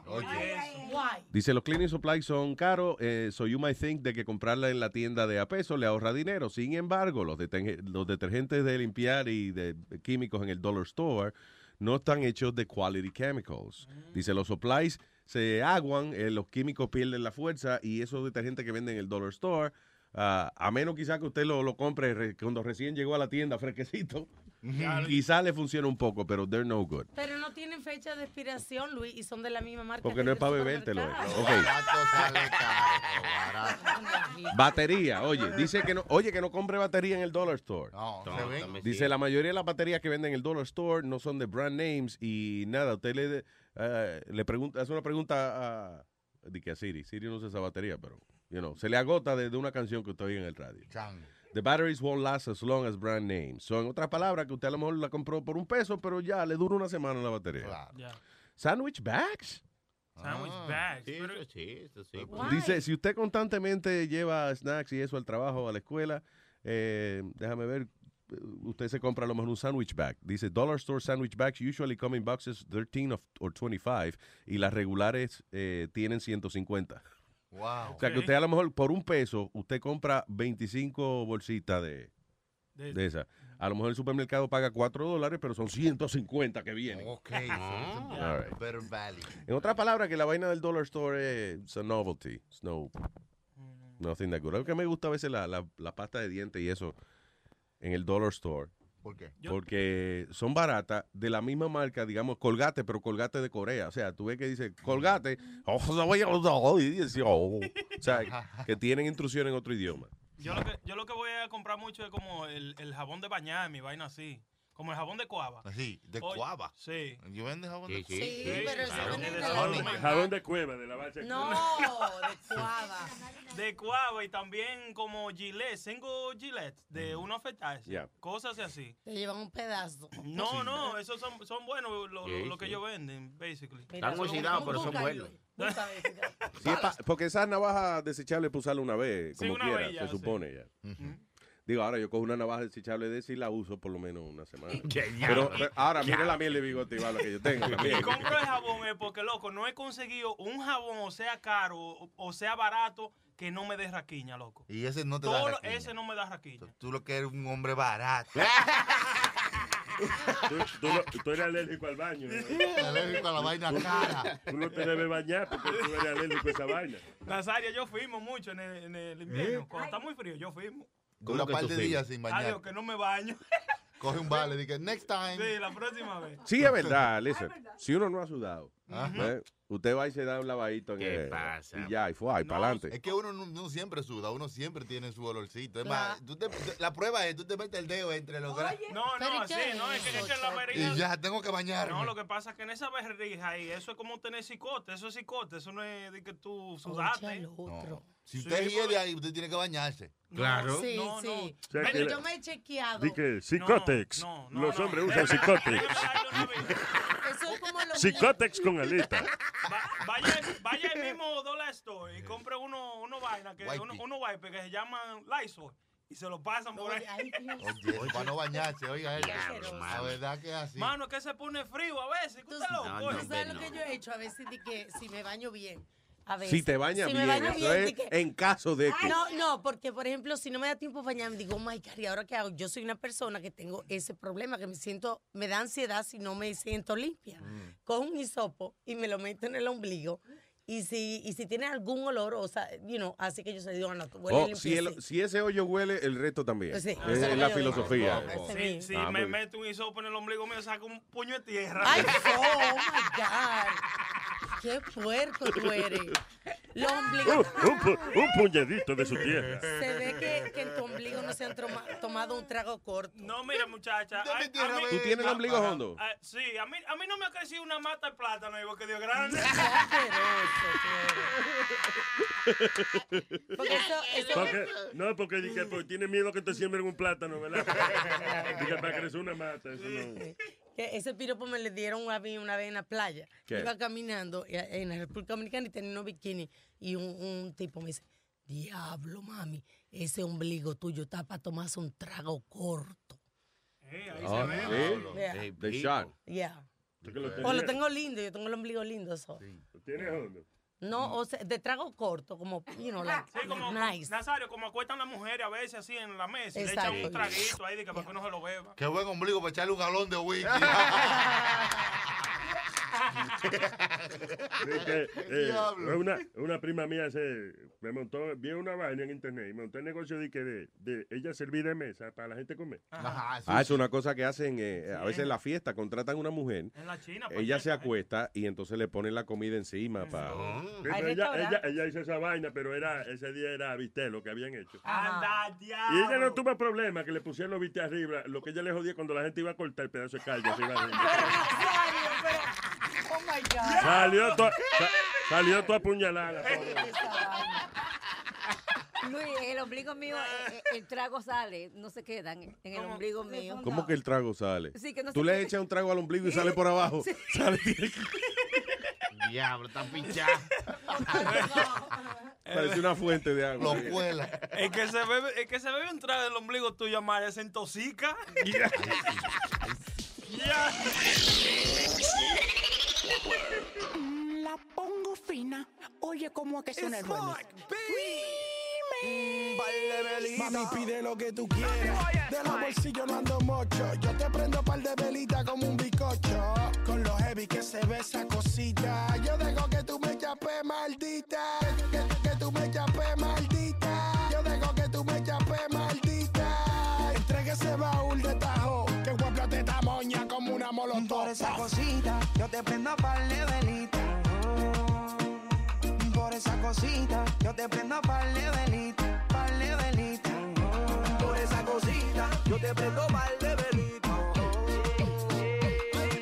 Why? Dice, los cleaning supplies son caros, eh, so you might think de que comprarla en la tienda de a peso le ahorra dinero. Sin embargo, los, deten- los detergentes de limpiar y de químicos en el dollar store no están hechos de quality chemicals. Dice, los supplies se aguan, eh, los químicos pierden la fuerza y esos detergentes que venden en el dollar store, ah, a menos quizás que usted lo, lo compre re- cuando recién llegó a la tienda fresquecito, quizás le funciona un poco, pero they're no good. Pero no tienen fecha de expiración, Luis, y son de la misma marca. Porque que no es para bebértelo. supermercado. Ok. Batería, oye, dice que no, oye, que no compre batería en el dollar store. No, se ven. Dice la mayoría de las baterías que venden en el dollar store no son de brand names y nada, usted le, eh, le pregunta, hace una pregunta a, de que a Siri, Siri no usa esa batería, pero you know, se le agota de, de una canción que usted oye en el radio. The batteries won't last as long as brand names. Son otras palabras que usted a lo mejor la compró por un peso, pero ya le dura una semana la batería. Sandwich bags. Sandwich Ah, bags. Sí, pero- eso sí, eso sí. Dice, si usted constantemente lleva snacks y eso al trabajo o a la escuela, eh, déjame ver, usted se compra a lo mejor un sandwich bag. Dice, dollar store sandwich bags usually come in boxes 13 of, or 25 y las regulares eh, tienen 150. Wow. O sea que usted a lo mejor por un peso, usted compra 25 bolsitas de, De- de esas. A lo mejor el supermercado paga 4 dólares, pero son 150 que vienen. Ok. All right. Better value. En otras palabras, que la vaina del dollar store es a novelty. It's no, nothing that good. Lo que me gusta a veces la, la, la pasta de dientes y eso en el dollar store. ¿Por qué? Porque son baratas de la misma marca, digamos, Colgate, pero Colgate de Corea. O sea, tú ves que dice Colgate, oh, no voy a- oh, y dice, oh. o sea, que tienen instrucción en otro idioma. Yo lo, que, yo lo que voy a comprar mucho es como el, el jabón de bañar, mi vaina así. Como el jabón de cuava. Así, de Oye, cuava. Sí. ¿Yo vende jabón de Sí, cuava? sí, Sí, pero eso claro. venden De de la jabón de- Jabón de cueva, de la base. No, de cuava. De cuava y también como Gillette, cinco Gillette de uno afeitarse. Yeah. Cosas así. Te llevan un pedazo. No, no, esos son, son buenos lo, lo- Sí, lo que sí. ellos venden, basically. Están oxidados, pero son buenos. Sí, porque esas navajas desechables para usarla una vez, Sí, como una quiera, se sí. supone ya. Digo, ahora yo cojo una navaja desechable de esa y la uso por lo menos una semana. Pero, pero ahora, Qué mire la miel de bigote y bala que yo tengo Y compro el jabón es porque, loco, no he conseguido un jabón, o sea caro, o, o sea barato, que no me dé raquiña, loco. Y ese no te Todo da lo- raquiña. ese no me da raquiña. Tú lo que eres un hombre barato. Tú, tú no- tú eres alérgico al baño. ¿no? Alérgico a la vaina Tú- cara. Tú no te debes bañar porque tú eres alérgico a esa vaina. Nazaria, yo fuimos mucho en el, en el invierno. Cuando está muy frío, yo fuimos. Dura un par de días sin bañar. Adiós, que no me baño. Coge un vale y dice, next time. Sí, la próxima vez. Sí, es verdad, listen. Si uno no ha sudado. ¿eh? usted va y se da un lavadito en ¿Qué el- pasa? y ya, y fue, y para adelante. Es que uno no, no siempre suda, uno siempre tiene su olorcito. Es más, tú te- la prueba es, tú te metes el dedo entre los brazos. No, ¿Pero no, qué no, es que, es que la verija- Y ya, tengo que bañarme. No, lo que pasa es que en esa berrija ahí, eso es como tener cicote, eso es cicote, eso no es de que tú sudaste. Oye, otro. Si Sí, usted de ahí, usted tiene que bañarse. Claro. Sí, No, sí. no. O sea, Pero que yo me he chequeado. Di que Psicotex. No, no, Los no. hombres usan Psicotex. Eso es como los Psicotex con alita. Va- vaya, vaya al mismo Dollar Store y compre uno, uno vaina, que, uno, uno wipe que se llaman Lysol y se lo pasan por ahí. Oye, para no bañarse, oiga eso. La mano. verdad que es así. Mano, que se pone frío a veces, Tú, ¿tú sabes no. lo que yo he hecho? A veces de que si me baño bien. A veces. Si te bañas Si bien, me baño eso bien, es que- en caso de que... No, no, porque por ejemplo, si no me da tiempo bañarme, digo, oh my God, ¿y ahora qué hago? Yo soy una persona que tengo ese problema, que me siento, me da ansiedad si no me siento limpia. Mm. Cojo un hisopo y me lo meto en el ombligo. Y si, y si tiene algún olor, o sea, you know, así que yo se digo, no, tú huele Oh, si, el- si ese hoyo huele, el resto también. Sí, es es la digo. filosofía. Oh, eh. sí. Si, Ah, me meto un hisopo en el ombligo mío, saco un puño de tierra. Ay, oh, oh my God. Qué puerco tú eres. Los ombligos. Un, un pu- un puñadito de su tierra. Se ve que, que en tu ombligo no se han tomado un trago corto. No, mira, muchacha. A- a mí- ¿Tú tienes el ombligo hondo? Ah, sí, a mí, a mí no me ha crecido una mata de plátano, digo que Dios grande. Porque eso, eso Porque, no, porque dije, pues, tiene miedo que te siembren un plátano, ¿verdad? Dije, para crecer una mata, eso no. Que ese piropo me le dieron a mí una vez en la playa. ¿Qué? Iba caminando eh, en la República Dominicana y tenía unos bikini. Y un, un tipo me dice, diablo, mami, ese ombligo tuyo está para tomarse un trago corto. Eh, ahí Ah, se ve. sí. Vea. Hey, The people. shot. Yeah. O lo tengo lindo, yo tengo el ombligo lindo. Eso. lo tienes hondo. No, o sea, de trago corto, como, you know, like, Sí, como, nice. Nazario, como acuestan las mujeres a veces así en la mesa y le echan un traguito ahí de que para que uno se lo beba. Qué buen ombligo para echarle un galón de whisky. Eh, una, una prima mía se me montó, vi una vaina en internet y montó el negocio de que de, de ella servir de mesa para la gente comer. Ah, es una cosa que hacen eh, a veces en la fiesta, contratan una mujer, En la China, pues, ella se acuesta y entonces le ponen la comida encima para... Ella, ella, ella hizo esa vaina, pero era ese día era viste lo que habían hecho. Anda, Y ella no tuvo problema que le pusieron los viste arriba. Lo que ella le jodía cuando la gente iba a cortar el pedazo de callo. se iba arriba. My God. Salió toda, sa- salió toda apuñalada. Luis, en el ombligo mío, eh, eh, el trago sale, no se quedan en el ombligo mío. ¿Cómo que el trago sale? Sí, que no Tú se le echas un trago al ombligo y sale por abajo. Sí. Sale- Diablo, está pinchado. parece una fuente de agua. Lo cuela. El que se bebe, el que se bebe un trago del ombligo tuyo, María, se intoxica. Ya. La pongo fina. Oye, ¿cómo es que suena el remix? Mami, pide lo que tú quieras. De los bolsillos no ando mocho. Yo te prendo par de velita como un bicocho. Con lo heavy que se ve esa cosita. Yo dejo que tú me chapes, maldita. Que, que- que tú me chapes, maldita. Yo dejo que tú me chapes, maldita. Entregue ese baúl de tajo. Que guapla te tamoña como una molotov. Por esa cosita, yo te prendo par de velita. Por esa cosita, yo te prendo par de velita, par de velita. Por esa cosita, yo te prendo par de velita.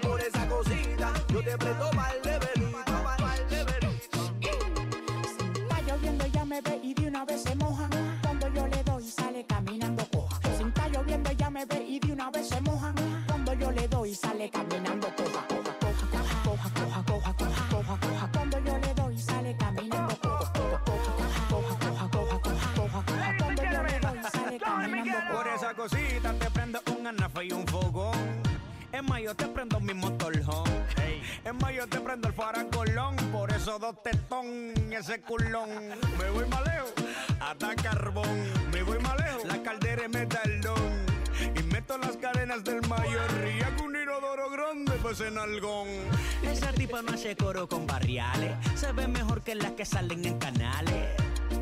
Por esa cosita, yo te prendo par de velita, par de. Está lloviendo, ella me ve y de una vez se moja. Cuando yo le doy, sale caminando coja. Si está lloviendo, ella me ve y de una vez se moja. Cuando yo le doy, sale caminando coja, Es más, yo te prendo mi motorhome. Es más, yo te prendo el faracolón. Por eso dos tetón, ese culón. Me voy más lejos, hasta carbón. Me voy más lejos, la caldera es metalón. Y meto las cadenas del mayor. Y hago un inodoro grande, pues en algón. Esa tipa no hace coro con barriales. Se ve mejor que las que salen en canales.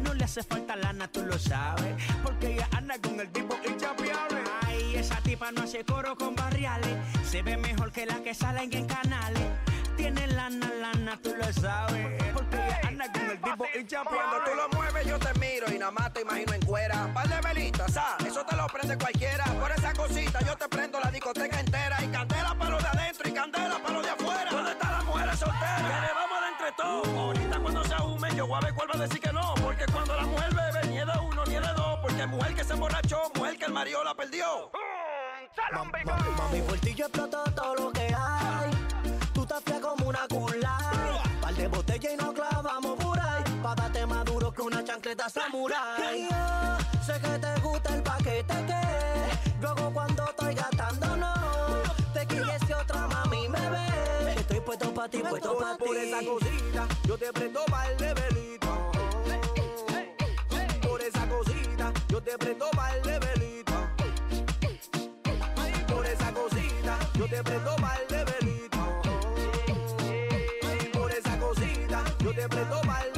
No le hace falta lana, tú lo sabes. Porque ella anda con el tipo inchapeable. Esa tipa no hace coro con barriales. Se ve mejor que las que salen en canales. Tiene lana, lana, tú lo sabes. Porque ella anda con el tipo inchapeable. Cuando tú lo mueves yo te miro y nada más te imagino en cuera. Par de velitas, ah, eso te lo prende cualquiera. Por esa cosita yo te prendo la discoteca entera. Y candela para lo de adentro y candela para lo de afuera. ¿Dónde están las mujeres solteras? Que le vamos de entre todos. Ahorita cuando se ahume yo voy a ver cuál va a decir que no. Porque cuando la mujer mujer que se emborrachó, mujer que el marido la perdió. Mami, por ti yo exploto todo lo que hay. Tú estás fría como una cula. Par de botella y nos clavamos por ahí. Pa' darte más duro que una chancleta samurai. Y yo sé que te gusta el paquete que luego cuando estoy gastando no. Te quieres que otra mami me ve. Estoy puesto pa' ti, puesto pa' ti. Por esa cosita, yo te prendo par de velita. Te prendo par de velita. Por esa cosita, yo te prendo par de velita. Por esa cosita, yo te prendo par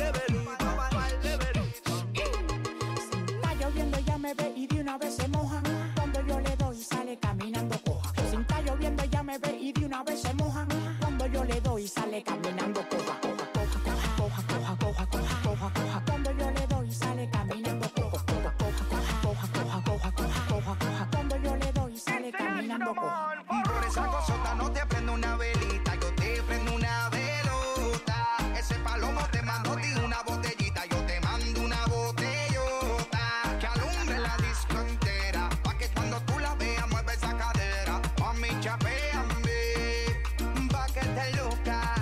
coja. Por esa cosota no te prendo una velita, yo te prendo una velota. Ese palomo te mando ti una botellita, yo te mando una botellota. Que alumbre la disco entera, pa' que cuando tú la veas mueve esa cadera. Mami, chapeame, pa' que te luzca.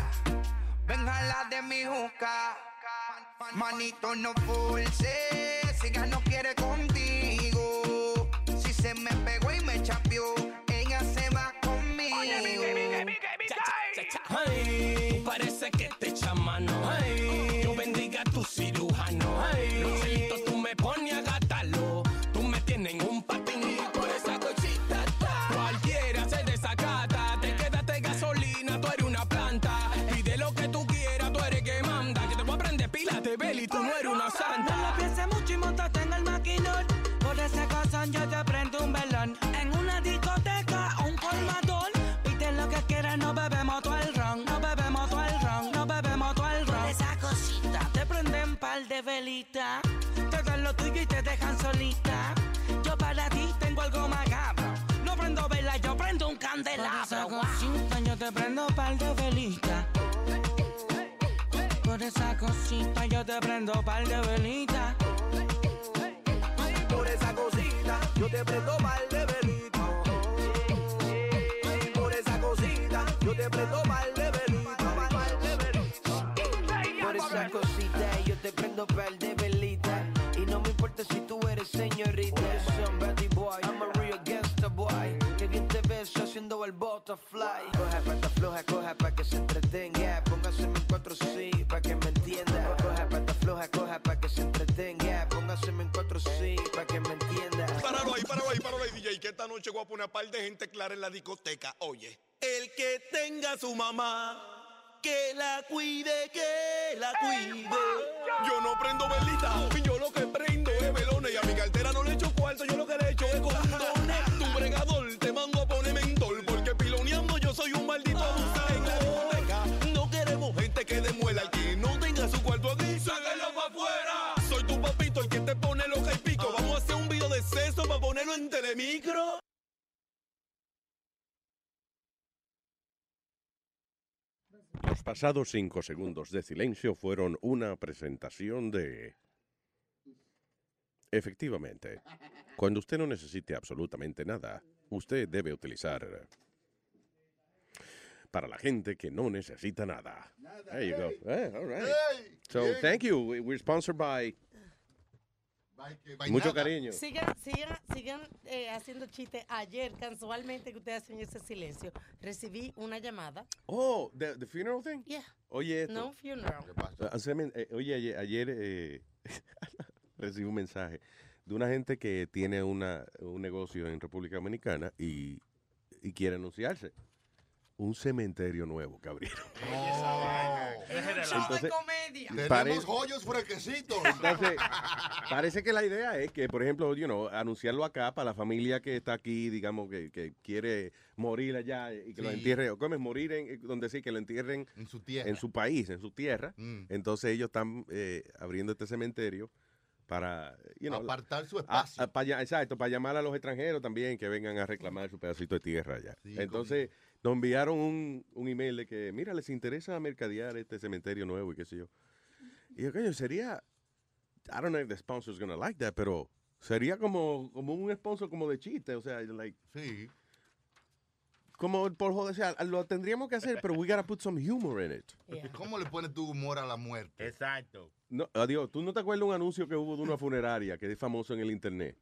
Venga la de mi juca. Manito no force, velita. Te dan lo tuyo y te dejan solita. Yo para ti tengo algo macabro. No prendo vela, yo prendo un candelabro. Por esa cosita yo te prendo par de velita. Por esa cosita yo te prendo par de velita. Por esa cosita, yo te prendo mal de velita. Por esa cosita, yo te prendo el butterfly Coja pata floja, coja pa' que se entretenga Póngase en cuatro sí, pa' que me entienda Coja pata floja, coja pa' que se entretenga Póngase en cuatro sí, pa' que me entienda Páralo ahí, páralo ahí, páralo ahí, DJ, que esta noche voy a poner a par de gente clara en la discoteca. Oye, el que tenga su mamá, que la cuide, que la cuide. Yo no prendo velita, yo lo que prendo es velones y a mi cartera no le echo cuarto, yo lo que le echo es condones. Tu bregador te mando en telemicro. Los pasados cinco segundos de silencio fueron una presentación de... Efectivamente, cuando usted no necesite absolutamente nada, usted debe utilizar... Para la gente que no necesita nada. There you go. Eh, all right. So, thank you. We- We're sponsored by... Mucho cariño. Sigan, sigan, sigan eh, haciendo chistes. Ayer, casualmente, que ustedes hacen ese silencio, recibí una llamada. Oh, the, the funeral thing? Yeah. Oye, esto. No funeral. Ah, haceme- eh, oye, ayer, ayer, eh, recibí un mensaje de una gente que tiene una, un negocio en República Dominicana y, y quiere anunciarse. Un cementerio nuevo que abrieron. Entonces, Tenemos parece- joyos fresquecitos. Entonces, parece que la idea es que, por ejemplo, you know, anunciarlo acá para la familia que está aquí, digamos, que, que quiere morir allá y que lo Sí. entierre, o como es morir en eh, donde sí, que lo entierren en su tierra. en su país, en su tierra. Mm. Entonces ellos están eh, abriendo este cementerio para, you know, Apartar su a- espacio. a- para ll- exacto, para llamar a los extranjeros también que vengan a reclamar su pedacito de tierra allá. Sí, Entonces nos enviaron un, un email de que, mira, les interesa mercadear este cementerio nuevo y qué sé yo. Y yo, coño, sería, I don't know if the sponsor's gonna like that, pero sería como, como un sponsor como de chiste, o sea, like, sí. como por joder, o sea, lo tendríamos que hacer, pero we gotta put some humor in it. ¿Cómo le pones tu humor a la muerte? Exacto. No, adiós, ¿tú no te acuerdas un anuncio que hubo de una funeraria que es famoso en el internet?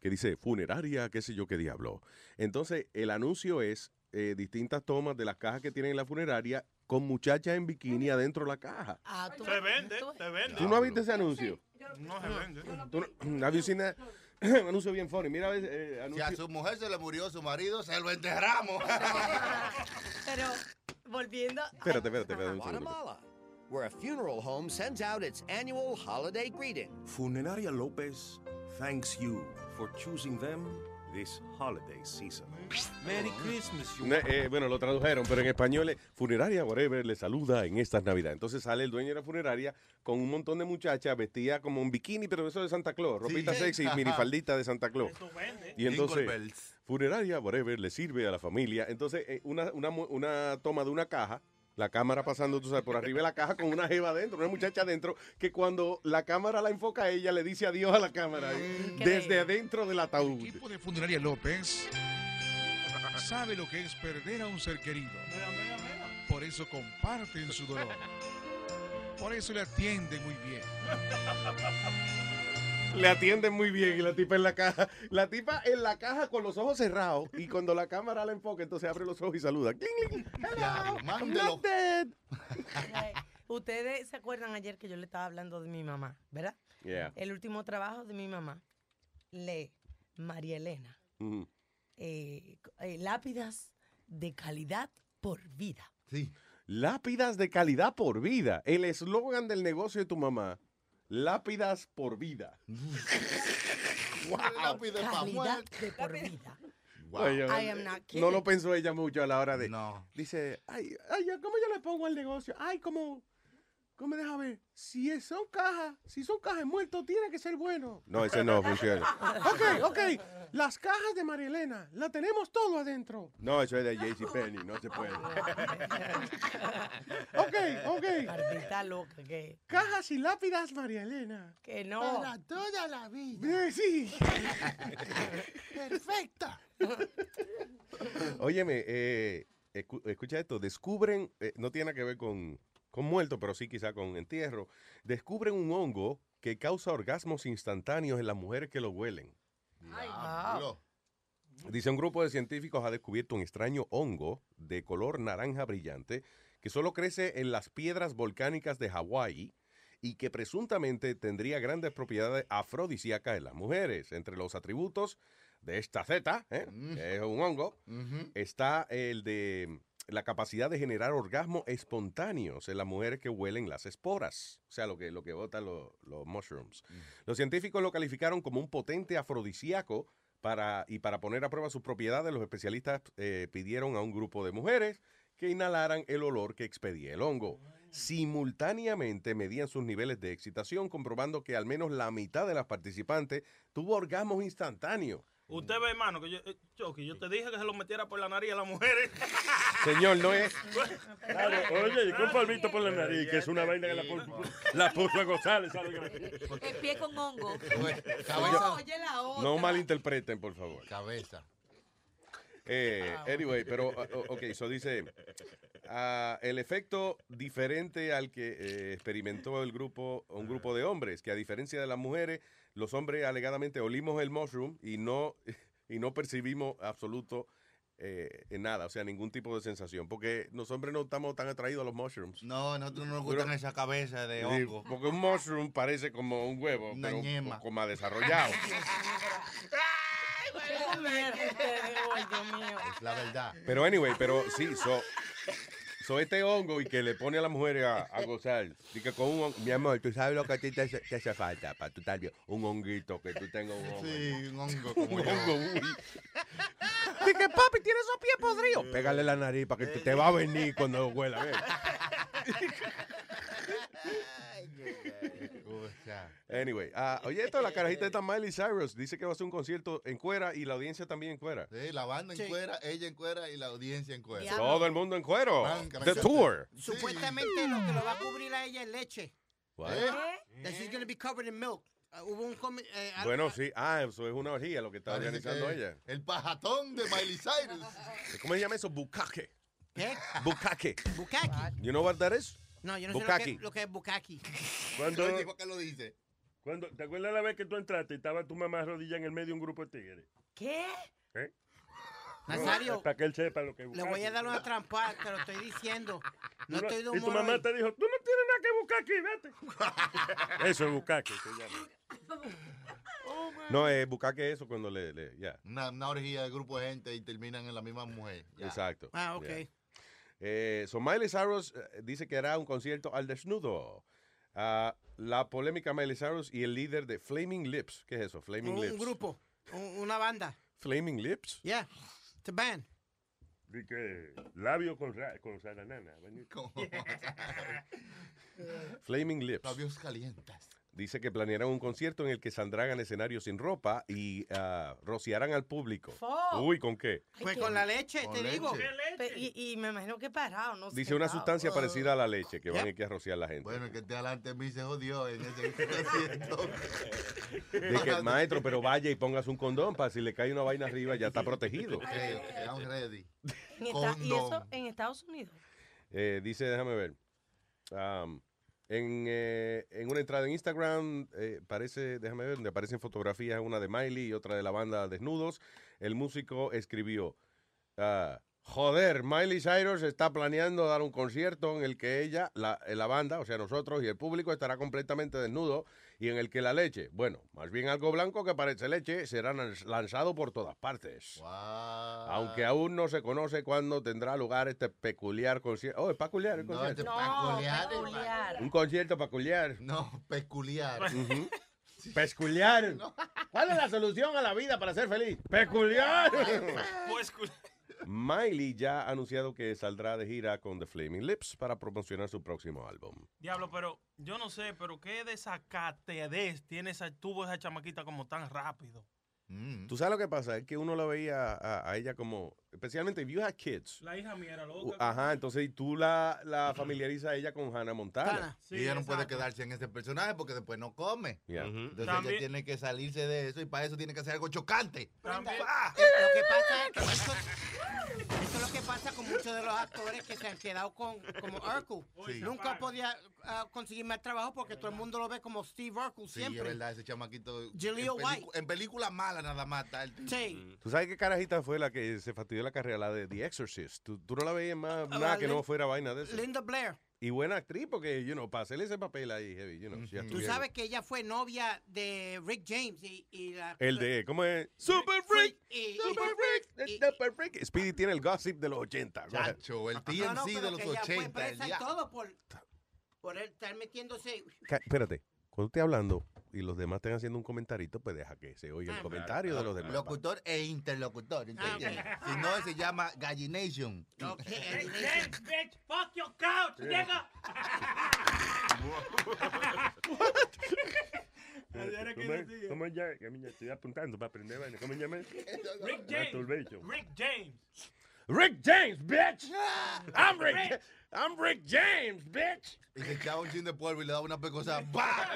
Que dice, funeraria, qué sé yo qué diablo. Entonces, el anuncio es eh, distintas tomas de las cajas que tienen en la funeraria con muchachas en bikini adentro de la caja. Se vende, se vende. ¿Tú no has visto ese anuncio? No se vende. ¿Tú no, have you seen that? un anuncio bien funny. Mira, eh, Si a su mujer se le murió su marido, se lo enterramos. Pero, volviendo. Espérate, espérate, espérate. Guatemala, where a funeral home sends out its annual holiday greeting. Funeraria Lopez thanks you for choosing them this holiday season. Merry Christmas, you eh, bueno, lo tradujeron, pero en español es funeraria, whatever, le saluda en estas navidades. Entonces sale el dueño de la funeraria con un montón de muchachas vestidas como un bikini, pero eso de Santa Claus, ropita Sí. sexy, minifaldita de Santa Claus. Y entonces, funeraria, whatever, le sirve a la familia. Entonces, eh, una, una, una toma de una caja, la cámara pasando, tú sabes, por arriba de la caja con una jeva adentro, una muchacha adentro, que cuando la cámara la enfoca a ella, le dice adiós a la cámara, eh, desde adentro del ataúd. equipo de Funeraria López sabe lo que es perder a un ser querido. Por eso comparten su dolor. Por eso le atienden muy bien. Le atienden muy bien y la tipa en la caja. La tipa en la caja con los ojos cerrados y cuando la cámara la enfoca, entonces abre los ojos y saluda. Hello, I'm mándelo. not dead. Ustedes se acuerdan ayer que yo le estaba hablando de mi mamá, ¿verdad? Yeah. El último trabajo de mi mamá, le María Elena, Ujú. eh, eh, lápidas de calidad por vida. Sí. Lápidas de calidad por vida. El eslogan del negocio de tu mamá. Lápidas por vida. Lápiz de pa' Calidad muerte. de por vida. Oye, I am not no kidding. lo pensó ella mucho a la hora de. No. Dice, ay, ay, ¿cómo yo le pongo al negocio? Ay, como, ¿Cómo deja ver? Si son cajas, si son cajas muertos, tiene que ser bueno. No, ese no funciona. Ok, ok. Las cajas de María Elena, la tenemos todo adentro. No, eso es de JCPenney, no se puede. Ok, ok. Maldita loca que. Cajas y lápidas María Elena. Que no. Para toda la vida. Sí. Perfecta. Óyeme, eh, escu- escucha esto. Descubren, eh, no tiene nada que ver con, con muerto, pero sí quizá con entierro. Descubren un hongo que causa orgasmos instantáneos en las mujeres que lo huelen. Diablo. Dice un grupo de científicos ha descubierto un extraño hongo de color naranja brillante que solo crece en las piedras volcánicas de Hawái y que presuntamente tendría grandes propiedades afrodisíacas en las mujeres. Entre los atributos de esta zeta, ¿eh? que es un hongo, está el de la capacidad de generar orgasmos espontáneos en las mujeres que huelen las esporas, o sea, lo que, lo que botan los, los mushrooms. Los científicos lo calificaron como un potente afrodisíaco para, y para poner a prueba sus propiedades, los especialistas eh, pidieron a un grupo de mujeres que inhalaran el olor que expedía el hongo. Simultáneamente medían sus niveles de excitación, comprobando que al menos la mitad de las participantes tuvo orgasmos instantáneos. Usted ve, hermano, que yo, eh, Chucky, yo te dije que se lo metiera por la nariz a las mujeres. Señor, no es. Claro, oye, y con polvito por la nariz, que es una vaina que la, puso- la puso a gozar. ¿sabes? El pie con hongo. cabeza. Oye, la otra. No malinterpreten, por favor. Cabeza. Eh, anyway, pero, ok, eso dice, ah, el efecto diferente al que eh, experimentó el grupo, un grupo de hombres, que a diferencia de las mujeres, los hombres alegadamente olimos el mushroom y no, y no percibimos absoluto eh, en nada, o sea, ningún tipo de sensación, porque los hombres no estamos tan atraídos a los mushrooms. No, nosotros no nos gustan Pero- esa cabeza de Sí, hongo. porque un mushroom parece como un huevo, Una pero un poco más desarrollado. Ay, Dios mío. Es la verdad. Pero anyway, pero sí, so, so este hongo y que le pone a las mujeres a, a gozar. Y que con un mi amor, tú sabes lo que a ti te, hace- te hace falta para tú estar bien. Un honguito, que tú tengas un hongo. Sí, un hongo como un yo. hongo, uy. Dije, papi, tienes esos pies podridos. Pégale la nariz para que te, te va a venir cuando huela. ¿ves? Anyway, ah, oye, esto, la carajita de Miley Cyrus dice que va a hacer un concierto en cuera y la audiencia también en cuera. Sí, la banda en cuera, ella en cuera y la audiencia en cuera. Todo el mundo en cuero. Man, The tour. Supuestamente lo que lo va a cubrir a ella es leche. What? That she's gonna be covered in milk. Uh, hubo un eh, Bueno, sí. Ah, eso es una orgía lo que está Parece organizando que ella. El pajatón de Miley Cyrus. ¿Cómo se llama eso? Bukake. ¿Qué? Bukake. Bukaki. You know what that is? No, yo no sé lo Bukaki. que, lo que es bukaki. Cuando, Oye, ¿por qué lo dice? Cuando, ¿Te acuerdas la vez que tú entraste y estaba tu mamá arrodillada en el medio de un grupo de tigres? ¿Qué? ¿Eh? Nazario, Para que él sepa lo que le voy a dar una trampa, te lo estoy diciendo. No estoy de y tu humor mamá hoy. te dijo, tú no tienes nada que buscar aquí, vete. Eso es buscar que se llama. No, eh, es eso cuando le... le- ya. Una, una orgía de grupo de gente y terminan en la misma mujer. Exacto. Ah, ok. Ya. Eh, so Miley Cyrus dice que hará un concierto al desnudo. Ah, la polémica Miley Cyrus y el líder de Flaming Lips. ¿Qué es eso? Flaming Un, Lips. un grupo, un- una banda. Flaming Lips. Yeah, it's a band. Di que labio con, ra- con saranana. Flaming Lips. Labios calientes. Dice que planearán un concierto en el que saldrán al escenario sin ropa y ah, rociarán al público. Fuck. Uy, ¿con qué? Pues con la leche, Con te digo. leche. Y, y me imagino que parado, no sé. Dice una sustancia parecida a la leche que van a ir a rociar la gente. Bueno, el que esté adelante de mí se jodió en ese concierto. De que, maestro, pero vaya y póngase un condón para si le cae una vaina arriba ya está protegido. Ok, I'm ready. Y eso Condón. en Estados Unidos. Eh, dice, déjame ver. En, eh, en una entrada en Instagram, eh, parece, déjame ver, donde aparecen fotografías, una de Miley y otra de la banda Desnudos. El músico escribió, ah, joder, Miley Cyrus está planeando dar un concierto en el que ella, la, la banda, o sea, nosotros y el público estará completamente desnudo y en el que la leche, bueno, más bien algo blanco que parece leche, será lanz- lanzado por todas partes. Aunque aún no se conoce cuándo tendrá lugar este peculiar concierto. Oh, es peculiar el No, concierto. este peculiar. peculiar. Un concierto peculiar. No, peculiar. Ujú. Peculiar. ¿Cuál es la solución a la vida para ser feliz? Peculiar. Pues, cu- Miley ya ha anunciado que saldrá de gira con The Flaming Lips para promocionar su próximo álbum. Diablo, pero yo no sé, pero qué desacatedez tiene esa, tuvo esa chamaquita como tan rápido. Mm. Tú sabes lo que pasa, es que uno la veía a, a ella como, especialmente if you had kids. La hija mía era loca. Ajá, entonces tú la, la familiarizas a ella con Hannah Montana. y ella no puede quedarse en ese personaje porque después no come. Yeah. Entonces También- ella tiene que salirse de eso y para eso tiene que hacer algo chocante. También- Lo que pasa es que eso, eso es lo que pasa con muchos de los actores que se han quedado con como Urkel. Sí. Nunca podía ah, conseguir más trabajo porque todo el mundo lo ve como Steve Urkel Sí, siempre. es verdad, ese chamaquito. Jaleel White. en películas malas nada más está el tipo. Sí. ¿Tú sabes qué carajita fue la que se fastidió la carrera? La de The Exorcist. ¿Tú, tú no la veías más Ah, nada que no Lin- fuera vaina de eso? Linda Blair. Y buena actriz porque, you know, para hacerle ese papel ahí, heavy, you know, si ya Tú sabes que ella fue novia de Rick James y, y la... El de, ¿cómo es? Super Freak. y- Super Freak. Super Freak. Speedy tiene el gossip de los 80. Chacho, el No, no, pero de los que ella fue 80. presa y todo por, por él estar metiéndose... Espérate, cuando esté hablando y los demás estén haciendo un comentarito, pues deja que se oiga el Ah, comentario de los demás. Locutor e interlocutor. ¿entiendes? Si no, se llama Gallination. Bitch, bitch, fuck your couch, nigga. ¿Cómo es? ¿Cómo es ya? Estoy apuntando para aprender vaina. ¿Cómo se llama? Rick James. Rick James. Rick James, bitch. I'm Rick. I'm Rick James, bitch. Y se echaba un chin de polvo y le daba una pecosa. ¡Bah!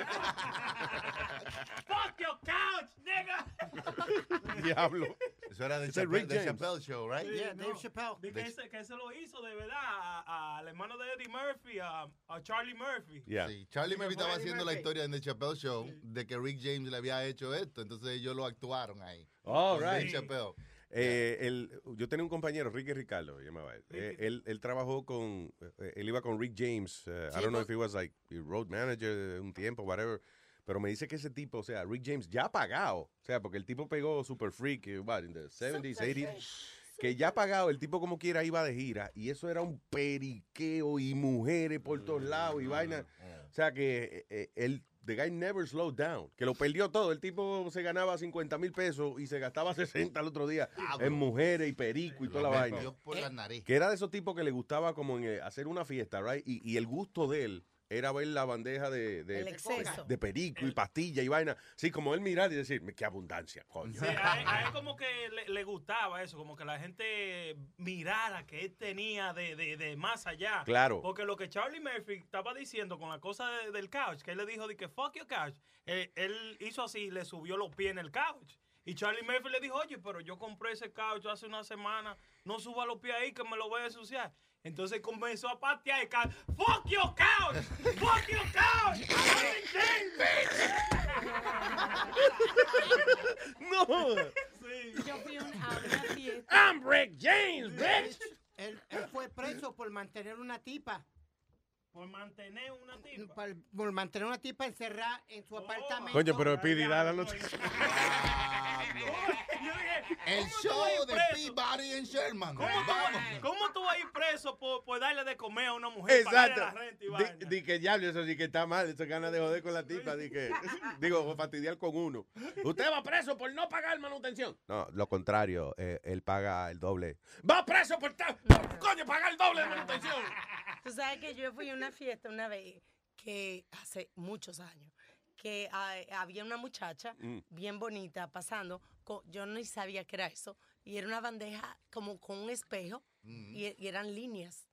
Fuck your couch, nigga. Diablo. Eso era de Chappelle, Rick de James. Chappelle Show, right? Yeah, no. Dave Chappelle. De que, ese, que ese lo hizo de verdad a- a- al hermano de Eddie Murphy, a, a Charlie Murphy. Yeah. Sí, Charlie Murphy estaba Eddie haciendo la Murphy. historia en The Chappelle Show de que Rick James le había hecho esto. Entonces ellos lo actuaron ahí. All Con Dave right. Chappelle. Eh, el- yo tenía un compañero, Ricky Ricardo, llamaba él. Eh, él, él trabajó con, eh, él iba con Rick James. I Sí, don't know if he was like road manager un tiempo, whatever. Pero me dice que ese tipo, o sea, Rick James ya pagado. O sea, porque el tipo pegó Super Freak, eh, what, in the 70s, 80s. Que ya pagado, el tipo como quiera iba de gira. Y eso era un periqueo y mujeres por todos lados y vaina. O sea que eh, él, the guy never slowed down. Que lo perdió todo. El tipo se ganaba 50 mil pesos y se gastaba 60 el otro día en mujeres y perico y toda la vaina. metió por la nariz. Que era de esos tipos que le gustaba como en, eh, hacer una fiesta, right? Y, y el gusto de él era ver la bandeja de, de, El exceso. de perico y pastilla y vaina. Sí, como él mirar y decir, qué abundancia, coño. Sí, a, él- a él como que le, le gustaba eso, como que la gente mirara que él tenía de, de, de más allá. Claro. Porque lo que Charlie Murphy estaba diciendo con la cosa de- del couch, que él le dijo de que fuck your couch, eh, él hizo así y le subió los pies en el couch. Y Charlie Murphy le dijo, oye, pero yo compré ese couch hace una semana, no suba los pies ahí que me lo voy a ensuciar. Entonces comenzó a patear el couch. ¡Fuck your couch! ¡Fuck your couch! I'm Rick James, no. Sí. Yo fui a un- a una fiesta. I'm Rick James, bitch. Él, él fue preso por mantener una tipa. Por mantener una tipa. Por, por mantener una tipa encerrada en su apartamento. Coño, pero Speedy, dale los- El show de Peabody and Sherman. ¿Cómo tú, Vamos. ¿Cómo tú vas a ir preso por, por darle de comer a una mujer? la Exacto. renta y Di, vaina? di que diablo, eso sí que está mal. Eso es ganas de joder con la tipa. Di que, digo, fastidiar con uno. Usted va preso por no pagar manutención. No, lo contrario. eh, él paga el doble. Va preso por ta- coño pagar el doble de manutención. Tú sabes que yo fui a una fiesta una vez que hace muchos años que ah, había una muchacha Mm. bien bonita pasando, co- yo ni sabía que era eso, y era una bandeja como con un espejo Mm. y, y eran líneas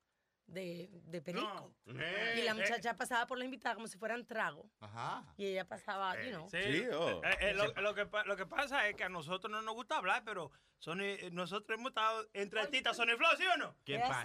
de, de perico. No. Y la Eh, muchacha pasaba por la invitada como si fueran trago. Ajá. Y ella pasaba, you know. Sí, Sí, oh. Eh, eh, lo, lo que, pa- lo que pasa es que a nosotros no nos gusta hablar, pero Sony, eh, nosotros hemos estado entre artistas, Sony Flow, ¿sí o no? ¿Qué pasa?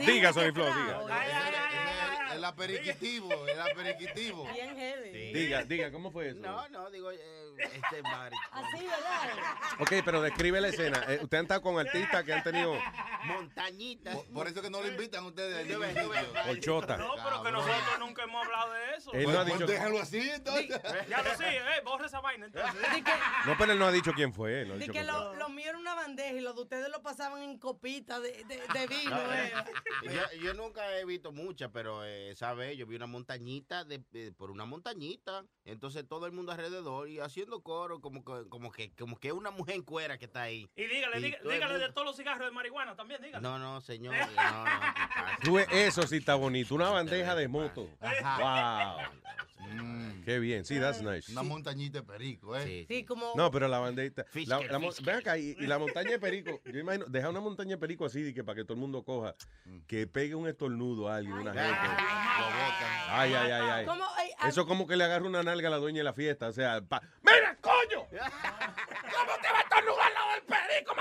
Diga, Sony Flow, diga. El aperiquitivo, el aperiquitivo. Bien heavy. Diga, diga, ¿cómo fue eso? No, no, digo, eh, este Mari. Así, ¿verdad? Ok, pero describe la escena. Eh, Usted han estado con artistas que han tenido Montañitas. Por, por eso que no lo invitan ustedes. Yo a ningún veo, yo veo. sitio. horchota. No, pero que nosotros nunca hemos hablado de eso. Él Pues, no ha pues dicho. déjalo así, entonces. Ya lo sé, eh, borra esa vaina entonces. No, pero él no ha dicho quién fue. él no ha di dicho que lo, lo mío era una bandeja y los de ustedes lo pasaban en copitas de, de, de vino. No, eh. yo, yo nunca he visto muchas, pero eh, esa vez yo vi una montañita de, de- por una montañita. Entonces todo el mundo alrededor y haciendo coro, como que, como que, como que una mujer en cuera que está ahí. Y dígale, dígale de todos los cigarros de marihuana también, dígale. No, no, señor. Eso sí está bonito. Una bandeja de moto. Ajá. Wow. Qué bien. Sí, that's nice. Una montañita de perico, ¿eh? Sí, como. No, pero la bandejita. La, la ven acá, y, y la montaña de perico. Yo imagino, deja una montaña de perico así de que para que todo el mundo coja. Que pegue un estornudo a alguien, una gente. Ay, ay, ay, ay. ¿Cómo? Ay, Eso como que le agarra una nalga a la dueña de la fiesta. O sea, pa- ¡Mira, coño! ¿Cómo te va a estornudar al lado del perico,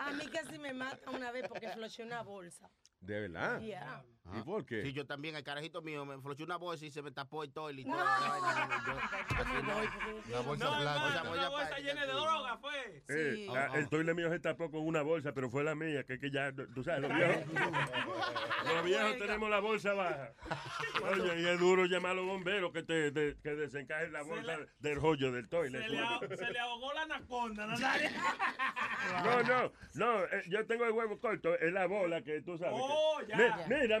A mí casi me mata una vez porque floché una bolsa. De verdad. Yeah. ¿Y por qué? Sí, yo también, el carajito mío, me flochó una bolsa y se me tapó el toile y todo. No. Una bolsa No, hermano, una bolsa llena de droga fue. Eh, ah, el toile mío se tapó con una bolsa, pero fue la mía, que, que ya, tú sabes, los viejos, los viejos tenemos la bolsa baja. Oye, y es duro llamar a los bomberos que te, te- que desencajen la bolsa del rollo del toile. Se le, se le ahogó la anaconda, Nazario. No, no, no, eh, yo tengo el huevo corto, es la bola que tú sabes. Oh, ya. Mira, mira,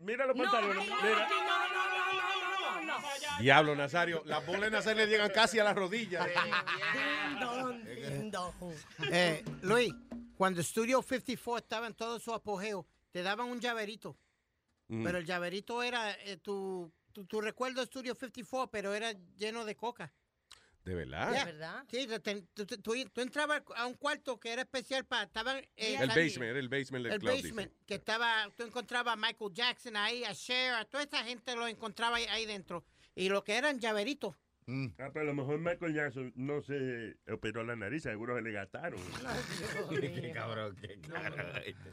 mira los pantalones. mira. Diablo, Nazario. Las bolas de Nazario le llegan casi a las rodillas. Eh, Luis, cuando Studio 54 estaba en todo su apogeo, te daban un llaverito. Mm. Pero el llaverito era eh, tu, tu, tu recuerdo de Studio 54, pero era lleno de coca. ¿De verdad? Ya. Sí, te- te- tú, tú- tú- tú entrabas a un cuarto que era especial para... Estaban, eh, El basement, era el basement del el basement, que estaba, tú encontrabas a Michael Jackson ahí, a Cher, a toda esa gente lo encontraba ahí, ahí dentro. Y lo que eran llaveritos. Ah, pero a lo mejor Michael Jackson no se operó la nariz, seguro se le gastaron. Qué cabrón, qué cabrón.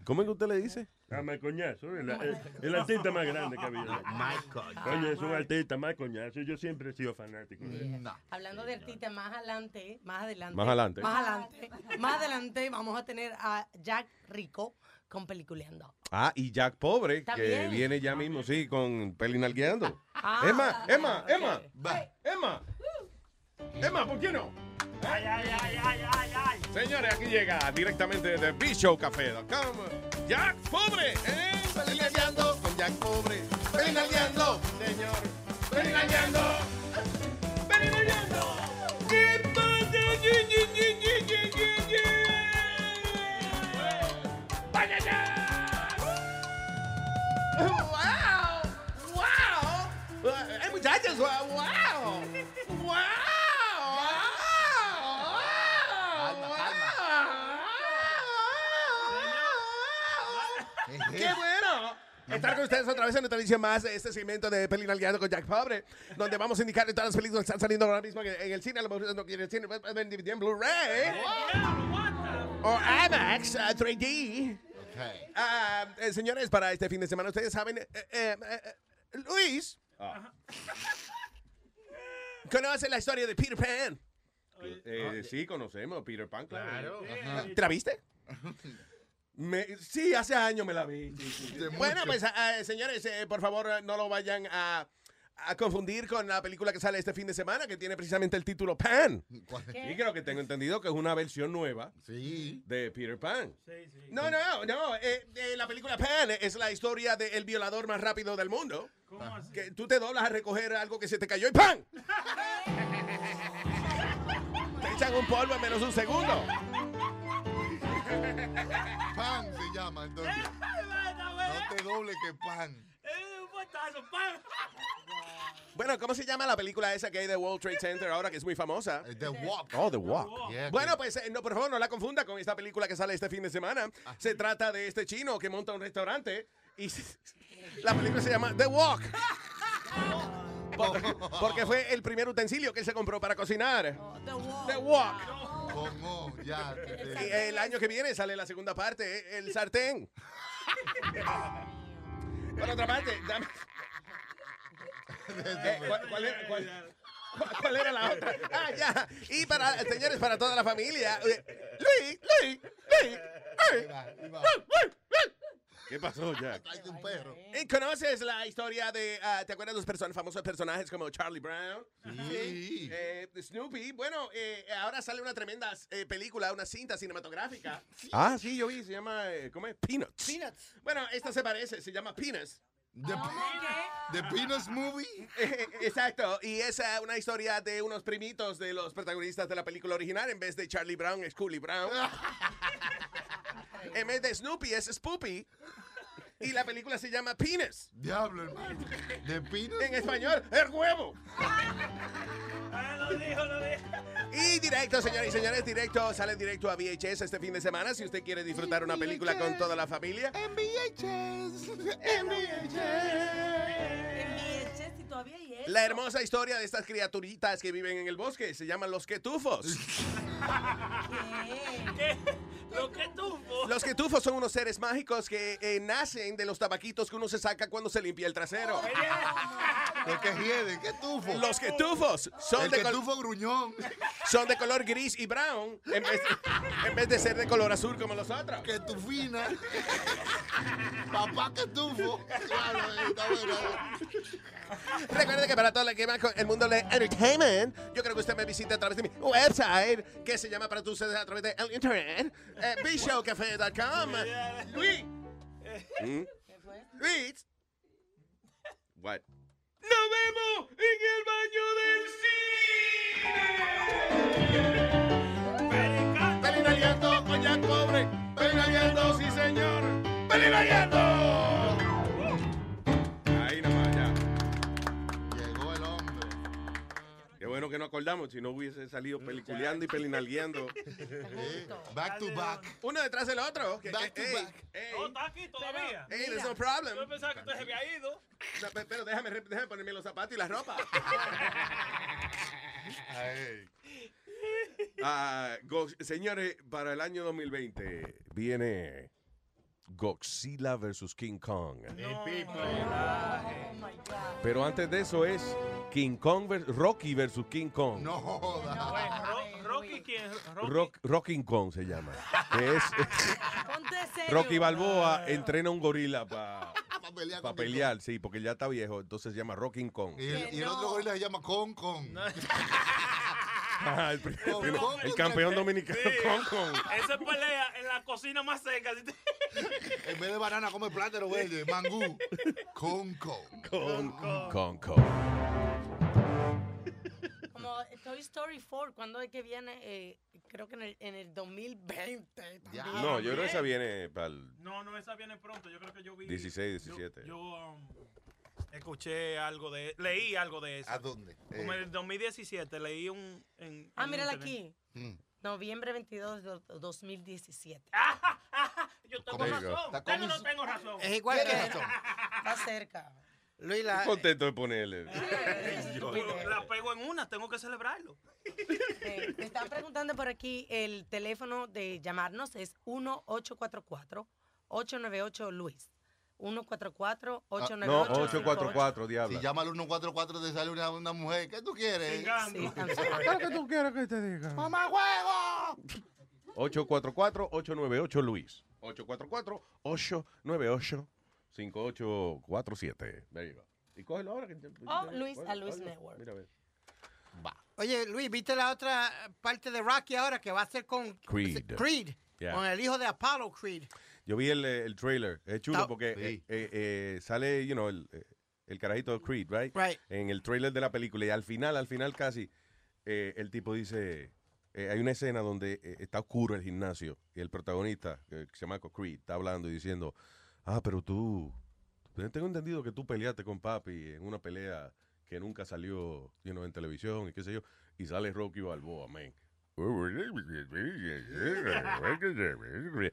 ¿Cómo es que usted le dice? A Michael Jackson, el, el- el artista más grande que había. Michael Coño, es un artista, Michael Jackson. Yo siempre he sido fanático de él. Hablando de artistas, más adelante, más adelante. Más adelante. Más adelante. Más adelante vamos a tener a Jack Rico con Peliculeando. Ah, y Jack Pobre, que viene ya mismo, sí, con Pelinalgueando. Ah. Emma, Emma, Emma, Emma. Emma, ¿por qué no? Ay, ay, ay, ay, ay, ay. Señores, aquí llega directamente de bishowcafé.com. Jack Pobre, ¿eh? Pelinalgueando con Jack Pobre. Pelinalgueando, señor. Pelinalgueando. Pelinalgueando. ¿Qué pasa? ¡Eh, muchachos! ¡Wow! ¡Wow! ¡Qué bueno! Estar con ustedes otra vez en otra edición más de este segmento de Pelinalgueando con Jack Pobre, donde vamos a indicar todas las películas que están saliendo ahora mismo en el cine. A lo mejor no quiere el cine, pueden ver en DVD en Blu-ray o IMAX uh, 3D. Ah, eh, señores, para este fin de semana, ustedes saben, eh, eh, eh, Luis, conoce la historia de Peter Pan. Eh, sí, conocemos a Peter Pan, claro. Ajá. ¿Te la viste? Me- sí, hace años me la vi. sí, sí, sí. Bueno, pues, ah, señores, eh, por favor, no lo vayan a, a confundir con la película que sale este fin de semana, que tiene precisamente el título Pan. Y creo que tengo entendido que es una versión nueva de Peter Pan. No, no, no. eh, eh, la película Pan es la historia del violador más rápido del mundo. Que tú te doblas a recoger algo que se te cayó y ¡pan! te echan un polvo en menos de un segundo. Pan se llama, entonces. Doble que pan. Eh, pan. Bueno, ¿cómo se llama la película esa que hay de World Trade Center ahora que es muy famosa? The Walk. Oh, The Walk. Yeah, bueno, pues eh, no, por favor, no la confunda con esta película que sale este fin de semana. Se trata de este chino que monta un restaurante y la película se llama The Walk. Porque, porque fue el primer utensilio que él se compró para cocinar. The Walk. Con O, ya. te- te- Y el año que viene sale la segunda parte, eh, el sartén. Por otra parte, dame- Eh, ¿cuál, cuál era, cuál- cuál- era la otra? Ah, ya. Y para, señores, para toda la familia. Luis, Luis, Luis, Luis. ¿Qué pasó, Jack? Un perro. ¿Y ¿Conoces la historia de, ah, ¿te acuerdas de los person- famosos personajes como Charlie Brown? Sí. Eh, Snoopy. Bueno, eh, ahora sale una tremenda eh, película, una cinta cinematográfica. Ah, sí, yo vi, se llama, eh, ¿cómo es? Peanuts. Peanuts. Bueno, esta se parece, se llama Peanuts. The, The Peanuts Movie. Exacto, y es eh, una historia de unos primitos de los protagonistas de la película original. En vez de Charlie Brown, es Coolie Brown. en vez de Snoopy, es Spoopy. Y la película se llama Penis. Diablo, hermano. The Peanuts. En español, el huevo. Y directo, señores y señores, directo, sale directo a VHS este fin de semana. Si usted quiere disfrutar una película con toda la familia. En VHS. En En VHS y todavía hay. La hermosa historia de estas criaturitas que viven en el bosque se llaman los quetufos. Lo que tufo. Los quetufos son unos seres mágicos que eh, nacen de los tabaquitos que uno se saca cuando se limpia el trasero. Los que hieden, ¿qué tufo? Los quetufos son El de, ketufo gruñón. son de color gris y brown en vez, en vez de ser de color azul como los otros. Que tu fina. Papá que tufo. Claro, está bueno. Recuerde que para todo lo que va con el mundo de entertainment, yo creo que usted me visite a través de mi website, que se llama para ustedes a través de el internet, eh, bishowcafe.com. Luis. ¿Mm? Luis. What? ¡Nos vemos en el baño del cine! ¡Pelinaleando con Jack Pobre! ¡Pelinaleando, sí señor! ¡Pelinaleando! Bueno que no acordamos, si no hubiese salido peliculeando y pelinalgueando. Back to back. Uno detrás del otro. Back to ey, back. ey. Oh, está aquí todavía. Hey, there's no problem. Yo pensaba que usted se había ido. No, pe- pero déjame, déjame ponerme los zapatos y la ropa. Ah, Go- señores, para el año 2020 viene Godzilla vs. King Kong. Pero antes de eso es King Kong vers- Rocky vs. King Kong. No joda. Ro- Rocky, ¿quién? Rocky. Rock, Rocking Kong se llama. Que es. Rocky Balboa entrena a un gorila para Para pelear sí, porque ya está viejo, entonces se llama Rocking Kong. Y el, y el otro gorila se llama Con Con. Ah, el, Con el- Kong el campeón dominicano Kong Kong. Esa pelea en la cocina más seca. En vez de banana come plátano verde, mangú. Con Con. Kong Kong. Como Toy Story 4, cuando es que viene? Eh, creo que en el, en el 2020. Ya. No, yo creo que esa viene para el No, no, esa viene pronto. Yo creo que yo vi. 16, yo- 17. Yo, um, escuché algo de. Leí algo de eso. ¿A dónde? Como en Eh, el 2017 leí un. En, Ah, en mírala internet. aquí. mm. Noviembre 22 de 2017. Yo tengo razón. Está Tengo o como- no tengo razón. Es igual que. razón. Está cerca. Luis, Estoy la, contento de ponerle. Yo la pego en una, tengo que celebrarlo. Eh, me están preguntando por aquí, el teléfono de llamarnos es 1-844-898-LUIS. 1-444-898-58. No, 844, diablo. Si llama al 144 te sale una, una mujer. ¿Qué tú quieres? Sí. ¿Qué es lo que tú quieres que te diga? ¡Mamá huevo! 844-898 Luis. 844-898-5847. There you go. Y cógelo ahora. Que Oh, Luis, a Luis cógelo. Network. Mira, a ver. Oye, Luis, ¿viste la otra parte de Rocky ahora que va a ser con Creed. Creed? Yeah. Con el hijo de Apollo Creed. Yo vi el, eh, el trailer. Es chulo Está- porque Sí. eh, eh, eh, sale, you know, el, el carajito de Creed, right? Right. En el trailer de la película. Y al final, al final casi, eh, el tipo dice... eh, hay una escena donde eh, está oscuro el gimnasio y el protagonista, eh, que se llama Creed, está hablando y diciendo, ah, pero tú, yo tengo entendido que tú peleaste con papi en una pelea que nunca salió you know, en televisión y qué sé yo, y sale Rocky Balboa, man.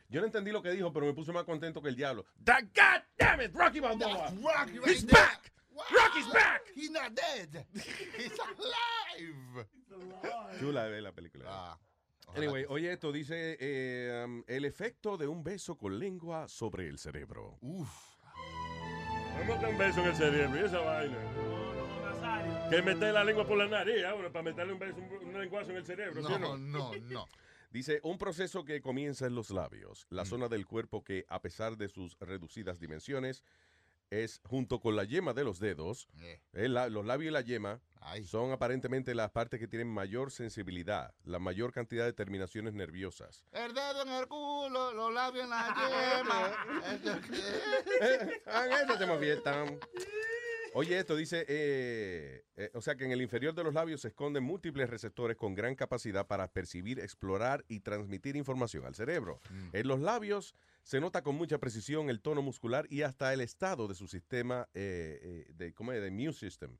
Yo no entendí lo que dijo, pero me puse más contento que el diablo. The God damn it, Rocky Balboa. Rocky right He's there. back. Rocky's back. He's not dead. He's alive. Chula es la película. Ah, Anyway, oye esto, dice eh, um, el efecto de un beso con lengua sobre el cerebro. Uf. ¿Cómo que un beso en el cerebro? ¿Y esa vaina? Que meter la lengua por la nariz ahora para meterle un beso, un, un lenguazo en el cerebro. ¿sí o No, no? no. Dice, un proceso que comienza en los labios, la zona del cuerpo que, a pesar de sus reducidas dimensiones, es junto con la yema de los dedos, Eh. eh, los labios y la yema son aparentemente las partes que tienen mayor sensibilidad, la mayor cantidad de terminaciones nerviosas. El dedo en el culo, los labios en la yema. Eso, se me fiestan. Oye, esto dice, eh, eh, o sea que en el inferior de los labios se esconden múltiples receptores con gran capacidad para percibir, explorar y transmitir información al cerebro. En los labios se nota con mucha precisión el tono muscular y hasta el estado de su sistema eh, eh, de, ¿cómo es? de immune system.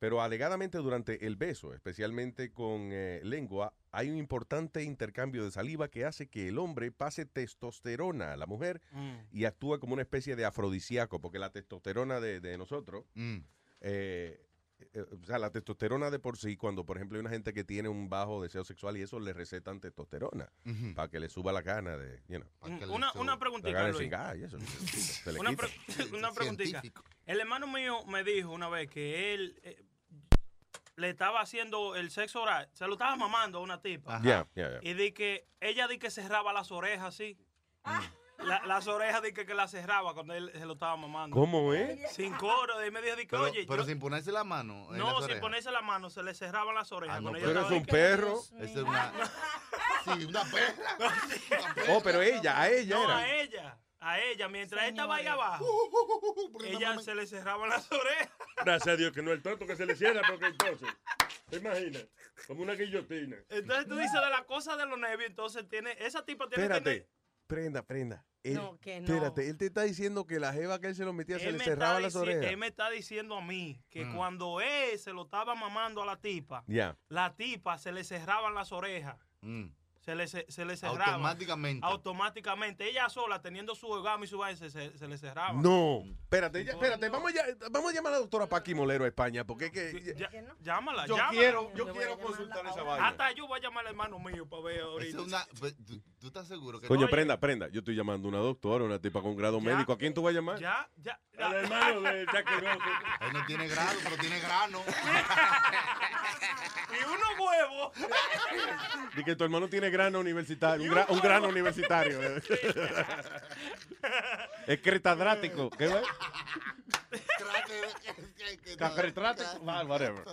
Pero alegadamente durante el beso, especialmente con eh, lengua, hay un importante intercambio de saliva que hace que el hombre pase testosterona a la mujer Mm. y actúa como una especie de afrodisíaco, porque la testosterona de, de nosotros, Mm. eh, eh, o sea, la testosterona de por sí, cuando por ejemplo hay una gente que tiene un bajo deseo sexual y eso le recetan testosterona para que le suba la gana de, you know, Mm, Una, preguntita, Luis. y eso. se Una, quita. pre- una preguntita. El hermano mío me dijo una vez que él eh, le estaba haciendo el sexo oral, se lo estaba mamando a una tipa. Y di que ella di que cerraba las orejas así. La- las orejas di que, que las cerraba cuando él se lo estaba mamando. ¿Cómo es? Sin coro. Y me dijo, di que, Pero, oye, pero yo- sin ponerse la mano. en no, las sin ponerse la mano, se le cerraban las orejas. Ah, no, cuando pero ella estaba un que- perro. Es una. Sí, una perra. Oh, pero ella, a ella No, era. a ella. A ella, mientras él estaba ahí abajo, Uh, ella se le cerraban las orejas. Gracias a Dios que no el tonto que se le cierra, porque entonces, ¿te imaginas? Como una guillotina. Entonces tú dices de la cosa de los nervios, entonces tiene, esa tipa tiene que Espérate, prenda, prenda. Él- No, que no. Espérate, él te está diciendo que la jeva que él se lo metía se le me cerraba las orejas. Él me está diciendo a mí que Mm. cuando él se lo estaba mamando a la tipa, Ya. la tipa se le cerraban las orejas. Mm. Se le, se le cerraba. Automáticamente. Automáticamente. Ella sola, teniendo su orgasmo y su vaina, se, se- se le cerraba. No, espérate, ya- espérate, vamos, ya, vamos a llamar a la doctora Paqui Molero a España, porque es que... Ya- Llámala, Yo llámala. quiero- yo quiero consultar esa vaina. Hasta yo voy a llamar al hermano mío para ver ahorita. es una. ¿Tú, estás seguro que Coño, prenda, prenda, yo estoy llamando a una doctora, una tipa con grado Ya. médico. ¿A quién tú vas a llamar? Ya, ya. Al hermano de Jackie Él no tiene grado, pero tiene grano. y unos huevos. Di que tu hermano tiene grano universitario, un, gra- un grano universitario. es cretadrático. ¿Qué va? Whatever.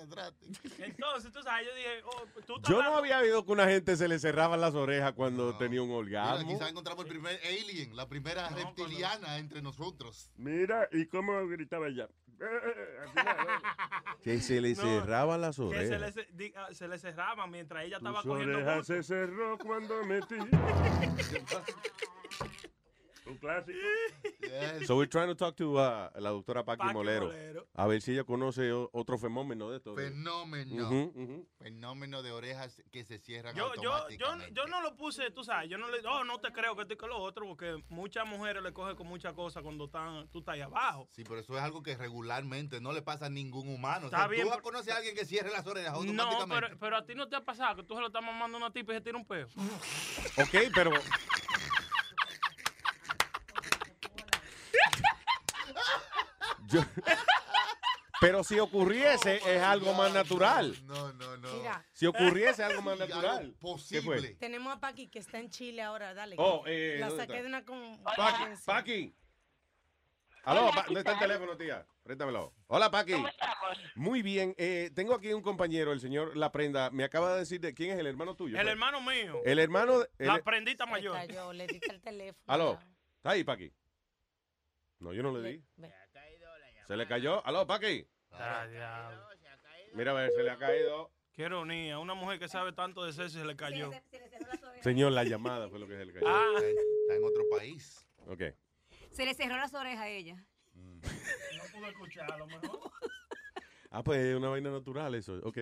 Entonces, tú sabes, yo dije, oh, tú estás Yo no había oído que una gente se le cerraban las orejas cuando tenía un Mira, orgasmo. quizás encontramos el primer alien, la primera reptiliana entre nosotros. Mira, ¿y cómo gritaba ella? Eh, eh, eh. Que se le No, cerraban las que se le, orejas. ah, se le cerraban mientras ella estaba cogiendo orejas gusto. se cerró cuando metí. Un clásico. So we're trying to talk to uh, la doctora Paqui, Paqui Molero, Molero. a ver si ella conoce otro fenómeno de esto. Fenómeno. Fenómeno de orejas que se cierran Yo, yo, yo, automáticamente. yo no lo puse, tú sabes, yo no le, oh, no te creo que estoy con lo otro, porque muchas mujeres le cogen con muchas cosas cuando están, tú estás ahí abajo. Sí, pero eso es algo que regularmente no le pasa a ningún humano. O Está sea, bien, tú pero- conoces a alguien que cierre las orejas No, automáticamente. pero, pero a ti no te ha pasado que tú se lo estás mamando a una tipa y se tira un peo. Ok, pero... Yo- pero si ocurriese es algo más natural. No, no, no. Mira. Si ocurriese algo más algo natural. ¿Qué fue? Tenemos a Paqui que está en Chile ahora, dale. Oh, eh, La ¿dónde saqué está? de una con... Paqui, Paqui. Aló, Pa- ¿dónde está el teléfono, tía? Préstamelo. Hola, Paqui. Muy bien. eh, tengo aquí un compañero, el señor La Prenda. Me acaba de decir de quién es el hermano tuyo. El pues? hermano mío. El hermano. La prendita mayor. Cayó, le diste el teléfono. Aló. ¿Está ahí, Paqui? No, yo no le di. ¿Se le cayó? Aló, Paqui. Mira, a ver, se le ha caído. Qué ironía, una mujer que sabe tanto de sexo y se le cayó. Señor, la llamada fue lo que se le cayó. Ah. Está en otro país. Ok. Se le cerró las orejas a ella. No pudo escuchar, a lo mejor. Ah, pues es una vaina natural eso. Ok.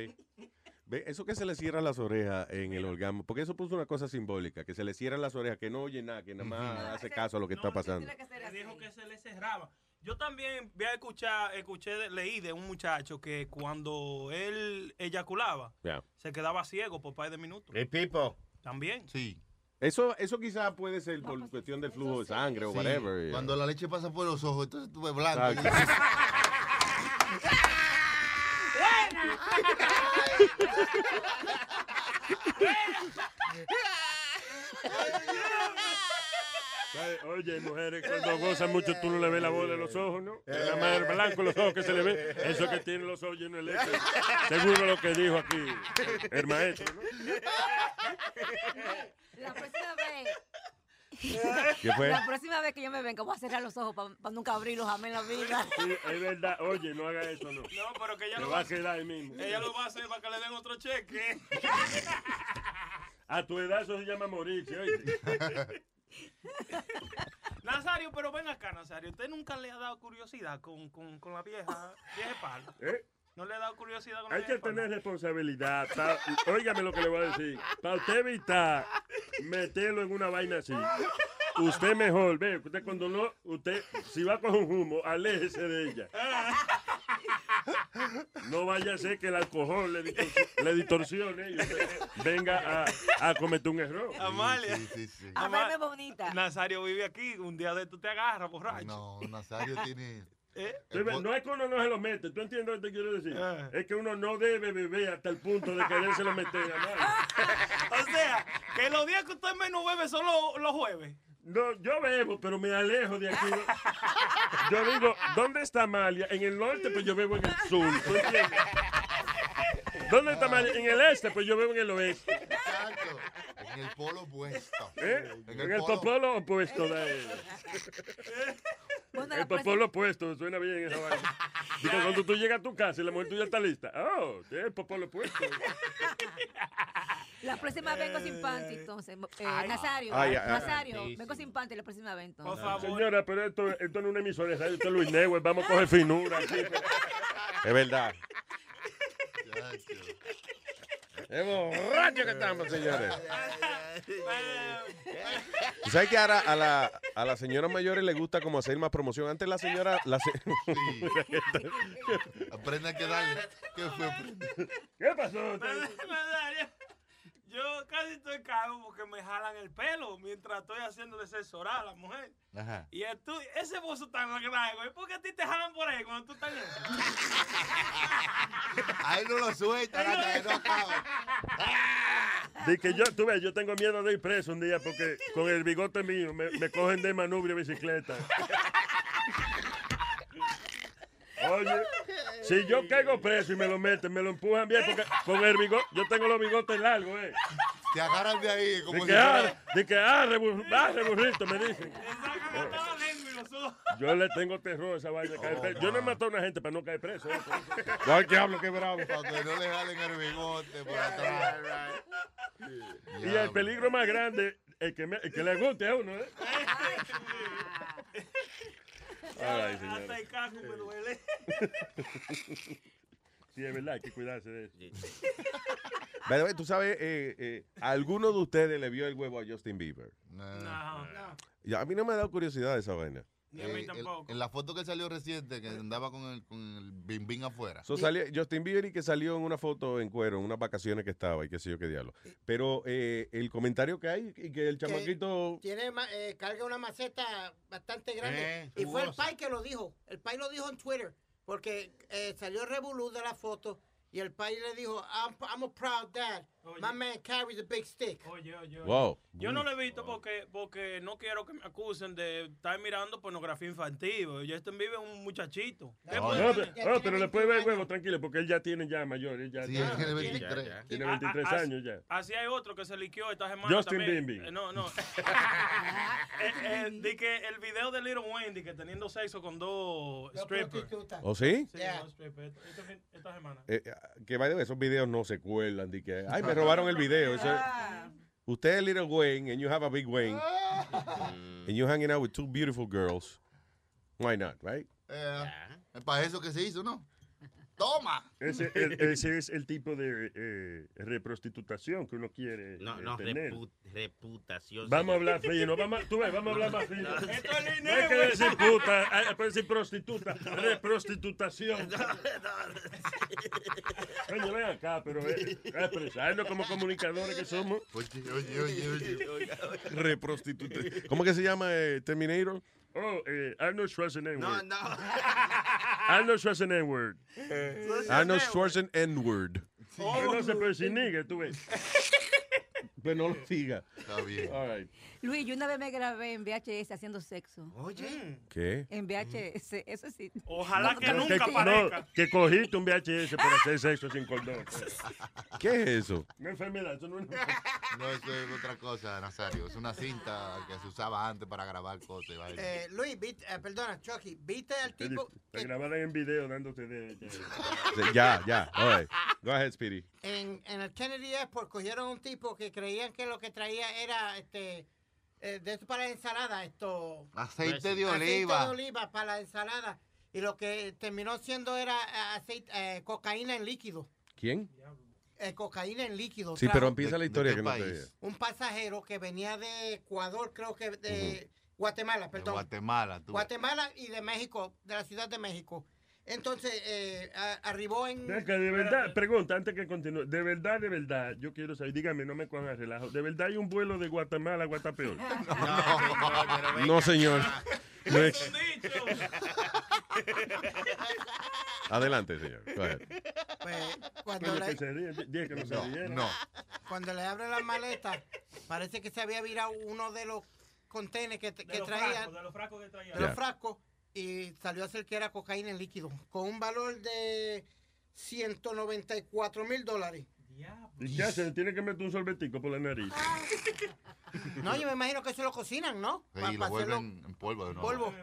Ve, eso que se le cierran las orejas en el orgasmo, porque eso puso una cosa simbólica, que se le cierran las orejas, que no oye nada, que nada más hace caso a lo que está pasando. Le dijo que se le cerraba. Yo también voy a escuchar, escuché, de- leí de un muchacho que cuando él eyaculaba, Ya. se quedaba ciego por par de minutos. ¿El pipo? También. Sí. Eso, eso quizás puede ser por cuestión del flujo de sangre o Sí, whatever. Cuando la leche pasa por los ojos, entonces tú ves blanco. Oye, mujeres, cuando gozan mucho, tú no le ves la bola de los ojos, ¿no? Nada más el blanco los ojos que se le ve. Eso que tiene los ojos llenos de leche. Seguro lo que dijo aquí el maestro, ¿no? La próxima vez. ¿Qué fue? La próxima vez que yo me venga, voy a cerrar los ojos para nunca abrirlos jamás en la vida. Sí, es verdad. Oye, no haga eso, no. No, pero que ella Te lo va va a quedar ahí mismo. Ella lo va a hacer para que le den otro cheque. A tu edad eso se llama morirse, oye. Nazario, pero ven acá, Nazario. ¿Usted nunca le ha dado curiosidad con, con, con la vieja, vieja espalda? ¿Eh? ¿No le ha dado curiosidad con la Hay vieja que tener responsabilidad. pa- óigame lo que le voy a decir. Para usted evitar meterlo en una vaina así. Usted mejor, ve, usted cuando no, usted, si va con un humo, aléjese de ella. No vaya a ser que el alcohol le, ditor- le distorsione y usted venga a, a cometer un error. Amalia. A verme bonita. Nazario vive aquí. Un día de tú te agarras, borracho. No, Nazario tiene. Ves, No es que uno no se lo mete, ¿tú entiendes lo que te quiero decir? Es que uno no debe beber hasta el punto de quererse lo meter a nadie. O sea, que los días que usted menos bebe son los, los jueves. No, yo bebo, pero me alejo de aquí. Yo digo, ¿dónde está Amalia? En el norte, pues yo bebo en el sur. ¿Tú entiendes? ¿Dónde está Amalia? En el este, pues yo bebo en el oeste. Exacto. En el polo opuesto. ¿Eh? En el el polo- popolo opuesto. De Bueno, el próxima- popolo opuesto, suena bien esa vaina. Digo, cuando tú llegas a tu casa y la mujer tuya está lista. Oh, es el popolo opuesto. La próxima vengo sin panty, entonces. Eh, Ay. Nazario, Ay, ay, Nazario, vengo sin panty la próxima vez entonces. Señora, pero esto, esto no es una emisora de radio, esto es Luis Neuer. Vamos a coger finura aquí. Es verdad. Es borracho que estamos, señores. ¿Tú sabes que ahora a la, a las señoras mayores les gusta como hacer más promoción? Antes la señora... La se- Aprende a quedarle. ¿Qué fue? ¿Qué pasó? Yo casi estoy calvo porque me jalan el pelo mientras estoy haciéndole sexo oral a la mujer. Ajá. Y tú, ese bozo tan largo, ¿y por qué a ti te jalan por ahí cuando tú estás en eso? A él no lo suelta hasta que no acaba. De que yo, tú ves, yo tengo miedo de ir preso un día porque con el bigote mío me, me cogen de manubrio bicicleta. Oye, si yo caigo preso y me lo meten, me lo empujan bien porque con el bigote, yo tengo los bigotes largos, eh. Te agarran de ahí como De si que, ah, fuera- de que, ah, rebu- ah, reburrito, me dicen. Yo le tengo terror a esa vaina de caer preso. Yo no he matado a una gente para no caer preso. eh. No, el diablo, qué bravo. Para que no le jalen el bigote por atrás. Y el peligro más grande, el que, me- el que le guste a uno, ¿eh? Ay. Hasta el caco me duele. Sí, es verdad, hay que cuidarse de eso. By the way, tú sabes, eh, eh, ¿alguno de ustedes le vio el huevo a Justin Bieber? No. Ya, a mí no me ha dado curiosidad esa vaina. Eh, el- en la foto que salió reciente, que andaba con el, con el bim bim afuera. So, salió- Justin Bieber y que salió en una foto en cuero, en unas vacaciones que estaba y qué sé yo qué diablo. Pero eh, el comentario que hay y que el Que chamaquito... Tiene, ma- eh, carga una maceta bastante grande. Eh, y fue el jugosa. pai que lo dijo. El pai lo dijo en Twitter. Porque eh, salió revolú de la foto. Y el pai le dijo, I'm, I'm a proud dad. My man carries a big stick. Oye, oye, oye. Wow. Yo no lo he visto porque, porque no quiero que me acusen de estar mirando pornografía infantil. Justin vive un muchachito. ¿Qué No, pero, le puede ver el huevo tranquilo porque él ya tiene ya mayor. Él ya Sí, ya- tiene ya- 23. ya- Tiene Ah, 23 ah, años ya. Así hay otro que se liqueó esta semana Justin también. Bieber. Eh, no, no. Eh, eh, di que el video de Little Wendy que teniendo sexo con dos strippers. ¿Oh, sí? Sí, dos strippers. Esta, esta- esta semana. Eh, que way, esos videos no se cuelan. de que, Ay, me robaron el video. Eso es- usted es Little Wayne and you have a big Wayne. and you're hanging out with two beautiful girls. Why not, right? Eh, es para eso que se hizo, ¿no? ¡Toma! Ese, el- ese es el tipo de eh, reprostitutación que uno quiere No, eh, no, tener. repu- reputación. Vamos a hablar fino, vamos, tú ves, vamos a hablar más fino. No. Esto es No hay que decir puta, hay que decir prostituta, reprostitutación. Coño, ven acá, pero eh, expresarnos como comunicadores que somos. Oye, oye, oye, oye. Reprostituta. ¿Cómo que se llama eh, Terminator? Oh, eh, Arnold Schwarzenegger. No, no. Arnold Schwarzenegger. Arnold Schwarzenegger. Oh, no se puede decir nigga, tú ves. Pues no lo siga. Está bien. All right. Luis, yo una vez me grabé en VHS haciendo sexo. Oye. ¿Qué? En VHS, eso sí. Ojalá No, que no, nunca que, no, que cogiste un VHS por hacer sexo sin cordón. ¿Qué es eso? Una enfermedad, eso no es No, eso es otra cosa, Nazario. Es una cinta que se usaba antes para grabar cosas. y. Eh, Luis, viste- eh, perdona, Chucky, ¿viste al tipo Te grabaran en video dándote de... Ya, ya. All right. Go ahead, Speedy. en, en el Kennedy Airport cogieron un tipo que creían que lo que traía era este eh, de esto para la ensalada, esto Aceite de aceite oliva. de oliva para la ensalada y lo que terminó siendo era eh, aceite, eh, cocaína en líquido, ¿Quién? eh, cocaína en líquido. Sí, trajo pero empieza la historia que no te un pasajero que venía de Ecuador, creo que de Guatemala, De perdón. Guatemala, tú. Guatemala y de México, de la Ciudad de México. Entonces, eh, a- arribó en... De verdad, pregunta antes que continúe. De verdad, de verdad, yo quiero saber, dígame, no me cojan relajo. ¿De verdad hay un vuelo de Guatemala a Guatapeor? No, señor. No es- Adelante, señor. Pues, cuando, le, que que no se No, no. cuando le abre las maletas, parece que se había virado uno de los contenedores que, que De los traía, frascos, de los frascos que traía. de los frascos, y salió a ser que era cocaína en líquido, con un valor de 194 mil dólares. ¿Y qué hacen? Tiene que meter un sorbetico por la nariz. No, yo me imagino que eso lo cocinan, ¿no? Sí, Pa- lo vuelven en polvo de nuevo. polvo.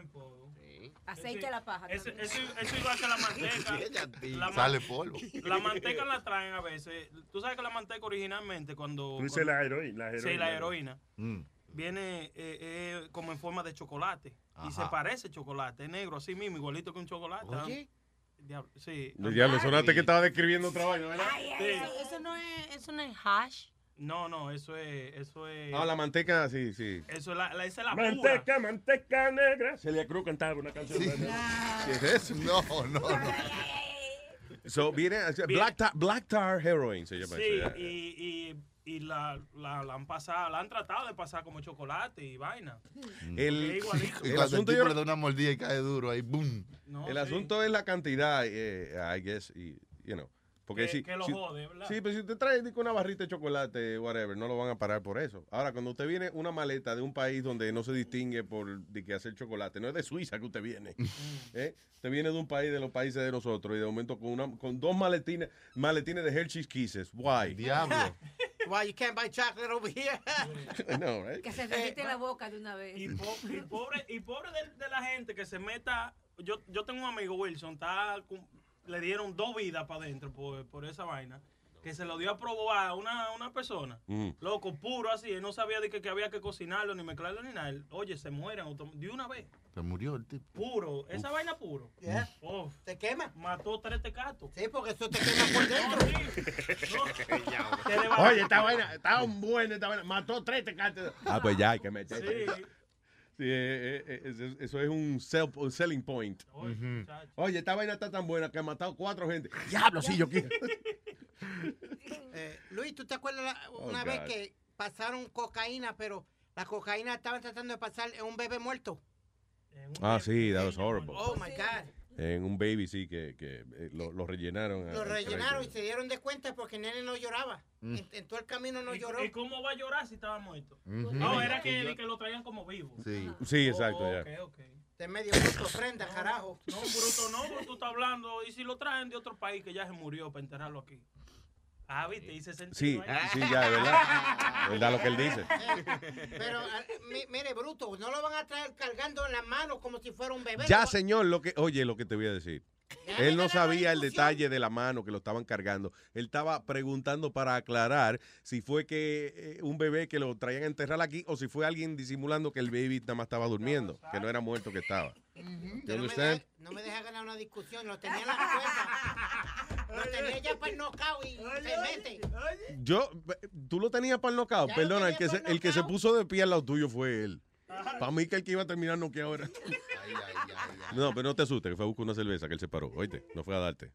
Aceite a la paja. Eso, eso, eso igual que la manteca. La Sale polvo. La manteca la traen a veces. Tú sabes que la manteca originalmente cuando... Tú dices cuando- la heroína. La Sí, heroína. la heroína. Mm. Viene eh, eh, como en forma de chocolate. Y se parece chocolate. Es negro, así mismo, igualito que un chocolate. Oye. Diablo, sí. Ya lo sonaste que estaba describiendo otra vaina, ¿verdad? Sí. Eso no es, eso no es hash. No, no, eso es... Eso es... Ah, la manteca, sí, sí. Eso es la, la- esa es la pura. Manteca, manteca negra. Celia Cruz cantaba una canción. Sí. de- ¿Qué es eso? No, no, no. So, viene, Black, tar, Black Tar Heroin se llama Sí, eso. ya. y, y, y la, la, la han pasado, la han tratado de pasar como chocolate y vaina. El, Es igualito. Y el asunto el tipo yo- le da una mordida y cae duro ahí, boom. No, el sí. asunto es la cantidad, eh, I guess, y, you know. Porque Que- si, que lo si- jode, ¿verdad? Sí, pero si usted trae una barrita de chocolate, whatever, no lo van a parar por eso. Ahora, cuando usted viene una maleta de un país donde no se distingue por de que hacer chocolate, no es de Suiza que usted viene. ¿eh? Usted viene de un país de los países de nosotros y de momento con una con dos maletines, maletines de Hershey's Kisses. Why? Diablo. Why you can't buy chocolate over here? no, right? Que se derrite la boca de una vez. Y, po- y pobre, y pobre de, de la gente que se meta. Yo, yo tengo un amigo Wilson, está, le dieron dos vidas para adentro por, por esa vaina. Que se lo dio a probar a una, una persona. Mm. Loco, puro así. Él no sabía de que, que había que cocinarlo ni mezclarlo ni nada. Él, Oye, se mueren de una vez. Se murió el tipo. Puro. Esa vaina puro. Yeah. ¿Te quema? mató tres tecatos. Sí, porque eso te quema por dentro. Le va- Oye, esta vaina, está buena esta vaina. Mató tres tecates. Ah, pues ya hay que meter. Sí. Sí, eh, eh, eh, eso- eso es un, sell- un selling point. Oye, esta vaina está tan buena que ha matado cuatro gente. Diablo, sí, yo quiero. Eh, Luis, ¿tú te acuerdas la- Oh, una vez God. que pasaron cocaína, pero la cocaína estaban tratando de pasar en un bebé muerto? Ah, sí, that was horrible. Oh my God. En un baby, sí, que, que eh, lo, lo rellenaron. Lo eh, rellenaron y se dieron de cuenta porque el nene no lloraba. Mm. En, en todo el camino no ¿Y, lloró. y cómo va a llorar si estaba muerto? No, era que, lo traían como vivo. Sí. Sí, exacto, Oh, ya. ok, ok. De medio bruto, prenda, carajo. No, bruto no, tú estás hablando. Y si lo traen de otro país que ya se murió para enterrarlo aquí. Ah, viste, hice sentido. Sí, ahí. sí, ya, es verdad. verdad lo que él dice. Pero, ah, mi- mire, bruto, no lo van a traer cargando en las manos como si fuera un bebé. Ya, señor, lo que, oye, lo que te voy a decir. Él no sabía el detalle de la mano que lo estaban cargando. Él estaba preguntando para aclarar si fue que eh, un bebé que lo traían a enterrar aquí o si fue alguien disimulando que el baby nada más estaba durmiendo, que no era muerto que estaba. No, me deja, no me deja ganar una discusión, lo tenía en la cuerda. lo tenía ya para el knockout y se mete. Yo, tú lo tenías para el knockout. Ya Perdona, el que, se, el que se puso de pie al lado tuyo fue él. Para mí que el que iba a terminar noqueado ahora. No, pero no te asustes, que fue a buscar una cerveza que él se paró. Oíste, no fue a darte.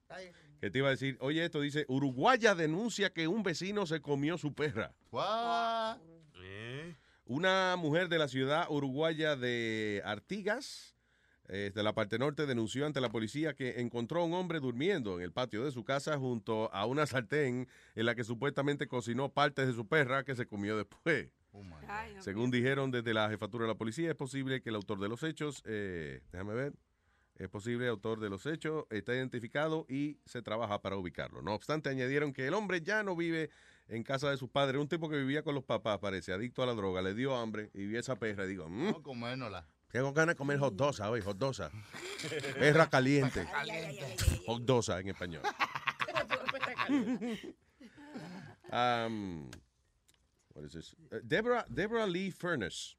Que te iba a decir, oye, esto dice, Uruguaya denuncia que un vecino se comió su perra. Una mujer de la ciudad uruguaya de Artigas de la parte norte denunció ante la policía que encontró a un hombre durmiendo en el patio de su casa junto a una sartén en la que supuestamente cocinó partes de su perra que se comió después. Según dijeron desde la jefatura de la policía, es posible que el autor de los hechos, eh, déjame ver, es posible el autor de los hechos está identificado y se trabaja para ubicarlo. No obstante, añadieron que el hombre ya no vive en casa de sus padres, un tipo que vivía con los papás, parece, adicto a la droga, le dio hambre y vio esa perra y digo, mm, No comérnosla. Tengo ganas de comer hot dosa hoy, hot dosa. Perra caliente. Hot dosa en español. Um, what is this? Uh, Deborah, Deborah Lee Furness.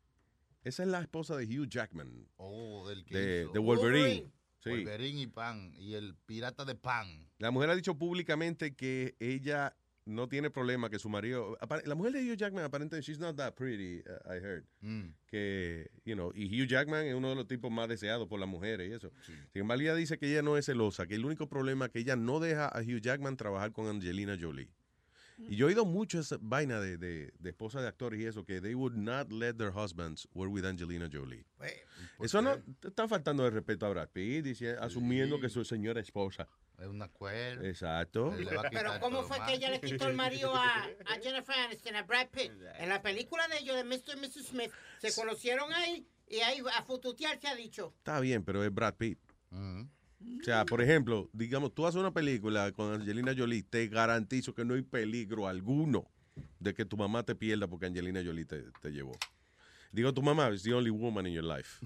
Esa es la esposa de Hugh Jackman. Oh, del que De, hizo. de Wolverine. Sí. Wolverine y Pan. Y el pirata de Pan. La mujer ha dicho públicamente que ella no tiene problema que su marido. La mujer de Hugh Jackman, aparentemente, she's not that pretty, uh, I heard. Mm. Que, you know, y Hugh Jackman es uno de los tipos más deseados por las mujeres y eso. Sin embargo, ella dice que ella no es celosa, que el único problema es que ella no deja a Hugh Jackman trabajar con Angelina Jolie. Y yo he oído mucho esa vaina de, de, de esposas de actores y eso, que they would not let their husbands work with Angelina Jolie. Eso no está faltando de respeto a Brad Pitt, dice- asumiendo que su señora esposa. Es una cuerda. Exacto. Pero ¿cómo fue que ella le quitó el marido a, a Jennifer Aniston, a Brad Pitt? En la película de ellos, de Mr. y Mrs. Smith, se conocieron ahí y ahí a fututear se ha dicho. Está bien, pero es Brad Pitt. O sea, por ejemplo, digamos, tú haces una película con Angelina Jolie, te garantizo que no hay peligro alguno de que tu mamá te pierda porque Angelina Jolie te, te llevó. Digo, tu mamá is the only woman in your life.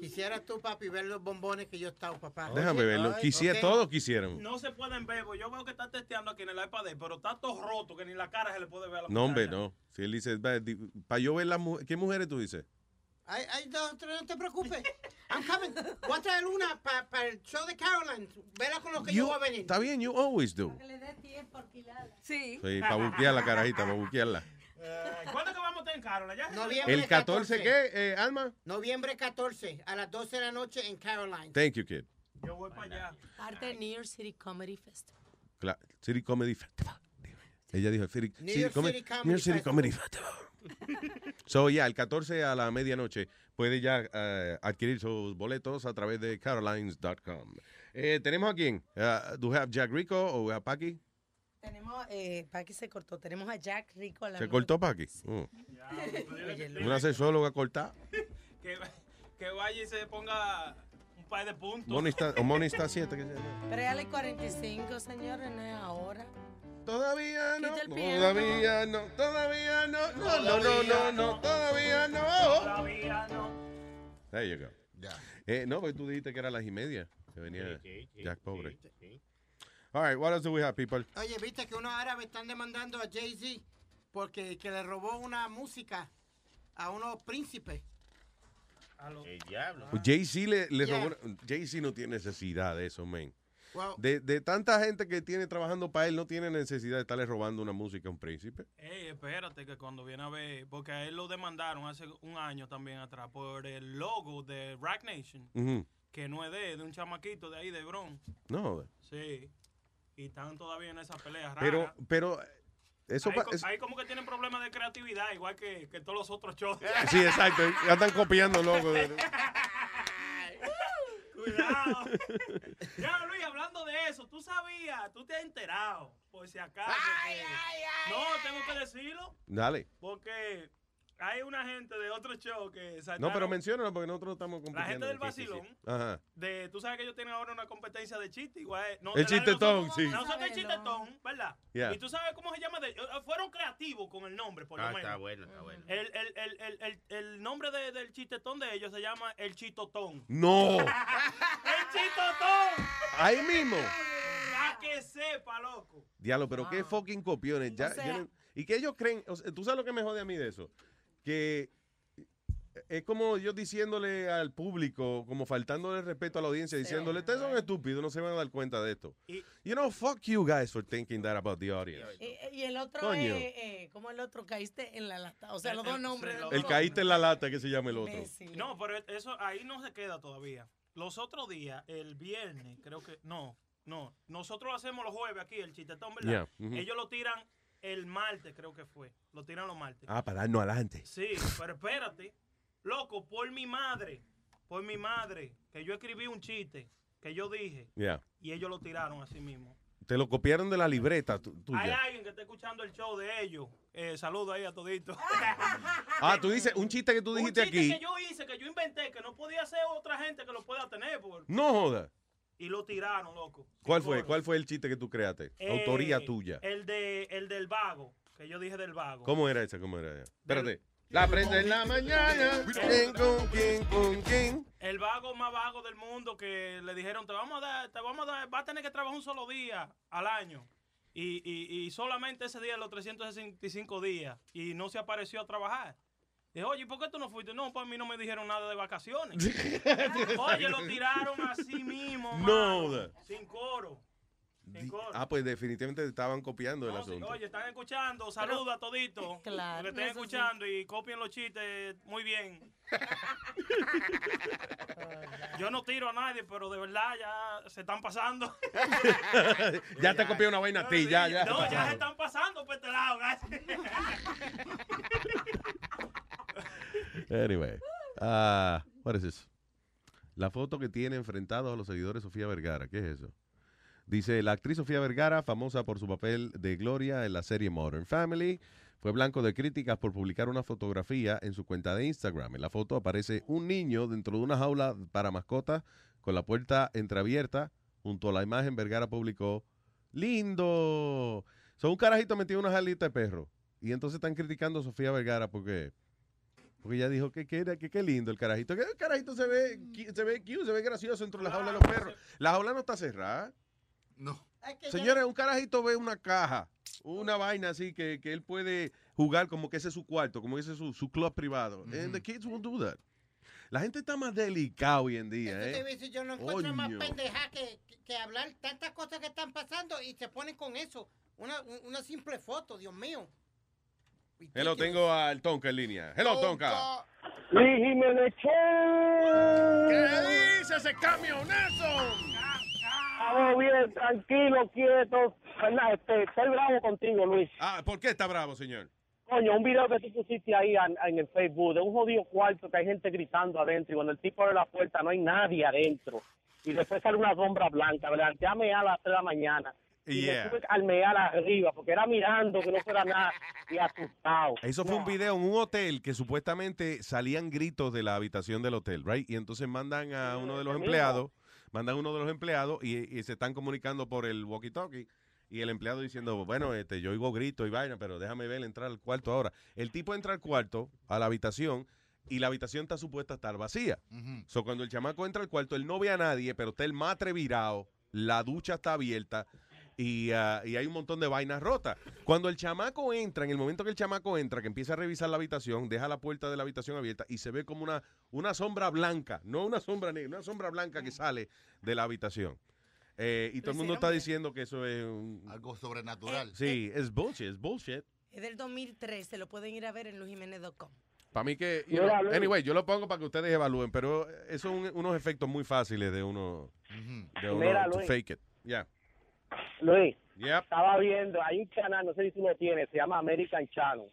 Quisieras tú, papi, ver los bombones que yo he estado, papá. Déjame verlo. Quisiera, todos quisieran. No se pueden ver, porque yo veo que está testeando aquí en el iPad, de él, pero está todo roto que ni la cara se le puede ver a la No, hombre, pantalla. no. Si él dice, para yo ver las mujeres, ¿qué mujeres tú dices? Ay, ay, no, no te preocupes. I'm coming. Voy a traer una para el show de Caroline. Vela con lo que yo You- voy a venir. Está bien, you always do. le dé tiempo alquilarla. Sí. Sí, para buquear la carajita, para buquearla. ¿Cuándo que vamos a estar en. Noviembre ¿El 14 qué, eh, Alma? Noviembre 14 a las 12 de la noche en Caroline. Thank you, kid. Yo voy para allá. Parte de New York City Comedy Festival. Cla- City Comedy Festival. Ella dijo City, New York City Comedy New York City. Comedy Festival. So, ya, el 14 a la medianoche puede ya eh, adquirir sus boletos a través de carolines.com. Eh, ¿Tenemos a quién? Uh, ¿Do we have Jack Rico o we have Paki? Tenemos, eh, Paqui se cortó. Tenemos a Jack Rico. a la ¿Se cortó Paki? Oh. Oye, Una sexóloga cortada. Que, que vaya y se ponga un par de puntos. Moni está, o Moni está siete. que sea. Pero ya le 45, señores, no es ahora. Todavía no. Todavía no, todavía no, no, no, no, no, no, todavía no. Todavía no. There you go. Eh, no, pues tú dijiste que era las y media que venía Jack Pobre. All right, what else do we have, people? Oye, viste que unos árabes están demandando a Jay-Z porque que le robó una música a unos príncipes. El diablo. Pues Jay-Z le, le Yeah. robó. Jay-Z no tiene necesidad de eso, man. Well- De, de tanta gente que tiene trabajando para él, no tiene necesidad de estarle robando una música a un príncipe. Ey, espérate que cuando viene a ver, porque a él lo demandaron hace un año también atrás por el logo de Rack Nation, que no es de, de un chamaquito de ahí de Bron. No, Sí. Y están todavía en esa pelea rara. pero, pero eso ahí, es- ahí como que tienen problemas de creatividad, igual que, que todos los otros shows. Sí, exacto. Ya están copiando loco. Cuidado. ya, Luis, hablando de eso, tú sabías, tú te has enterado, por si acaso. que- no, tengo que decirlo, Dale. porque hay una gente de otro show que No, saltaron pero menciónalo porque nosotros estamos compitiendo. gente del Sí, sí, sí. vacilón. Ajá. de, tú sabes que ellos tienen ahora una competencia de chiste, igual. No, El la chistetón, sí. Nosotros el chistetón, ¿verdad? Yeah. Y tú sabes cómo se llama. De, eh, fueron creativos con el nombre, por lo Ah, menos. está bueno, está bueno. El, el, el, el, el, el nombre de- del chistetón de ellos se llama el chitotón. No. ¡El chitotón! Ahí mismo. Para que sepa, loco. Diablo, pero qué fucking copiones. Ya, O sea- yo no- y que ellos creen, o sea, tú sabes lo que me jode a mí de eso, que es como yo diciéndole al público, como faltándole respeto a la audiencia, diciéndole, ustedes son estúpidos, no se van a dar cuenta de esto. You know, fuck you guys for thinking that about the audience. Y, y el otro Coño. es, eh, como el otro, caíste en la lata. O sea, los dos nombres. sí, los El dos caíste en la lata que se llama el otro. No, pero eso ahí no se queda todavía. Los otros días, el viernes, creo que. No, no. Nosotros lo hacemos los jueves aquí, el chistetón, ¿verdad? Yeah. Ellos lo tiran el martes, creo que fue. Lo tiran los martes. Ah, para darnos adelante. Sí, pero espérate. Loco, por mi madre. por mi madre, que yo escribí un chiste que yo dije Yeah. y ellos lo tiraron así mismo. Te lo copiaron de la libreta tu- Hay alguien que está escuchando el show de ellos. Eh, saludo ahí a todito. Ah, tú dices un chiste que tú un dijiste chiste aquí. que yo hice, que yo inventé, que no podía ser otra gente que lo pueda tener. por- No joda. Y lo tiraron, loco. ¿Cuál fue? ¿Cuál fue el chiste que tú creaste? Eh, Autoría tuya. El, de, el del vago, que yo dije del vago. ¿Cómo era esa? ¿Cómo era esa? Espérate. La prende en la mañana. ¿Quién con quién con quién? El vago más vago del mundo que le dijeron, te vamos a dar, te vamos a dar, va a tener que trabajar un solo día al año. Y, y, y solamente ese día, los 365 días. Y no se apareció a trabajar. Dije, oye, ¿y por qué tú no fuiste? No, pues a mí no me dijeron nada de vacaciones. oye, lo tiraron así mismo, No mano, sin coro. Sin coro. Ah, pues definitivamente te estaban copiando el sí, asunto. oye, están escuchando, saluda a todito. Claro, Que estén sí. escuchando y copien los chistes muy bien. Yo no tiro a nadie, pero de verdad ya se están pasando. ya te copié una vaina a ti, ya, ya. No, ya se están pasando por este lado, gracias. Anyway, ah, what is this? La foto que tiene enfrentados a los seguidores Sofía Vergara, ¿qué es eso? Dice, la actriz Sofía Vergara, famosa por su papel de Gloria en la serie Modern Family, fue blanco de críticas por publicar una fotografía en su cuenta de Instagram. En la foto aparece un niño dentro de una jaula para mascotas con la puerta entreabierta. Junto a la imagen, Vergara publicó, lindo. Son un carajito metido en una jaulita de perro. Y entonces están criticando Sofía Vergara porque porque ella dijo que qué que, qué lindo el carajito. Que el carajito se ve, cu- se ve cute, se ve gracioso dentro de la jaula de los perros. La jaula no está cerrada. No. Señores, un carajito ve una caja, una vaina así que, que él puede jugar como que ese es su cuarto, como que ese es su, su club privado. And the kids will do that. La gente está más delicada hoy en día, ¿eh? decir, yo no encuentro más Coño. pendeja que, que- que hablar tantas cosas que están pasando y se ponen con eso. Una, un- una simple foto, Dios mío. Hello, tengo al Tonka en línea. Hello, Tonka. Luis Jiménez ¿Qué dice ese camionazo? Estamos bien, tranquilo, quieto. ¿Verdad? Este, estoy bravo contigo, Luis. Ah, ¿por qué está bravo, señor? Coño, un video que tú pusiste ahí en, en el Facebook de un jodido cuarto que hay gente gritando adentro y cuando el tipo abre la puerta no hay nadie adentro. Y después sale una sombra blanca, ¿verdad? Ya me a las 3 de la mañana. Y Yeah. me tuve que almear arriba porque era mirando que no fuera nada y asustado. Eso fue un video en un hotel que supuestamente salían gritos de la habitación del hotel, right? Y entonces mandan a uno de los empleados, mandan a uno de los empleados y, y se están comunicando por el walkie-talkie. Y el empleado diciendo, bueno, este, yo oigo gritos y vaina, pero déjame ver entrar al cuarto ahora. El tipo entra al cuarto, a la habitación, y la habitación está supuesta a estar vacía. So, cuando el chamaco entra al cuarto, él no ve a nadie, pero está el matre virado, la ducha está abierta y, ah, y hay un montón de vainas rotas. Cuando el chamaco entra, en el momento que el chamaco entra, que empieza a revisar la habitación, deja la puerta de la habitación abierta y se ve como una, una sombra blanca, no una sombra negra, una sombra blanca que sale de la habitación. Eh, y todo el mundo está diciendo que eso es un... Algo sobrenatural. Sí, es bullshit, es bullshit. Es del 2013, lo pueden ir a ver en luisjiménez.com. Para mí que, you know, anyway, yo lo pongo para que ustedes evalúen, pero eso son unos efectos muy fáciles de uno, de uno Mira, to Luis. fake it. Yeah. Luis, Yep. estaba viendo, hay un canal, no sé si tú lo tienes, se llama American Channel.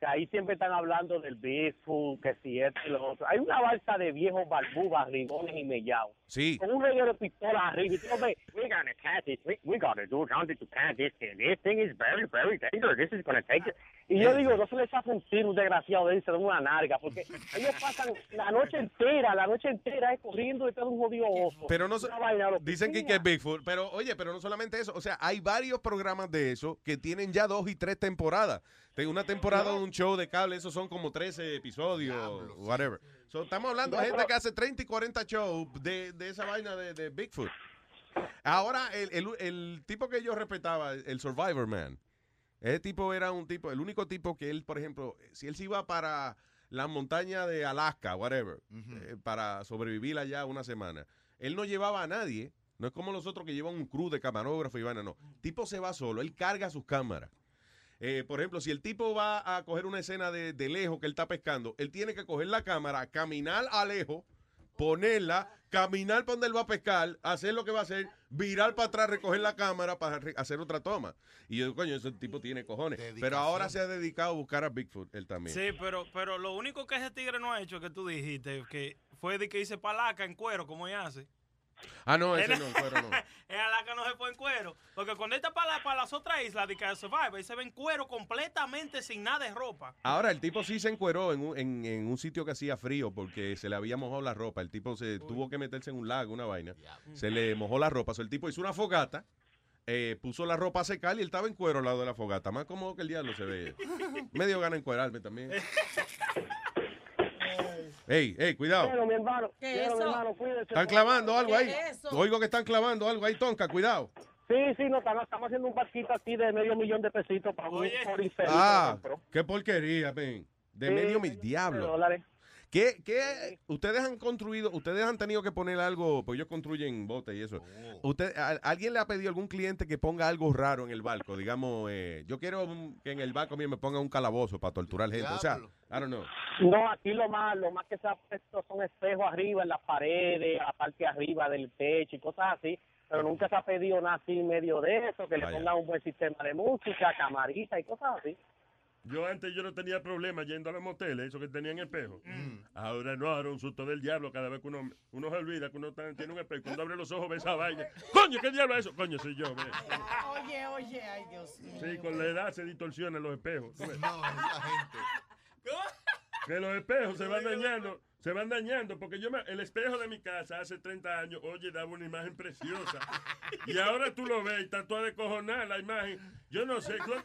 Que ahí siempre están hablando del Bigfoot, que si esto y lo otro. Hay una balsa de viejos barbubas, rigones y mellados. Sí. Con un reguero de pistola arriba. Y ves, we gotta catch this, we, we gotta do something to catch this thing. This thing is very, very dangerous. This is gonna take it. Y yo digo, no se les hace un tiro, un desgraciado de irse de una narga, porque ellos pasan la noche entera, la noche entera es corriendo detrás de un jodido oso. Pero no so- vaina, dicen que, que es Bigfoot, pero oye, pero no solamente eso, o sea, hay varios programas de eso que tienen ya dos y tres temporadas. Tengo una temporada de un show de cable, esos son como 13 episodios, whatever. So, estamos hablando de gente que hace 30 y 40 shows de, de esa vaina de, de Bigfoot. Ahora, el, el- el tipo que yo respetaba, el Survivor Man, ese tipo era un tipo, el único tipo que él, por ejemplo, si él se iba para la montaña de Alaska, whatever, eh, para sobrevivir allá una semana, él no llevaba a nadie. No es como los otros que llevan un crew de camarógrafo y vaina, no. Tipo se va solo, él carga sus cámaras. Eh, por ejemplo, si el tipo va a coger una escena de, de lejos que él está pescando, él tiene que coger la cámara, caminar a lejos, ponerla, caminar para donde él va a pescar, hacer lo que va a hacer, virar para atrás, recoger la cámara para hacer otra toma. Y yo digo, coño, ese tipo tiene cojones. Pero ahora se ha dedicado a buscar a Bigfoot, él también. Sí, pero, pero lo único que ese tigre no ha hecho que tú dijiste, que fue de que hice palaca en cuero, como ella hace. Ah, no, ese En- no, el cuero no. En Alaska no se fue en cuero. Porque cuando esta para, para las otras islas de que Survivor, ahí se ve en cuero completamente sin nada de ropa. Ahora, el tipo sí se encueró en un, en, en un sitio que hacía frío porque se le había mojado la ropa. El tipo se tuvo que meterse en un lago, una vaina. Se le mojó la ropa. So, el tipo hizo una fogata, eh, puso la ropa a secar y él estaba en cuero al lado de la fogata. Más cómodo que el diablo se ve. Medio gana encuerarme también. Ey, ey, cuidado. Quiero, mi hermano. ¿Qué quiero, eso? mi hermano, cuídese. Están clavando algo ¿Qué ahí. es eso? Oigo que están clavando algo ahí, Tonka, cuidado. Sí, sí, no, estamos, estamos haciendo un barquito aquí de medio millón de pesitos para un por infeliz Ah, qué porquería, ven. De Sí, medio mil de diablo. dólares. ¿Qué, ¿Qué ustedes han construido? Ustedes han tenido que poner algo, pues ellos construyen botes y eso. Oh. Usted, a- ¿Alguien le ha pedido a algún cliente que ponga algo raro en el barco? Digamos, eh, yo quiero un- que en el barco mío me ponga un calabozo para torturar gente. O sea, I don't know. No, aquí lo más, lo más que se ha puesto son espejos arriba en las paredes, la parte de arriba del techo y cosas así, pero nunca se ha pedido nada así en medio de eso, que le Vaya. pongan un buen sistema de música, camarita y cosas así. Yo antes yo no tenía problema yendo a los moteles, esos que tenían espejo. Ahora no, ahora un susto del diablo cada vez que uno, uno se olvida que uno está- tiene un espejo. Cuando abre los ojos ve esa vaina. Coño, ¿qué diablo es eso? Coño, soy yo. ve. Oye, oye, ay Dios mío. Sí, con la edad se distorsionan los espejos. No, esa gente. Que los espejos se van dañando, se van dañando, porque yo me- el espejo de mi casa hace 30 años, oye, daba una imagen preciosa. Y ahora tú lo ves y está toda descojonada la imagen. Yo no sé, ¿dó-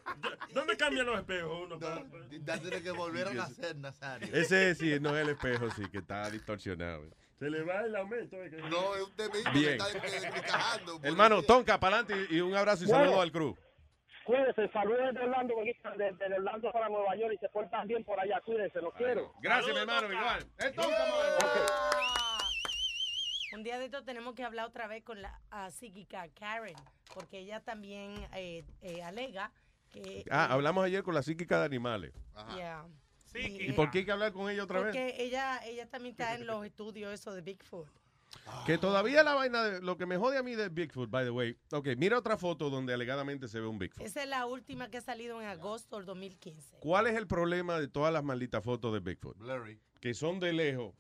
¿dónde cambian los espejos uno? para- Ya tiene que volver a nacer, Nazario. Ese sí, no es el espejo, sí, que está distorsionado. Se le va el aumento. eh, que- No, es usted mismo Bien. que está encajando. Hermano, Tonka, para adelante y, y un abrazo y Bueno. saludo al crew. Cuídense, saludos desde Orlando, desde Orlando para Nueva York y se portan bien por allá, cuídense, los quiero. Gracias, mi hermano, igual. Un día de esto tenemos que hablar otra vez con la psíquica Karen, porque ella también eh, eh, alega que... Ah, eh, hablamos ayer con la psíquica de animales. yeah. ¿Y por qué hay que hablar con ella otra vez? Porque ella, ella también está en los estudios eso de Bigfoot. Que todavía la vaina, de, lo que me jode a mí de Bigfoot, by the way. Ok, mira otra foto donde alegadamente se ve un Bigfoot. Esa es la última que ha salido en agosto del 2015. ¿Cuál es el problema de todas las malditas fotos de Bigfoot? Blurry. Que son de lejos.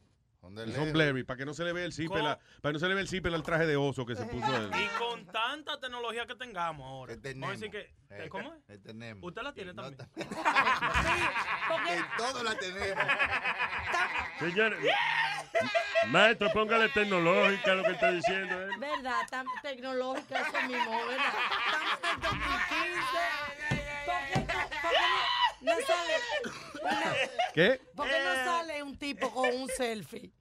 Y son blurry, para que no se le vea el zipper, la- para que no se le vea el zipper al traje de oso que se puso él. Y con tanta tecnología que tengamos ahora. Vamos a decir que, que- Eh, ¿Cómo es? eh, tenemos. Usted la tiene también. En todo la tenemos. Señores, maestro, póngale tecnológica lo que está diciendo. ¿eh? ¿Verdad? Tan tecnológica eso mismo, ¿verdad? Estamos en el 2015. ¿Por qué no, por qué no, no sale ¿Qué? ¿Por qué no sale un tipo con un selfie?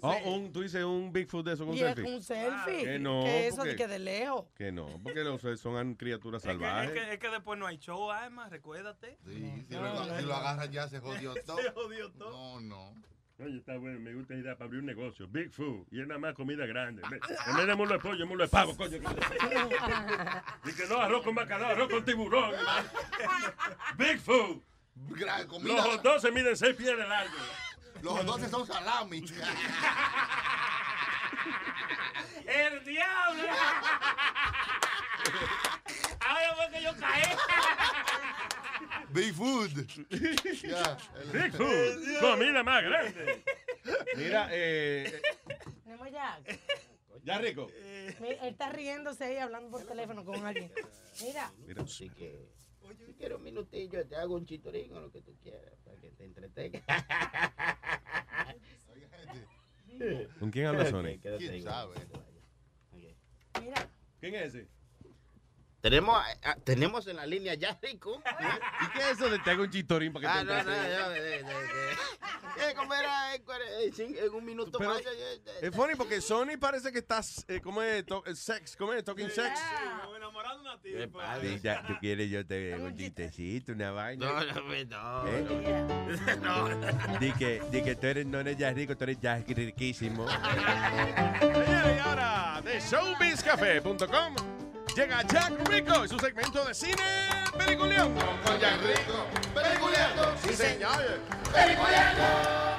Oh, un, tú dices un Bigfoot de eso con un Y es selfie. un selfie. Que no, Que eso porque- de que de lejos. Que no, porque los son criaturas Es que, es, salvajes. que, es que después no hay show, además, recuérdate. Sí, si, lo, si lo agarran ya se jodió todo. Se jodió todo. No, no. Oye, está bueno, me gusta idea para abrir un negocio. Big Food. Y es nada más comida grande. En vez de mulo de pollo, mulo de pavo, coño. Y que no, arroz con bacalao, arroz con tiburón. Big Food. Gran comida. Los dogs se miden seis pies de largo. Los dos son salami. ¡El diablo! Ahora fue que yo caí. Big food. El- Big Food. Comida más grande. Mira, eh, Tenemos ya. ya rico. Él está riéndose ahí hablando por teléfono con alguien. Mira. Mira. Así que, si quieres un minutillo, te hago un chitorín o lo que tú quieras para que te entretengas. ¿Con quién habla Sony? Ok, quédate ahí, ¿Quién sabe? Mira. ¿Quién es ese? Tenemos, ah, tenemos en la línea ya rico. ¿Y qué es eso de te hago un chistorín para que Ah, te no, no, no, de- de- de- Eh, ¿Cómo era? En cuare- en un minuto Pero más. es funny porque Sony parece que estás, eh, ¿cómo es? To- eh, sex, ¿cómo es? Talking sex. Me enamorado de una ¿Qué tipa. Sí, ya, ¿Tú quieres yo te hago un chistecito, una vaina? No, no, no, ¿Eh? no. Di que, di que tú eres, no eres ya rico, tú eres ya riquísimo. Señores, y ahora de showbizcafe.com llega Jack Rico y su segmento de cine peliculeando. Con Jack Rico. Peliculeando. Sí, señor. Peliculeando.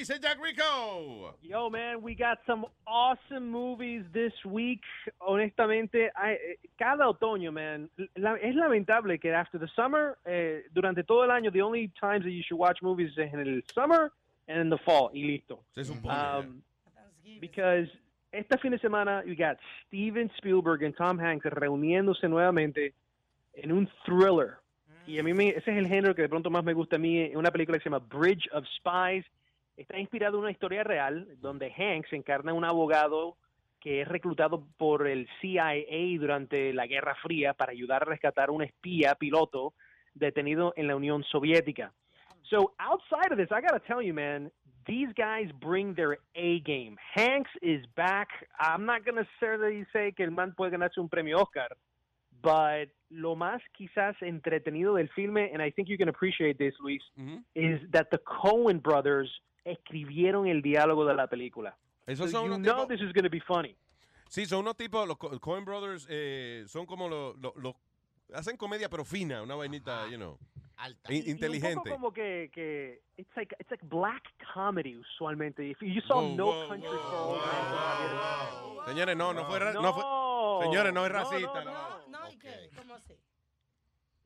Dice Jack Rico? Yo, man, we got some awesome movies this week. Honestamente, I- eh, cada otoño, man, la- es lamentable que after the summer, eh, durante todo el año, the only times that you should watch movies es en el summer and in the fall, y listo. Se supone. Um, because este fin de semana, you got Steven Spielberg and Tom Hanks reuniéndose nuevamente en un thriller. Y a mí me, ese es el género que de pronto más me gusta a mí, en una película que se llama Bridge of Spies. Está inspirado en una historia real donde Hanks encarna a un abogado que es reclutado por el CIA durante la Guerra Fría para ayudar a rescatar a un espía piloto detenido en la Unión Soviética. So outside of this, I gotta tell you, man, these guys bring their A game. Hanks is back. I'm not gonna necessarily say que el man puede ganarse un premio Oscar, but lo más quizás entretenido del filme, and I think you can appreciate this, Luis, is that the Coen brothers escribieron el diálogo de la película. Esos So son you unos know tipos- this is going to be funny. Sí, son unos tipos, los Co- Coen Brothers eh, son como los, los- los- hacen comedia pero fina, una vainita, you know, in- Y- y un inteligente. poco como que, que it's like it's like black comedy usualmente. If you saw Wow, No wow, Country for Old Men, Señores, no, no fue, No, no fue- señores, no es no, racista. no, no. No, ¿y qué? ¿Cómo así?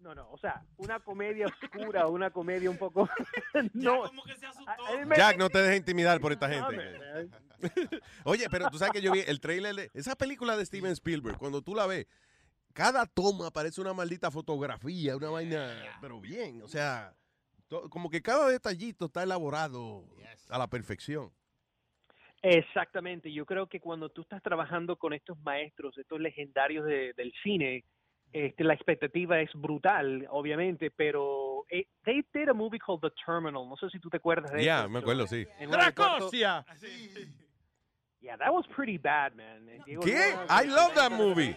No, no, o sea, una comedia oscura, una comedia un poco no. Jack, no te dejes intimidar por esta gente. Oye, pero tú sabes que yo vi el trailer de esa película de Steven Spielberg, cuando tú la ves, cada toma parece una maldita fotografía, una vaina, pero bien, o sea, to- como que cada detallito está elaborado a la perfección. Exactamente, yo creo que cuando tú estás trabajando con estos maestros, estos legendarios de- del cine, este, la expectativa es brutal, obviamente, pero eh, they did a movie called The Terminal, no sé si tú te acuerdas de Ya, eso. me acuerdo, sí. ¡Dracosia! Yeah, that was pretty bad, man. Eh, Diego ¿Qué? I love that movie.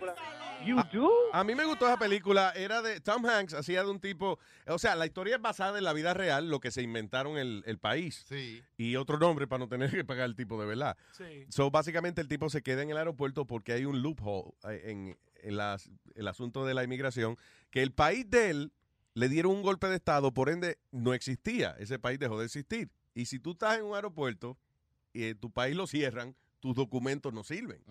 You do? A mí me gustó esa película. Era de Tom Hanks, hacía de un tipo. O sea, la historia es basada en la vida real, lo que se inventaron el, el país. Sí. Y otro nombre para no tener que pagar el tipo de verdad. Sí. So, básicamente, el tipo se queda en el aeropuerto porque hay un loophole eh, en, en las- el asunto de la inmigración. Que el país de él le dieron un golpe de Estado, por ende, no existía. Ese país dejó de existir. Y si tú estás en un aeropuerto y en tu país lo cierran, tus documentos no sirven.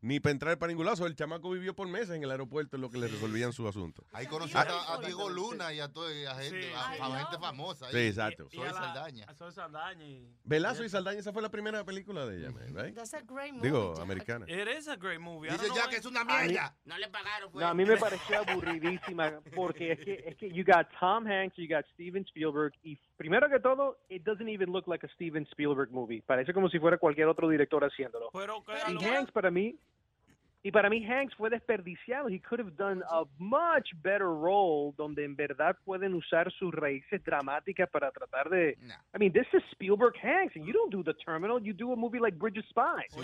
Ni para entrar para ningún lado. El chamaco vivió por meses en el aeropuerto en lo que le resolvían su asunto. Ahí conocí a, a Diego Luna y a, todo, y a gente, Sí. a, a gente famosa. ahí. Sí, exacto. Soy a la- Saldaña. a Soy Saldaña y... ¿Verdad? Soy Saldaña, esa fue la primera película de ella, man, right? That's a great movie. Digo, Jack. americana. It is a great movie. Dice ya que es una mí- mierda. No le pagaron, No, a mí me pareció aburridísima porque es que, es que you got Tom Hanks, you got Steven Spielberg y primero que todo, it doesn't even look like a Steven Spielberg movie. Parece como si fuera cualquier otro director haciéndolo. Pero Y Hanks para mí y para mí Hanks fue desperdiciado. He could have done a much better role donde en verdad pueden usar sus raíces dramáticas para tratar de I mean, this is Spielberg Hanks and you don't do The Terminal, you do a movie like Bridge of Spies. No,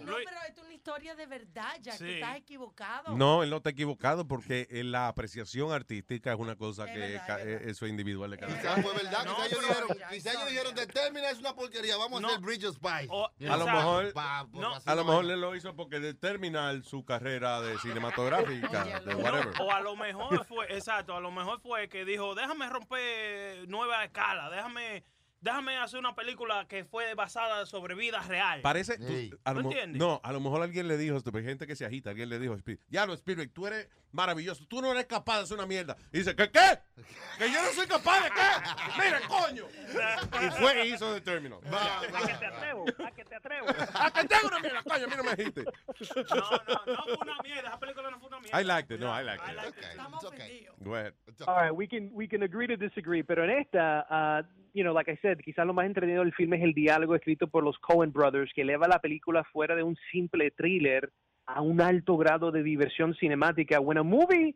no, pero es una historia de verdad, Jack. Tú Sí. estás equivocado. No, él no está equivocado porque eh, la apreciación artística es una cosa Es que verdad, es verdad. eh, eso es individual de cada Quizás fue verdad, quizás ellos dijeron, quizás ellos dijeron, determina es una porquería, vamos a hacer Bridge of Spies. A lo mejor, Pa- pues, a lo no mejor vaina. le lo hizo porque de terminar su carrera de cinematográfica, de whatever. O a lo mejor fue, exacto, a lo mejor fue que dijo, déjame romper nueva escala, déjame, déjame hacer una película que fue basada sobre vida real. Parece, tú- a lo ¿No mo- entiendes? no, a lo mejor alguien le dijo, esto, hay gente que se agita, alguien le dijo, ya lo Spielberg, tú eres maravilloso, tú no eres capaz de hacer una mierda. Y dice, ¿qué qué? ¿Que yo no soy capaz de qué? Mira, coño. Y fue y hizo The Terminal. A que te atrevo, a que te atrevo. ¡A que te hago una mierda, coño! A mí no me agite. No, no, no fue una mierda, esa película no fue una mierda. I liked it, no, I liked it. Estamos ofendidos. Go ahead. All right, we can we can agree to disagree, pero en esta, uh, you know, like I said, quizás lo más entretenido del filme es el diálogo escrito por los Coen Brothers que eleva la película fuera de un simple thriller a un alto grado de diversión cinemática. When a movie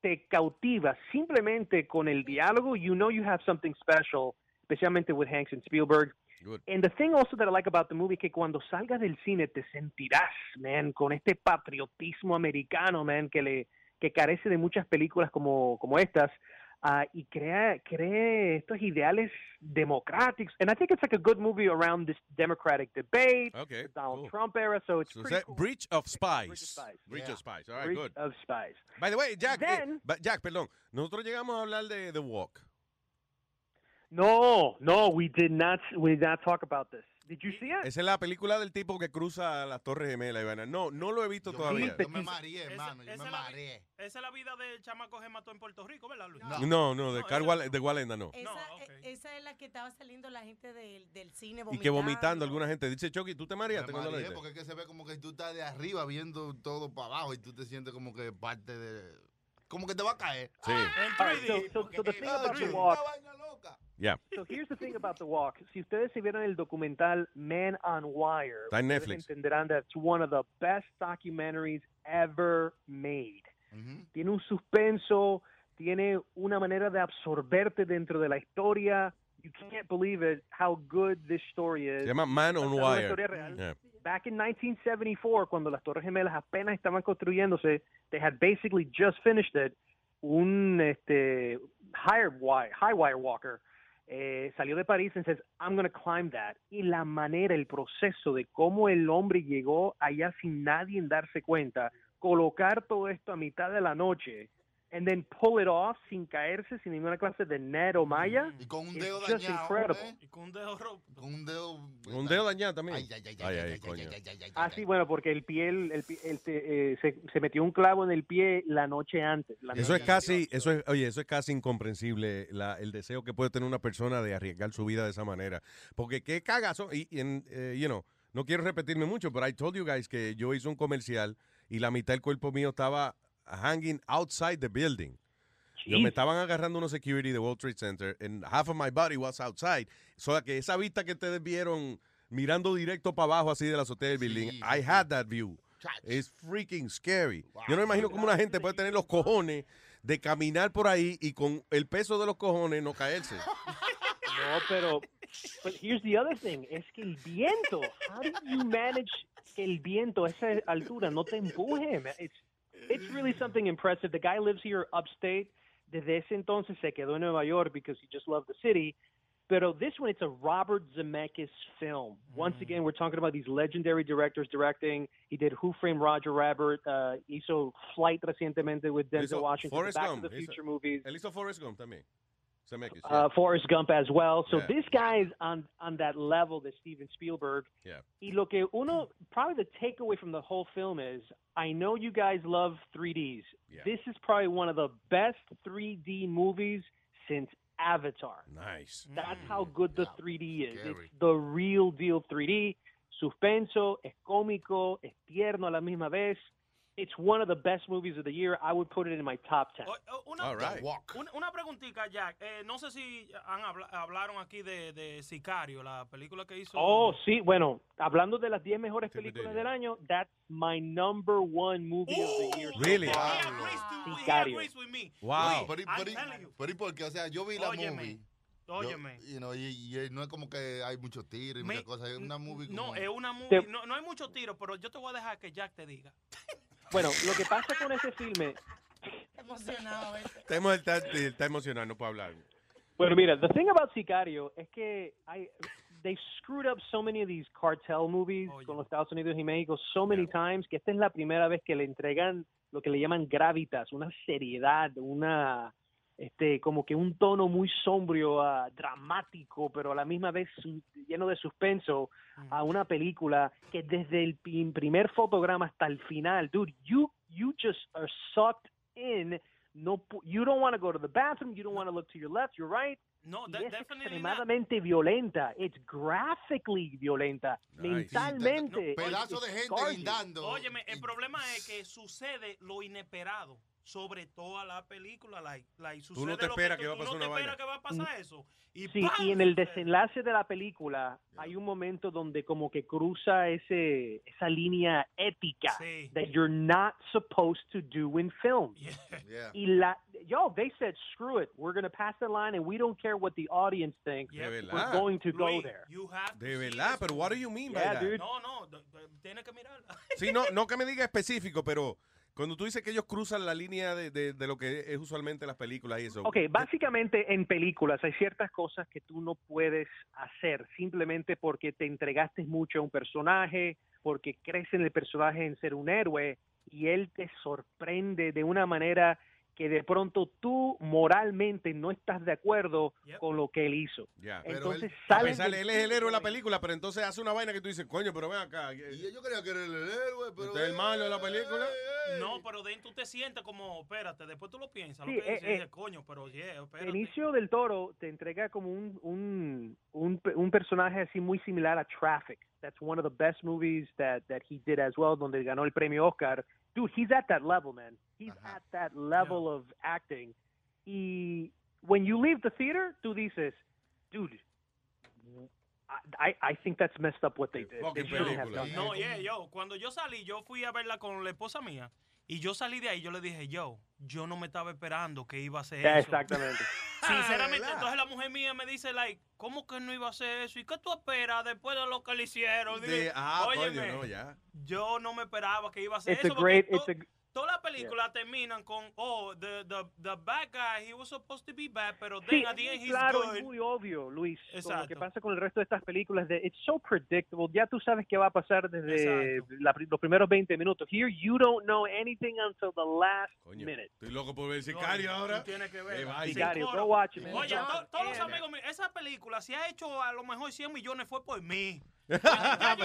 te cautiva simplemente con el diálogo, you know you have something special, especialmente with Hanks and Spielberg. And the thing also that I like about the movie es que cuando salgas del cine te sentirás, man, con este patriotismo americano, man, que le que carece de muchas películas como, como estas. Ah, y crea, cree estos ideales democráticos. And I think it's like a good movie around this democratic debate, Okay, the Donald cool. Trump era, so it's So pretty cool. Breach of Spies. Bridge of Spies. Breach Yeah. of Spies. All right, Bridge good. of Spies. By the way, Jack, eh, Then- ba- Jack, perdón. Nosotros llegamos a hablar de The Walk. No, no, we did not. We did not talk about this. Did you see it? Esa es la película del tipo que cruza las Torres Gemelas, Ivana. No, no lo he visto todavía. Yo me mareé, hermano, yo me mareé. Esa es la vida del chamaco que mató en Puerto Rico, ¿verdad, Luis? No, no, de, Carl Wal- de Walenda no. Esa, e- esa es la que estaba saliendo la gente del, del cine Y vomitando. que vomitando alguna gente. Dice Chucky, ¿tú te mareaste Me mareé porque es que se ve como que tú estás de arriba viendo todo para abajo y tú te sientes como que parte de... Como que te va a caer. Sí. All right, so, so, so the thing about the walk. Yeah. So here's the thing about the walk. Si ustedes se vieron el documental Man on Wire, Está en ustedes Netflix. entenderán that it's one of the best documentaries ever made. Mm-hmm. Tiene un suspenso, tiene una manera de absorberte dentro de la historia. You can't believe it how good this story is. Se llama Man on Basada en una Wire. real. Yeah. Back in 1974, cuando las Torres Gemelas apenas estaban construyéndose, they had basically just finished it. Un este, high wire, high wire walker eh, salió de París y says, I'm to climb that. Y la manera, el proceso de cómo el hombre llegó allá sin nadie darse cuenta, colocar todo esto a mitad de la noche, and then pull it off sin caerse, sin ninguna clase de net o malla. Y con un dedo dañado. incredible. ¿eh? Y con un dedo roto. Con un dedo... Un dedo dañado también. Ay, ay, ay, Ay, ay, ay, coño. Ah, sí, bueno, porque el pie, el, el pie- el te- eh, se, se metió un clavo en el pie la noche antes. la Eso noche es casi, eso es, oye, eso es casi incomprensible, la- el deseo que puede tener una persona de arriesgar su vida de esa manera. Porque qué cagazo, y, y en, eh, you know, no quiero repetirme mucho, pero I told you guys que yo hice un comercial y la mitad del cuerpo mío estaba hanging outside the building. Yo me estaban agarrando unos security de World Trade Center and half of my body was outside. So que esa vista que ustedes vieron mirando directo para abajo así de la azotea del building, I had that view. It's freaking scary. Yo no me imagino cómo una gente puede tener los cojones de caminar por ahí y con el peso de los cojones no caerse. No, pero but here's the other thing, es que el viento, how do you manage que el viento a esa altura no te empuje? It's, it's really something impressive. The guy lives here upstate. Desde ese entonces se quedó en Nueva York because he just loved the city. Pero this one, it's a Robert Zemeckis film. Once again, we're talking about these legendary directors directing. He did Who Framed Roger Rabbit. Uh, hizo Flight recientemente with Denzel Washington. Forrest Back Gump. to the Hizo- Future movies. Él hizo Forrest Gump también. Zemeckis, uh, Forrest Gump as well. So Yeah. this guy's on on that level that Steven Spielberg. Yeah. Y lo que uno probably the takeaway from the whole film is I know you guys love 3Ds. This is probably one of the best 3D movies since Avatar. Nice. That's how good the 3D is. Scary. It's the real deal 3D. Suspenso, es cómico, es tierno a la misma vez. It's one of the best movies of the year. I would put it in my top 10. Una, All right. una, una preguntita, Jack. Eh, no sé si han habla- hablaron aquí de, de Sicario, la película que hizo. Oh, sí, bueno, hablando de las 10 mejores películas del año, that's my number one movie of the year. so Really? far. Diablo. Sicario. Wow. Pero, y- pero, pero ¿y por qué? O sea, yo vi la Óyeme, movie. Yo- óyeme. you know, y, y no es como que hay muchos tiros y Me- muchas cosas. Es una movie como... No, es una movie. No, no hay mucho tiro, pero yo te voy a dejar que Jack te diga. Bueno, lo que pasa con ese filme, Emocionado, ¿eh? Está, está, está emocionado, no puedo hablar. bueno, mira, the thing about Sicario es que I, they screwed up so many of these cartel movies con los Estados Unidos y México so many times que esta es la primera vez que le entregan lo que le llaman gravitas, una seriedad, una este como que un tono muy sombrío, ah, dramático, pero a la misma vez lleno de suspenso a una película que desde el primer fotograma hasta el final, dude, you you just are sucked in. No, you don't want to go to the bathroom. You don't want to look to your left, your right. No, Y es definitely extremadamente violenta. It's graphically violenta. Mentalmente. Pedazo de gente guindando. Óyeme, el problema es que sucede lo inesperado sobre toda la película. Like, like, Tú no te esperas tú- que va a tú pasar no una te esperas vaina. que va a pasar eso. Y Sí, ¡pam! y en el desenlace de la película hay un momento donde como que cruza ese esa línea ética that you're not supposed to do in film. Y la yo, they said screw it, we're going to pass the line and we don't care what the audience thinks. De We're verdad. going to go Luis, there. you have De verdad, pero what do you mean by Yeah, that? dude. No, no, tienes que mirarla. Sí, no, no que me diga específico, pero cuando tú dices que ellos cruzan la línea de, de- lo que es usualmente las películas y eso. Ok, básicamente en películas hay ciertas cosas que tú no puedes hacer simplemente porque te entregaste mucho a un personaje, porque crees en el personaje en ser un héroe y él te sorprende de una manera que de pronto tú moralmente no estás de acuerdo con lo que él hizo. Ya. Entonces a salen pesar, del él es el héroe de la película, pero entonces hace una vaina que tú dices, coño, pero ven acá. Y yo creía que era el héroe, pero. Este es el malo de la película. No, pero dentro tú te sientes como, espérate, después tú lo piensas, Sí, lo que eh, dices, eh, coño, pero yeah, espérate. Benicio del Toro te entrega como un, un, un, un personaje así muy similar a Traffic. That's one of the best movies that, that he did as well, donde ganó el premio Oscar. Dude, he's at that level, man. He's at that level of acting. Y when you leave the theater, tú dices, dude, I, I think that's messed up what they did. They shouldn't have done that. No, yeah, yo, cuando yo salí, yo fui a verla con la esposa mía y yo salí de ahí, yo le dije, yo, yo no me estaba esperando que iba a hacer Ya, eso. Exactamente. Sinceramente, ¿verdad? entonces la mujer mía me dice, like, ¿cómo que no iba a hacer eso? ¿Y qué tú esperas después de lo que le hicieron? De- Dije, ah, "Óyeme, coño, no, ya. Yo no me esperaba que iba a hacer It's a eso. great, porque it's a, to- Todas las películas terminan con, oh, the, the, the bad guy, he was supposed to be bad, pero then Sí, at the es end he's claro, good. es muy obvio, Luis. Con lo Exacto. que pasa con el resto de estas películas, de, it's so predictable. Ya tú sabes qué va a pasar desde la los primeros 20 minutos. Here, you don't know anything until the last minute. Estoy loco por ver Sicario ahora. Tiene que ver. vaina. Sicario, go watch it. Oye, to- todos los yeah. amigos míos, esa película, si ha hecho a lo mejor 100 millones, fue por mí.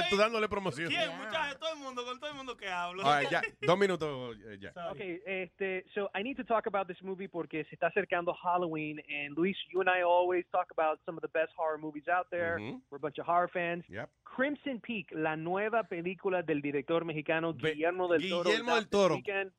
Tú dándole promoción. ¿Quién, muchachos? Todo el mundo, con todo el mundo que hablo. All right, ya, dos minutos, eh, ya. Okay, este, so I need to talk about this movie porque se está acercando Halloween, and Luis, you and I always talk about some of the best horror movies out there. Mhm. We're a bunch of horror fans. Yep. Crimson Peak, la nueva película del director mexicano Guillermo del Toro. Guillermo del. Toro. Weekend,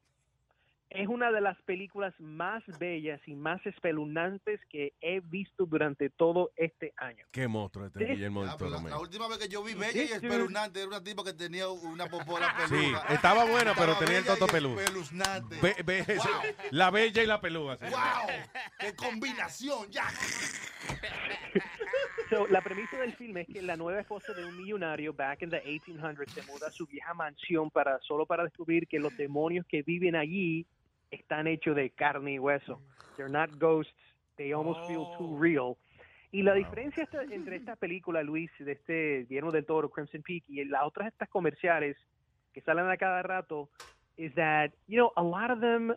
es una de las películas más bellas y más espeluznantes que he visto durante todo este año. Qué monstruo este This- Guillermo del Ah, Toro, la, última vez que yo vi bella y This espeluznante era una tipa que tenía una popola Sí, peluda. estaba buena, pero Estaba tenía el toto peludo. espeluznante. Ve- ve- La bella y la pelúa. sí. ¡Wow! ¡Qué combinación! ¡Ya! So, la premisa del filme es que la nueva esposa de un millonario back in the 1800s se muda a su vieja mansión para solo para descubrir que los demonios que viven allí están hechos de carne y hueso. They're not ghosts. They almost feel too real. Y la diferencia esta- entre esta película, Luis, de este Guillermo del Toro, Crimson Peak, y las otras estas comerciales que salen a cada rato, is that, you know, a lot of them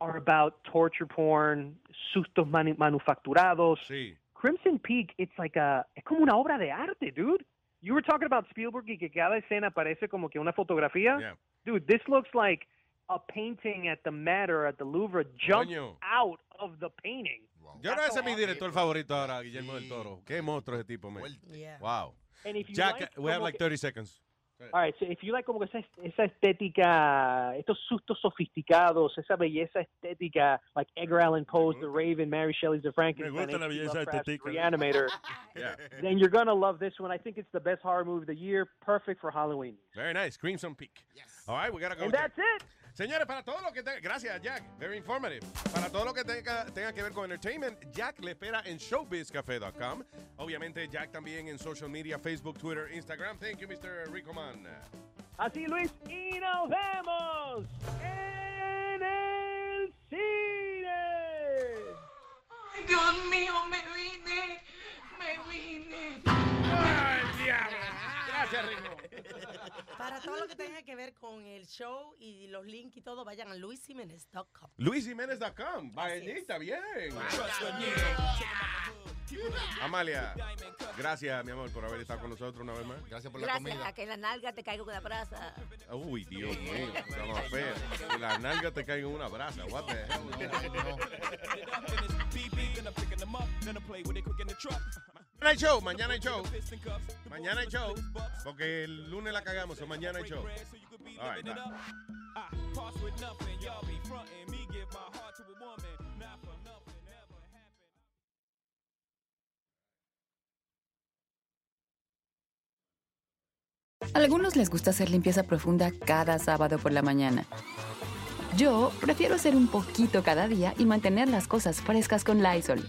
are about torture porn, sustos manu- manufacturados. Crimson Peak, it's like a, es como una obra de arte, dude. You were talking about Spielberg y que cada escena parece como que una fotografía. Dude, this looks like a painting at the Met or at the Louvre jumped Coño. out of the painting. Yo creo que ese es mi director favorito ahora, Guillermo del Toro. Qué monstruo ese tipo, man. Wow. And if you Jack, like we have like 30 seconds. All right, so if you like como que esa, esa estética, estos sustos sofisticados, esa belleza estética, like Edgar Allan Poe's The Raven, Mary Shelley's The Frankenstein, gusta la H.P. belleza Lovecraft's estética. Reanimator, Yeah. then you're gonna love this one. I think it's the best horror movie of the year, perfect for Halloween. Very nice. Crimson Peak. Yes. All right, we gotta go. And that's it. Señores, para todo lo que tenga, gracias Jack, very informative. Para todo lo que tenga, tenga que ver con entertainment, Jack le espera en showbizcafe.com. Obviamente Jack también en social media, Facebook, Twitter, Instagram. Thank you, Mr. Rico Man. Así Luis, y nos vemos en el cine. Ay, Dios mío, me vine. Me vine. ¡Ay! Gracias, Rico. Para todo lo que tenga que ver con el show y los links y todo, vayan a luisimenez.com. LuisJiménez.com. Vainita, bien. Amalia, gracias, mi amor, por haber estado con nosotros una vez más. Gracias Gracias a que la nalga te caiga una brasa. Uy, Dios mío, estamos feos. Que la nalga te caiga en una brasa. What the hell? Mañana hay show, mañana hay show. Mañana hay show. Porque el lunes la cagamos, o mañana hay show. A algunos les gusta hacer limpieza profunda cada sábado por la mañana. Yo prefiero hacer un poquito cada día y mantener las cosas frescas con Lysol.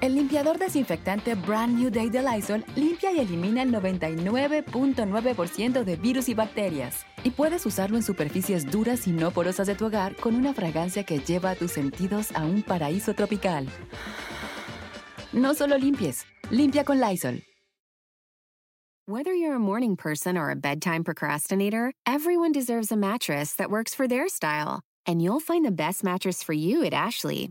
El limpiador desinfectante Brand New Day de Lysol limpia y elimina el 99.9% de virus y bacterias. Y puedes usarlo en superficies duras y no porosas de tu hogar con una fragancia que lleva a tus sentidos a un paraíso tropical. No solo limpies, limpia con Lysol. Whether you're a morning person or a bedtime procrastinator, everyone deserves a mattress that works for their style. And you'll find the best mattress for you at Ashley.